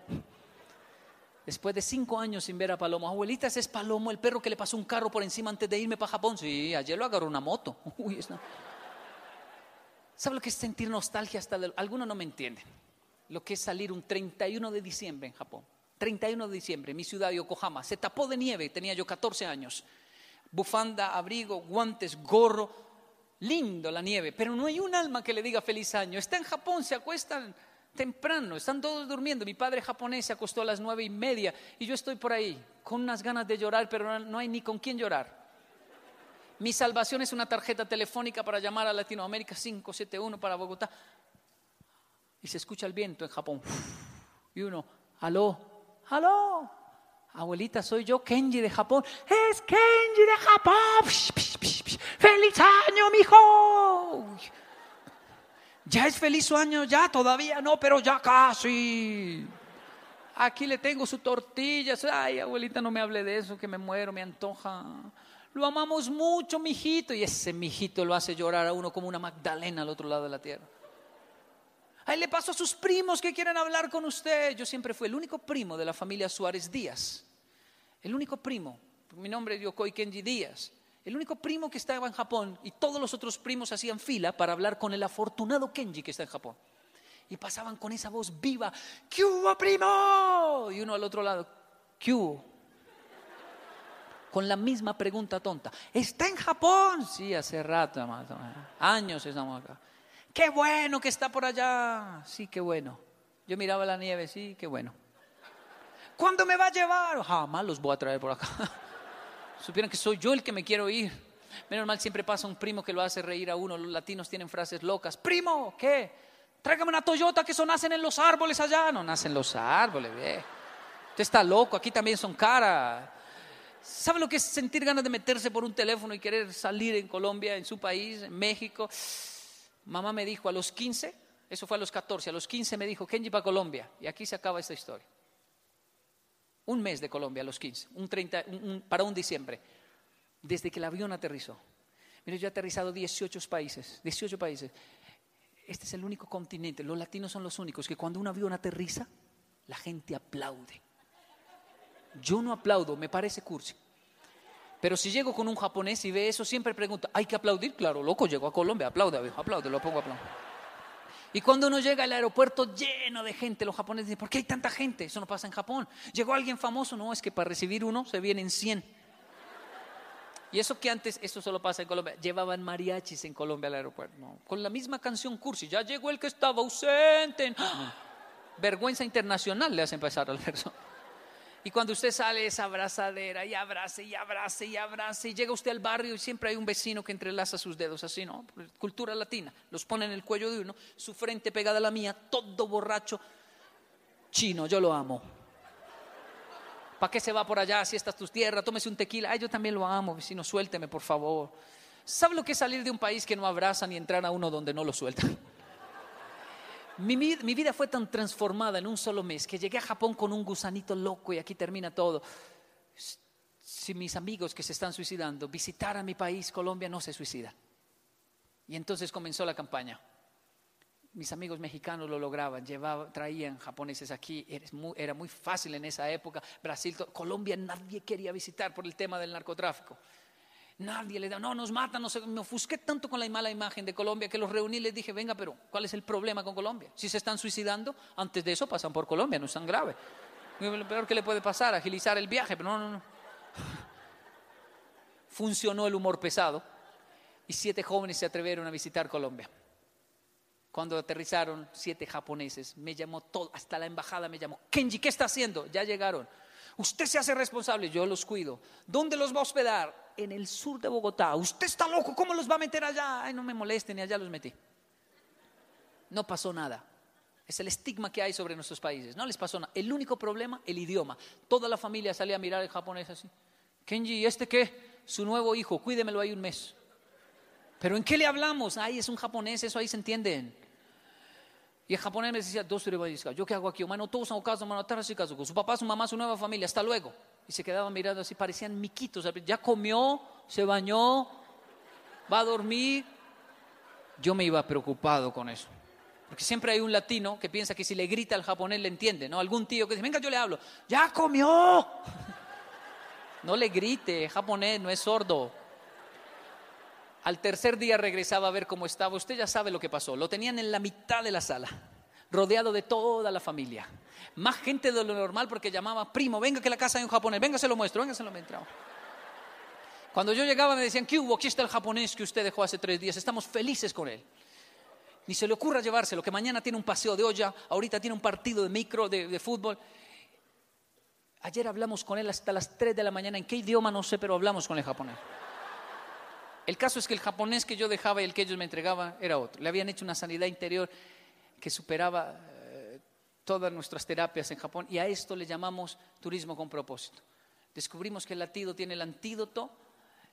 Después de cinco años sin ver a Palomo, abuelita, ese es Palomo, el perro que le pasó un carro por encima antes de irme para Japón. Sí, ayer lo agarró una moto. Uy, ¿Sabe lo que es sentir nostalgia hasta Algunos no me entienden. Lo que es salir un 31 de diciembre en Japón. 31 de diciembre, mi ciudad de Yokohama. Se tapó de nieve, tenía yo 14 años bufanda, abrigo, guantes, gorro. Lindo la nieve, pero no hay un alma que le diga feliz año. Está en Japón, se acuestan temprano, están todos durmiendo. Mi padre japonés se acostó a las nueve y media y yo estoy por ahí con unas ganas de llorar, pero no hay ni con quién llorar. Mi salvación es una tarjeta telefónica para llamar a Latinoamérica 571 para Bogotá. Y se escucha el viento en Japón. Y uno, aló, aló, Abuelita, soy yo, Kenji de Japón. Es Kenji de Japón. ¡Feliz año, mijo! ¿Ya es feliz su año? Ya, todavía no, pero ya casi. Aquí le tengo su tortilla. Ay, abuelita, no me hable de eso, que me muero, me antoja. Lo amamos mucho, mijito. Y ese mijito lo hace llorar a uno como una Magdalena al otro lado de la tierra. Ahí le paso a sus primos que quieren hablar con usted. Yo siempre fui el único primo de la familia Suárez Díaz. El único primo. Mi nombre es Yokoi Kenji Díaz. El único primo que estaba en Japón y todos los otros primos hacían fila para hablar con el afortunado Kenji que está en Japón. Y pasaban con esa voz viva, ¿qué hubo, primo? Y uno al otro lado, ¿qué hubo? Con la misma pregunta tonta, ¿está en Japón? Sí, hace rato, años estamos acá. Qué bueno que está por allá. Sí, qué bueno. Yo miraba la nieve, sí, qué bueno. ¿Cuándo me va a llevar? Jamás los voy a traer por acá. Supieron que soy yo el que me quiero ir. Menos mal siempre pasa un primo que lo hace reír a uno. Los latinos tienen frases locas. Primo, ¿qué? Tráigame una Toyota que eso nacen en los árboles allá. No nacen los árboles, ve. Usted está loco, aquí también son caras. ¿Sabe lo que es sentir ganas de meterse por un teléfono y querer salir en Colombia, en su país, en México? Mamá me dijo a los 15, eso fue a los 14, a los 15 me dijo, Kenji para Colombia. Y aquí se acaba esta historia. Un mes de Colombia a los 15, un 30, para un diciembre, desde que el avión aterrizó. Mire, yo he aterrizado 18 países, 18 países. Este es el único continente, los latinos son los únicos, que cuando un avión aterriza, la gente aplaude. Yo no aplaudo, me parece cursi. Pero si llego con un japonés y ve eso, siempre pregunta, ¿hay que aplaudir? Claro, loco, llego a Colombia, aplaude, aplaude, lo pongo a aplaudir. Y cuando uno llega al aeropuerto lleno de gente, los japoneses dicen, ¿por qué hay tanta gente? Eso no pasa en Japón. Llegó alguien famoso, no, es que para recibir uno se vienen 100. Y eso que antes, eso solo pasa en Colombia, llevaban mariachis en Colombia al aeropuerto, con la misma canción cursi, ya llegó el que estaba ausente. Vergüenza internacional le hacen pasar al verso. Y cuando usted sale esa abrazadera y abrace y abrace y abrace y llega usted al barrio y siempre hay un vecino que entrelaza sus dedos así, ¿no? Cultura latina. Los pone en el cuello de uno, su frente pegada a la mía, todo borracho. Chino, yo lo amo. ¿Para qué se va por allá si esta es tu tierra? Tómese un tequila. Ay, yo también lo amo, vecino, suélteme, por favor. ¿Sabe lo que es salir de un país que no abraza ni entrar a uno donde no lo sueltan? Mi, vida fue tan transformada en un solo mes que llegué a Japón con un gusanito loco y aquí termina todo. Si mis amigos que se están suicidando visitaran mi país, Colombia no se suicida. Y entonces comenzó la campaña. Mis amigos mexicanos lo lograban, llevaban, traían japoneses aquí, era muy fácil en esa época. Brasil, Colombia nadie quería visitar por el tema del narcotráfico. Nadie le da, no, nos matan, no sé, me ofusqué tanto con la mala imagen de Colombia que los reuní y les dije, venga, pero ¿cuál es el problema con Colombia? Si se están suicidando, antes de eso pasan por Colombia, no es tan grave. Lo peor que le puede pasar, agilizar el viaje, pero no, no, no. Funcionó el humor pesado y siete jóvenes se atrevieron a visitar Colombia. Cuando aterrizaron, siete japoneses, me llamó todo, hasta la embajada me llamó, Kenji, ¿qué está haciendo? Ya llegaron. Usted se hace responsable, yo los cuido. ¿Dónde los va a hospedar? en el sur de Bogotá. Usted está loco, ¿cómo los va a meter allá? Ay, no me molesten, y allá los metí. No pasó nada. Es el estigma que hay sobre nuestros países. No les pasó nada. El único problema, el idioma. Toda la familia salía a mirar el japonés así. Kenji, ¿y este qué? Su nuevo hijo, cuídemelo ahí un mes. ¿Pero en qué le hablamos? Ay, es un japonés, eso ahí se entienden. Y el japonés me decía, dos ¿yo qué hago aquí? Mano, todos en casa, mano, con su papá, su mamá, su nueva familia, hasta luego y se quedaban mirando así, parecían miquitos. Ya comió, se bañó, va a dormir. Yo me iba preocupado con eso. Porque siempre hay un latino que piensa que si le grita al japonés le entiende, ¿no? Algún tío que dice, venga, yo le hablo, ya comió. No le grite, japonés, no es sordo. Al tercer día regresaba a ver cómo estaba. Usted ya sabe lo que pasó. Lo tenían en la mitad de la sala, rodeado de toda la familia más gente de lo normal porque llamaba, primo, venga que la casa hay un japonés, venga se lo muestro, venga se lo muestro. Cuando yo llegaba me decían, ¿qué hubo? Aquí está el japonés que usted dejó hace tres días, estamos felices con él. Ni se le ocurra llevárselo, que mañana tiene un paseo de olla, ahorita tiene un partido de micro, de, fútbol. Ayer hablamos con él hasta las 3 de la mañana, ¿en qué idioma? No sé, pero hablamos con el japonés. El caso es que el japonés que yo dejaba y el que ellos me entregaban era otro. Le habían hecho una sanidad interior que superaba todas nuestras terapias en Japón y a esto le llamamos turismo con propósito. Descubrimos que el latido tiene el antídoto,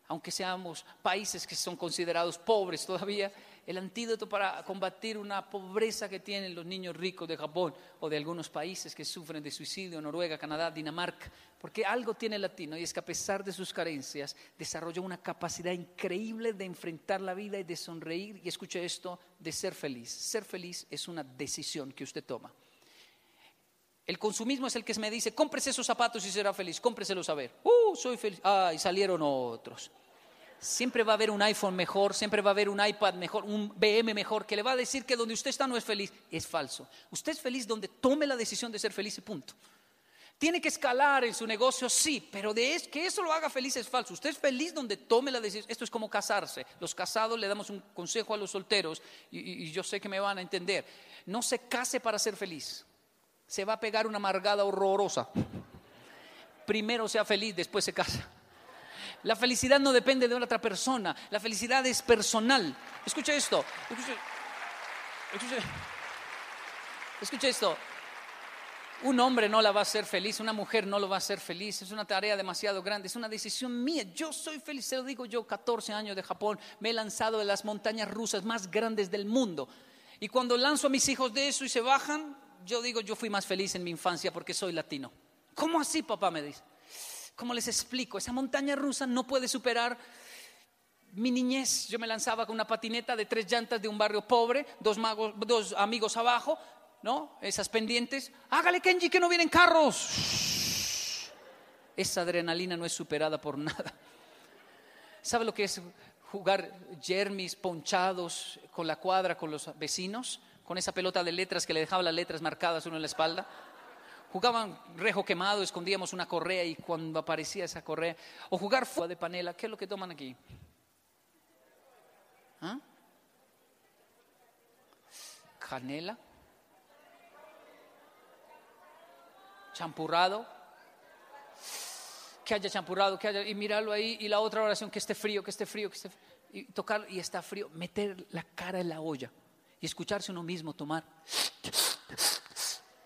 aunque seamos países que son considerados pobres todavía, el antídoto para combatir una pobreza que tienen los niños ricos de Japón o de algunos países que sufren de suicidio, Noruega, Canadá, Dinamarca, porque algo tiene el latino y es que a pesar de sus carencias desarrolló una capacidad increíble de enfrentar la vida y de sonreír y escuche esto, de ser feliz. Ser feliz es una decisión que usted toma. El consumismo es el que me dice, cómprese esos zapatos y será feliz, cómpreselos a ver. Uh, soy feliz. Ah, y salieron otros. Siempre va a haber un iPhone mejor, siempre va a haber un iPad mejor, un BM mejor, que le va a decir que donde usted está no es feliz. Es falso. Usted es feliz donde tome la decisión de ser feliz y punto. Tiene que escalar en su negocio, sí, pero de que eso lo haga feliz es falso. Usted es feliz donde tome la decisión. Esto es como casarse. Los casados le damos un consejo a los solteros y yo sé que me van a entender. No se case para ser feliz se va a pegar una amargada horrorosa. Primero sea feliz, después se casa. La felicidad no depende de otra persona, la felicidad es personal. Escucha esto, escucha, esto. Un hombre no la va a hacer feliz, una mujer no lo va a hacer feliz, es una tarea demasiado grande, es una decisión mía. Yo soy feliz, se lo digo yo, 14 años de Japón, me he lanzado de las montañas rusas más grandes del mundo. Y cuando lanzo a mis hijos de eso y se bajan, yo digo, yo fui más feliz en mi infancia porque soy latino. ¿Cómo así, papá? Me dice. ¿Cómo les explico? Esa montaña rusa no puede superar mi niñez. Yo me lanzaba con una patineta de tres llantas de un barrio pobre, dos, dos amigos abajo, ¿no? Esas pendientes. Hágale, Kenji, que no vienen carros. Esa adrenalina no es superada por nada. ¿Sabe lo que es jugar jermis ponchados con la cuadra con los vecinos? con esa pelota de letras que le dejaba las letras marcadas uno en la espalda. Jugaban rejo quemado, escondíamos una correa y cuando aparecía esa correa, o jugar fuego de panela, ¿qué es lo que toman aquí? ¿Ah? Canela, champurrado, que haya champurrado, que haya, y mirarlo ahí, y la otra oración, que esté frío, que esté frío, que esté frío, y tocar, y está frío, meter la cara en la olla y escucharse uno mismo tomar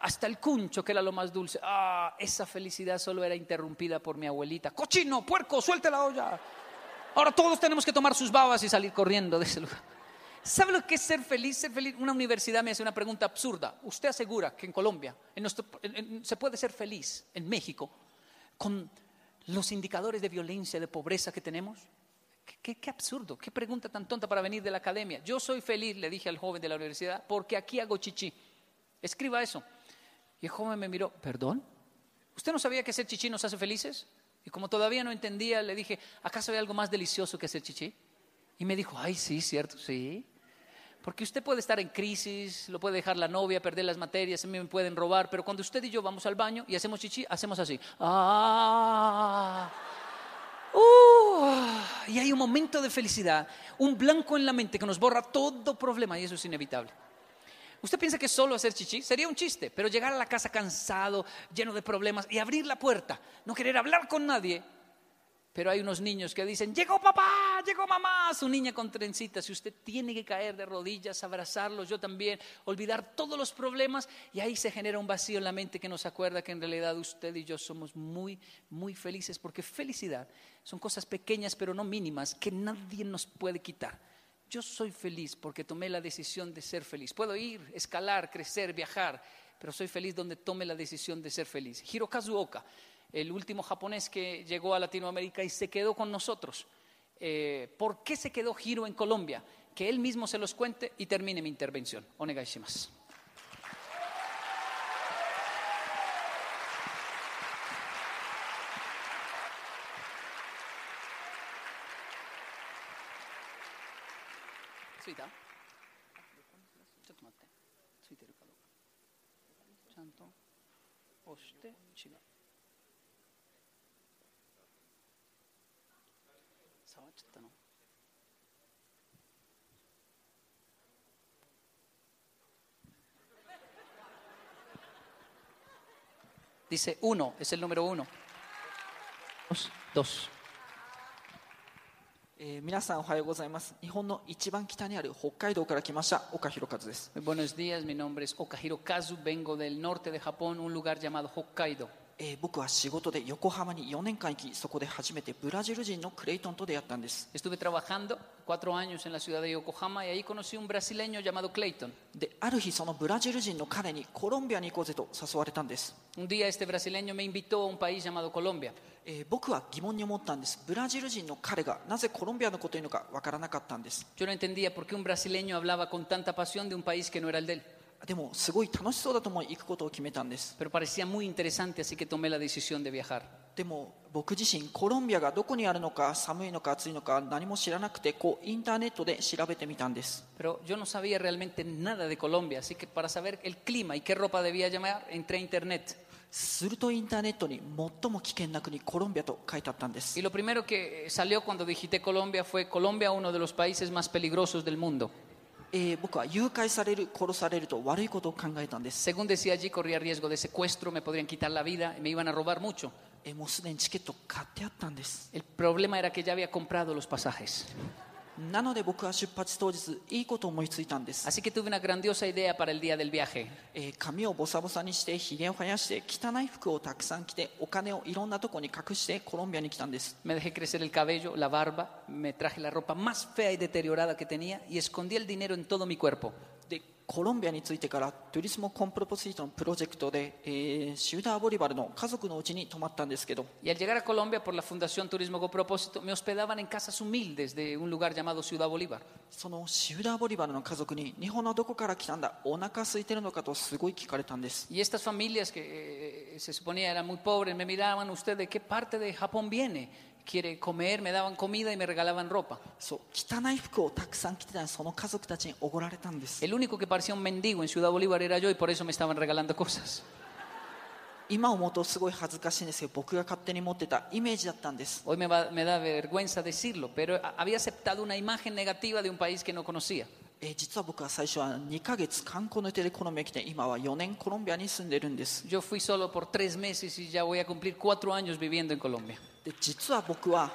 hasta el cuncho, que era lo más dulce. Ah, esa felicidad solo era interrumpida por mi abuelita. Cochino, puerco, suelte la olla. Ahora todos tenemos que tomar sus babas y salir corriendo de ese lugar. ¿Sabe lo que es ser feliz? Ser feliz. Una universidad me hace una pregunta absurda. ¿Usted asegura que en Colombia se puede ser feliz en México con los indicadores de violencia, de pobreza que tenemos? Qué, absurdo, qué pregunta tan tonta para venir de la academia. Yo soy feliz, le dije al joven de la universidad, porque aquí hago chichi. Escriba eso. Y el joven me miró, ¿perdón? ¿Usted no sabía que hacer chichi nos hace felices? Y como todavía no entendía, le dije, ¿acaso hay algo más delicioso que hacer chichi? Y me dijo, ay, sí, cierto, sí. Porque usted puede estar en crisis, lo puede dejar la novia, perder las materias, me pueden robar, pero cuando usted y yo vamos al baño y hacemos chichi, hacemos así. ¡Ah! Uh, y hay un momento de felicidad, un blanco en la mente que nos borra todo problema y eso es inevitable. ¿Usted piensa que solo hacer chichi sería un chiste? Pero llegar a la casa cansado, lleno de problemas y abrir la puerta, no querer hablar con nadie, pero hay unos niños que dicen, llegó papá, llegó mamá, su niña con trencitas, y usted tiene que caer de rodillas, abrazarlos, yo también, olvidar todos los problemas, y ahí se genera un vacío en la mente que nos acuerda que en realidad usted y yo somos muy, muy felices, porque felicidad son cosas pequeñas pero no mínimas que nadie nos puede quitar. Yo soy feliz porque tomé la decisión de ser feliz. Puedo ir, escalar, crecer, viajar, pero soy feliz donde tome la decisión de ser feliz. Hirokazu Oka el último japonés que llegó a Latinoamérica y se quedó con nosotros. Eh, ¿Por qué se quedó Hiro en Colombia? Que él mismo se los cuente y termine mi intervención. Onegai Dice uno, es el número uno. Dos. dos. Eh, Buenos días, mi nombre es Oka Hirokazu, vengo del norte de Japón, un lugar llamado Hokkaido. え、僕は仕事で横浜に4年間行きそこで初めてブラジル人のクレイトンと出会ったんです。である日そのブラジル人の彼にコロンビアに行こうぜと誘われたんです。僕は疑問に思ったんです。ブラジル人の彼がなぜコロンビアのこと言うのか分からなかったんです。Yo no entendía por qué un brasileño hablaba con の裏でもすごい楽しそうだと思い行くことを決めたんです Pero parecía muy interesante, así que tomé la decisión de viajar. でも僕自身コロンビアがどこにあるのか寒いのか暑いのか何も知らなくてこうインターネットで調べてみたんです Pero yo no sabía realmente nada de Colombia, así que para saber el clima y qué ropa debía llamar, entré a internet. するとインターネットに最も危険な国コロンビアと書いてあったんです Y lo primero que salió cuando digité Colombia fue Colombia, uno de los países más peligrosos del mundo. えー僕は誘拐される殺されると悪いことを考えたんです、 Según decía allí, corría riesgo de secuestro, me podrían quitar la vida y me iban a robar mucho. えーもうすでにチケット買ってあったんです El problema era que ya había comprado los pasajes. なので僕は出発当日いいことを思いついたんです、Así que tuve una grandiosa idea para el día del viaje. えー髪をボサボサにしてひげを生やして汚い服をたくさん着てお金をいろんなとこに隠してコロンビアに来たんです Me dejé crecer el cabello, la barba, me traje la ropa más fea y deteriorada que tenía y escondí el dinero en todo mi cuerpo. でコロンビアに着いてからトゥリスモ・コンプロポシートのプロジェクトで、えーシューダーボリバルの家族のうちに泊まったんですけど Y al llegar a Colombia por la Fundación Turismo con Propósito, me hospedaban en casas humildes de un lugar llamado Ciudad Bolívar. そのシューダーボリバルの家族に日本のどこから来たんだお腹空いてるのかとすごい聞かれたんです Y estas familias que eh, se suponía eran muy pobres me miraban, ¿usted de qué parte de Japón viene? ¿Quiere comer? Me daban comida y me regalaban ropa. そう汚い服をたくさん着てたその家族たちにおごられたんです El único que parecía un mendigo en Ciudad Bolívar era yo y por eso me estaban regalando cosas. 今思うとすごい恥ずかしいんですけど僕が勝手に持ってたイメージだったんです Hoy me, va- me da vergüenza decirlo, pero a- había aceptado una imagen negativa de un país que no conocía. えー実は僕は最初は2ヶ月観光の予定でコロンビアに来て今は4年コロンビアに住んでるんです Yo fui solo por tres meses y ya voy a cumplir cuatro años viviendo en Colombia. で実は僕は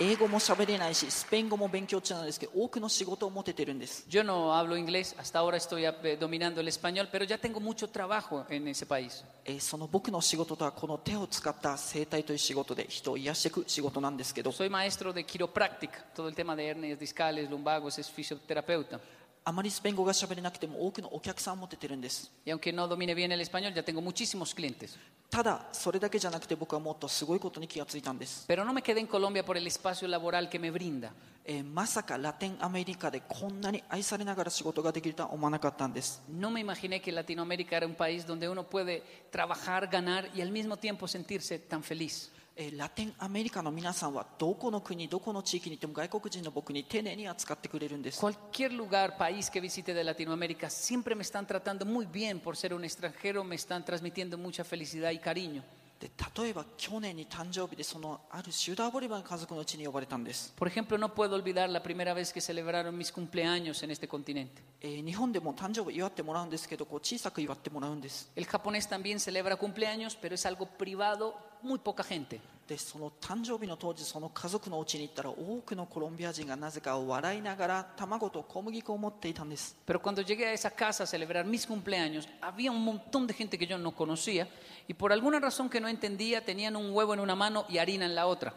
英語も喋れないしスペイン語も勉強中なんですけど多くの仕事を持ててるんです Yo no hablo inglés, hasta ahora estoy eh, dominando el español, pero ya tengo mucho trabajo en ese país. えーその僕の仕事とはこの手を使った整体という仕事で人を癒していく仕事なんですけど Soy maestro de quiropráctica, todo el tema de hernias discales, lumbagos, es fisioterapeuta. あまりスペイン語が喋れなくても多くのお客さんを持ててるんです Y aunque no domine bien el español, ya tengo muchísimos clientes. ただそれだけじゃなくて僕はもっとすごいことに気がついたんです、 Pero no me quedé en Colombia por el espacio laboral que me brinda. えーまさかラテンアメリカでこんなに愛されながら仕事ができるとは思わなかったんです No me imaginé que Latinoamérica era un país donde uno puede trabajar, ganar y al mismo tiempo sentirse tan feliz. えーラテンアメリカの皆さんはどこの国どこの地域に行っても外国人の僕に丁寧に扱ってくれるんです Cualquier lugar, país que visite de Latinoamérica, siempre me están tratando muy bien por ser un extranjero, me están transmitiendo mucha felicidad y cariño. で例えば去年に誕生日でそのあるシューダーボリバーの家族のうちに呼ばれたんです、 Por ejemplo, no puedo olvidar la primera vez que celebraron mis cumpleaños en este continente. えー日本でも誕生日祝ってもらうんですけどこう小さく祝ってもらうんです El japonés también celebra cumpleaños, pero es algo privado, muy poca gente. でその誕生日の当時その家族のうちに行ったら多くのコロンビア人がなぜか笑いながら卵と小麦粉を持っていたんです Pero cuando llegué a esa casa a celebrar mis cumpleaños, había un montón de gente que yo no conocía y por alguna razón que no entendía tenían un huevo en una mano y harina en la otra.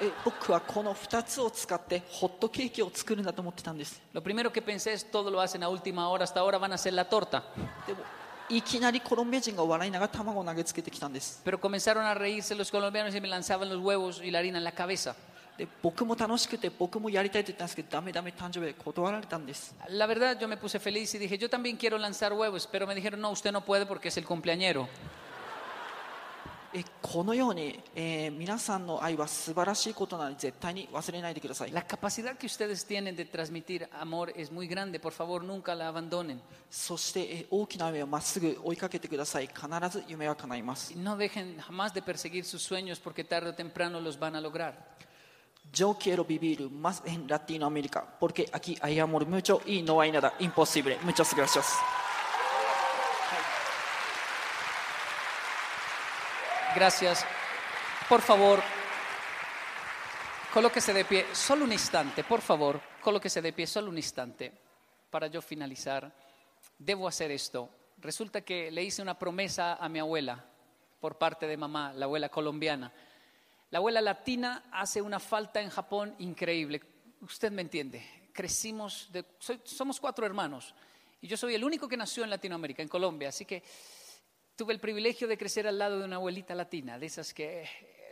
え僕はこの2つを使ってホットケーキを作るんだと思ってたんです Lo primero que pensé es todo lo hacen a última hora, hasta ahora van a hacer la torta. でも いきなりコロンビア人が笑いながら卵を投げつけてきたんです Pero comenzaron a reírse los colombianos y me lanzaban los huevos y la harina en la cabeza. で僕も楽しくて僕もやりたいと言ったんですけどダメダメ誕生日で断られたんです La verdad yo me puse feliz y dije, yo también quiero lanzar huevos, pero me dijeron, no, usted no puede porque es el cumpleañero. えこのように、えー皆さんの愛は素晴らしいことなので絶対に忘れないでください La capacidad que ustedes tienen de transmitir amor es muy grande, por favor nunca la abandonen. そして、えー大きな夢をまっすぐ追いかけてください必ず夢は叶います no dejen jamás de perseguir sus sueños porque tarde o temprano los van a lograr. Yo quiero vivir más en Latinoamérica porque aquí hay amor mucho y no hay nada imposible. Muchas gracias. Gracias. Por favor, colóquese de pie solo un instante, por favor, colóquese de pie solo un instante para yo finalizar debo hacer esto. Resulta que le hice una promesa a mi abuela por parte de mamá, la abuela colombiana. La abuela latina hace una falta en Japón increíble. Usted me entiende. Crecimos, de, somos cuatro hermanos y yo soy el único que nació en Latinoamérica, en Colombia. Así que tuve el privilegio de crecer al lado de una abuelita latina, de esas que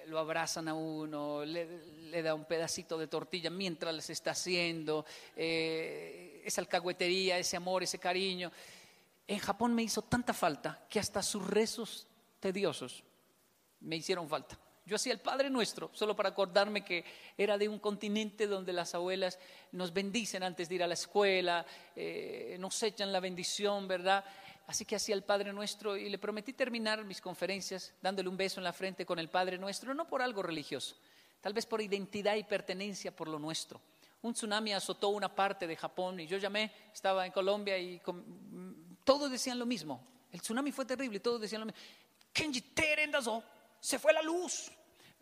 lo abrazan a uno, le, da un pedacito de tortilla mientras les está haciendo, eh, esa alcahuetería, ese amor, ese cariño. En Japón me hizo tanta falta que hasta sus rezos tediosos me hicieron falta. Yo hacía el Padre Nuestro, solo para acordarme que era de un continente donde las abuelas nos bendicen antes de ir a la escuela, eh, nos echan la bendición, ¿verdad? Así que hacía el Padre Nuestro y le prometí terminar mis conferencias dándole un beso en la frente con el Padre Nuestro, no por algo religioso, tal vez por identidad y pertenencia por lo nuestro. Un tsunami azotó una parte de Japón y yo llamé, estaba en Colombia y todos decían lo mismo. El tsunami fue terrible, todos decían lo mismo. Kenji Terendazo, se fue la luz.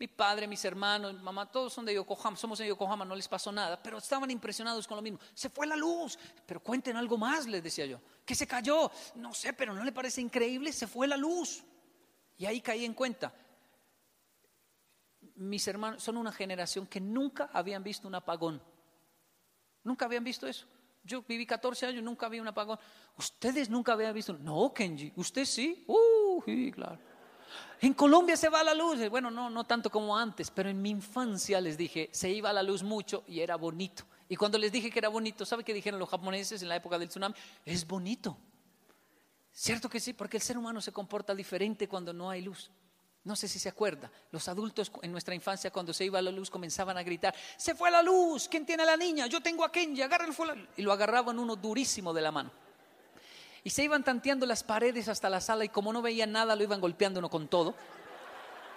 Mi padre, mis hermanos, mamá, todos son de Yokohama, somos de Yokohama, no les pasó nada, pero estaban impresionados con lo mismo. Se fue la luz, pero cuenten algo más, les decía yo. ¿Qué se cayó? No sé, pero ¿no le parece increíble? Se fue la luz. Y ahí caí en cuenta. Mis hermanos son una generación que nunca habían visto un apagón. Nunca habían visto eso. Yo viví 14 años, nunca vi un apagón. Ustedes nunca habían visto. No, Kenji, usted sí. Uh, sí, claro. En Colombia se va la luz. Bueno, no, no tanto como antes, pero en mi infancia les dije, se iba la luz mucho y era bonito. Y cuando les dije que era bonito, ¿sabe qué dijeron los japoneses en la época del tsunami? Es bonito. ¿Cierto que sí? Porque el ser humano se comporta diferente cuando no hay luz. No sé si se acuerda, los adultos en nuestra infancia cuando se iba la luz comenzaban a gritar, se fue la luz, ¿quién tiene a la niña? Yo tengo a Kenji, agárrenlo. Y lo agarraban uno durísimo de la mano. Y se iban tanteando las paredes hasta la sala y como no veían nada lo iban golpeando uno con todo.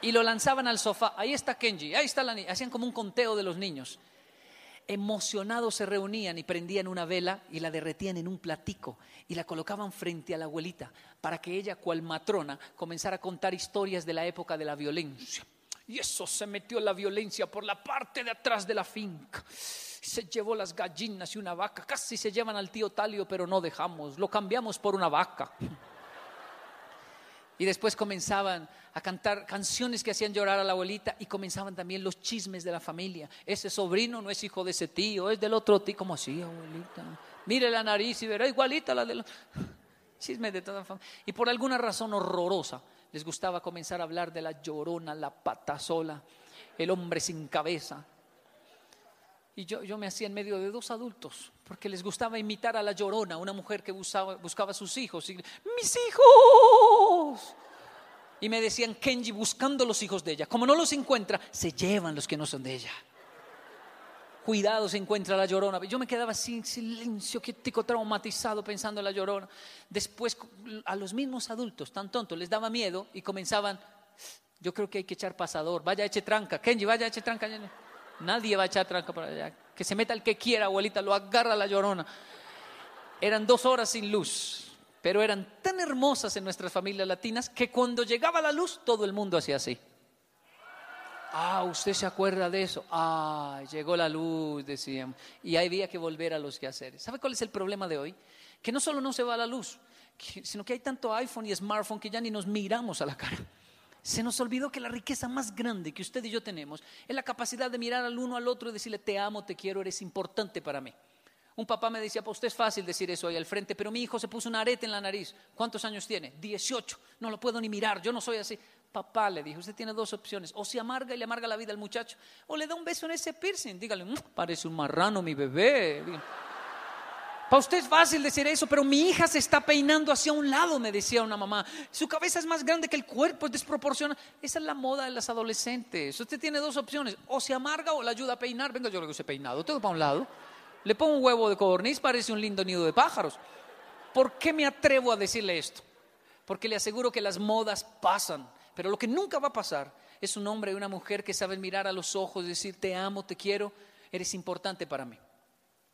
Y lo lanzaban al sofá. Ahí está Kenji, ahí está la niña. Hacían como un conteo de los niños. Emocionados se reunían y prendían una vela y la derretían en un platico y la colocaban frente a la abuelita para que ella, cual matrona, comenzara a contar historias de la época de la violencia. Y eso se metió la violencia por la parte de atrás de la finca se llevó las gallinas y una vaca. Casi se llevan al tío Talio, pero no dejamos. Lo cambiamos por una vaca. Y después comenzaban a cantar canciones que hacían llorar a la abuelita y comenzaban también los chismes de la familia. Ese sobrino no es hijo de ese tío, es del otro tío. ¿Cómo así, abuelita? Mire la nariz y verá igualita la de los chismes de toda la familia. Y por alguna razón horrorosa les gustaba comenzar a hablar de la llorona, la pata sola, el hombre sin cabeza, y yo, yo, me hacía en medio de dos adultos, porque les gustaba imitar a la llorona, una mujer que buscaba, buscaba a sus hijos. Y, ¡Mis hijos! Y me decían, Kenji, buscando los hijos de ella. Como no los encuentra, se llevan los que no son de ella. Cuidado, se encuentra la llorona. Yo me quedaba así en silencio, quietico, traumatizado, pensando en la llorona. Después, a los mismos adultos, tan tontos, les daba miedo y comenzaban, yo creo que hay que echar pasador, vaya, eche tranca, Kenji, vaya, eche tranca. Nadie va a echar tranca para allá. Que se meta el que quiera, abuelita, lo agarra la llorona. Eran dos horas sin luz, pero eran tan hermosas en nuestras familias latinas que cuando llegaba la luz todo el mundo hacía así. Ah, usted se acuerda de eso. Ah, llegó la luz, decíamos. Y había que volver a los quehaceres. ¿Sabe cuál es el problema de hoy? Que no solo no se va la luz, sino que hay tanto iPhone y smartphone que ya ni nos miramos a la cara. Se nos olvidó que la riqueza más grande que usted y yo tenemos es la capacidad de mirar al uno al otro y decirle, te amo, te quiero, eres importante para mí. Un papá me decía, pues usted es fácil decir eso ahí al frente, pero mi hijo se puso un arete en la nariz. ¿Cuántos años tiene? 18. No lo puedo ni mirar, yo no soy así. Papá le dijo, usted tiene dos opciones, o se amarga y le amarga la vida al muchacho, o le da un beso en ese piercing. Dígale, mm, parece un marrano mi bebé. Para usted es fácil decir eso, pero mi hija se está peinando hacia un lado, me decía una mamá. Su cabeza es más grande que el cuerpo, es desproporcionada. Esa es la moda de las adolescentes. Usted tiene dos opciones, o se amarga o la ayuda a peinar. Venga, yo lo que peinado, todo para un lado. Le pongo un huevo de codorniz, parece un lindo nido de pájaros. ¿Por qué me atrevo a decirle esto? Porque le aseguro que las modas pasan, pero lo que nunca va a pasar es un hombre y una mujer que saben mirar a los ojos decir, te amo, te quiero, eres importante para mí.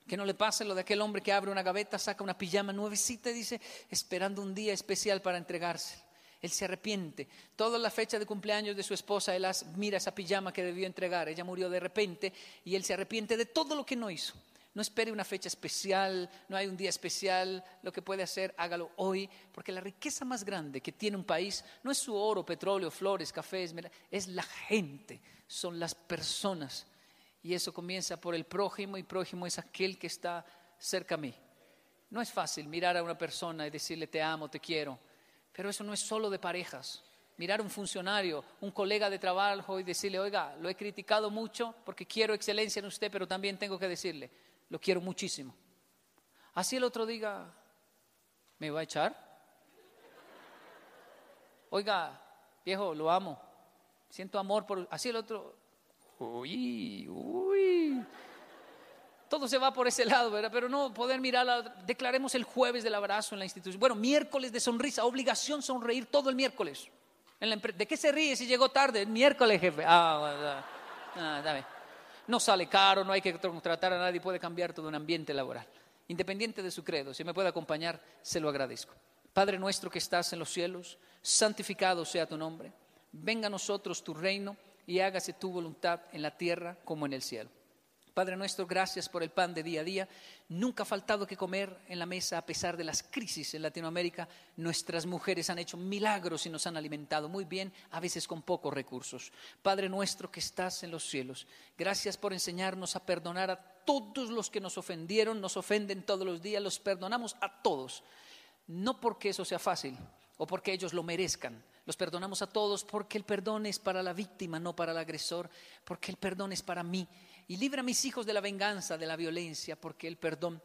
Que no le pase lo de aquel hombre que abre una gaveta, saca una pijama nuevecita y dice, esperando un día especial para entregarse. Él se arrepiente. Toda la fecha de cumpleaños de su esposa, él mira esa pijama que debió entregar. Ella murió de repente y él se arrepiente de todo lo que no hizo. No espere una fecha especial, no hay un día especial. Lo que puede hacer, hágalo hoy, porque la riqueza más grande que tiene un país no es su oro, petróleo, flores, cafés, es la gente, son las personas. Y eso comienza por el prójimo y prójimo es aquel que está cerca a mí. No es fácil mirar a una persona y decirle te amo, te quiero, pero eso no es solo de parejas. Mirar a un funcionario, un colega de trabajo y decirle, oiga, lo he criticado mucho porque quiero excelencia en usted, pero también tengo que decirle, lo quiero muchísimo. Así el otro diga, ¿me va a echar? Oiga, viejo, lo amo. Siento amor por... Así el otro, uy, uy. Todo se va por ese lado, ¿verdad? Pero no poder mirar, declaremos el jueves del abrazo en la institución. Bueno, miércoles de sonrisa, obligación sonreír todo el miércoles. ¿De qué se ríe si llegó tarde? El miércoles, jefe. Ah, ah, no sale caro, no hay que contratar a nadie, puede cambiar todo un ambiente laboral. Independiente de su credo, si me puede acompañar, se lo agradezco. Padre nuestro que estás en los cielos, santificado sea tu nombre. Venga a nosotros tu reino y hágase tu voluntad en la tierra como en el cielo. Padre nuestro, gracias por el pan de día a día. Nunca ha faltado que comer en la mesa a pesar de las crisis en Latinoamérica. Nuestras mujeres han hecho milagros y nos han alimentado muy bien, a veces con pocos recursos. Padre nuestro que estás en los cielos, gracias por enseñarnos a perdonar a todos los que nos ofendieron, nos ofenden todos los días, los perdonamos a todos. No porque eso sea fácil o porque ellos lo merezcan, los perdonamos a todos porque el perdón es para la víctima, no para el agresor, porque el perdón es para mí y libra a mis hijos de la venganza, de la violencia, porque el perdón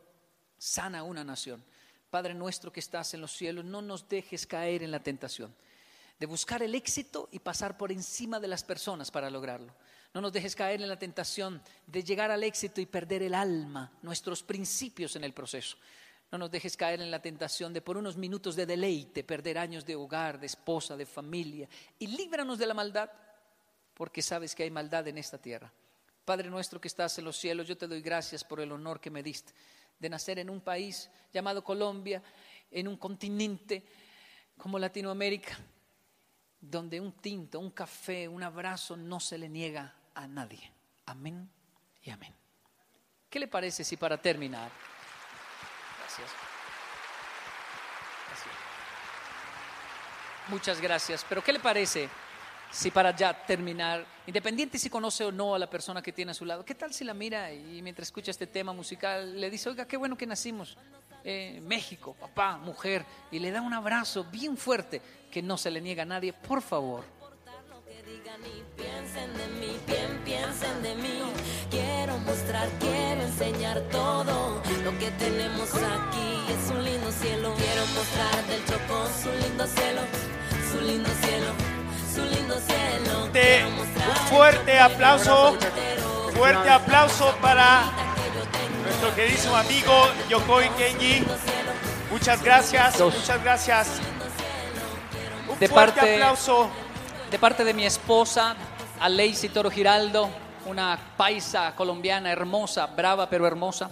sana a una nación. Padre nuestro que estás en los cielos, no nos dejes caer en la tentación de buscar el éxito y pasar por encima de las personas para lograrlo. No nos dejes caer en la tentación de llegar al éxito y perder el alma, nuestros principios en el proceso. No nos dejes caer en la tentación de por unos minutos de deleite perder años de hogar, de esposa, de familia. Y líbranos de la maldad, porque sabes que hay maldad en esta tierra. Padre nuestro que estás en los cielos, yo te doy gracias por el honor que me diste de nacer en un país llamado Colombia, en un continente como Latinoamérica, donde un tinto, un café, un abrazo no se le niega a nadie. Amén y amén. ¿Qué le parece si para terminar? Gracias. Muchas gracias. Pero ¿qué le parece? si para ya terminar, independiente si conoce o no a la persona que tiene a su lado, ¿qué tal si la mira y mientras escucha este tema musical le dice, oiga, qué bueno que nacimos en México, papá, mujer, y le da un abrazo bien fuerte que no se le niega a nadie, por favor. Piensen de mí, piensen de mí. Quiero mostrar, quiero enseñar todo lo que tenemos aquí. Es un lindo cielo. Quiero mostrar del Chocó su lindo cielo, su lindo cielo un fuerte aplauso, fuerte aplauso para nuestro querido amigo Yokoi Kenji. Muchas gracias, muchas gracias. Un de fuerte parte, aplauso. De parte de mi esposa, Aleisi Toro Giraldo, una paisa colombiana hermosa, brava pero hermosa.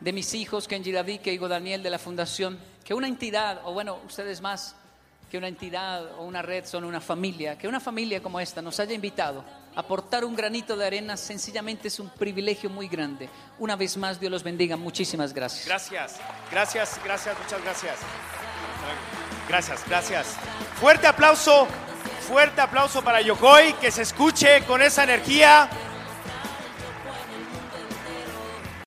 De mis hijos, Kenji David, y Daniel de la Fundación. Que una entidad, o bueno, ustedes más, que una entidad o una red son una familia, que una familia como esta nos haya invitado a aportar un granito de arena sencillamente es un privilegio muy grande. Una vez más, Dios los bendiga. Muchísimas gracias. Gracias, gracias, gracias, muchas gracias. Gracias, gracias. Fuerte aplauso, fuerte aplauso para Yokoi, que se escuche con esa energía.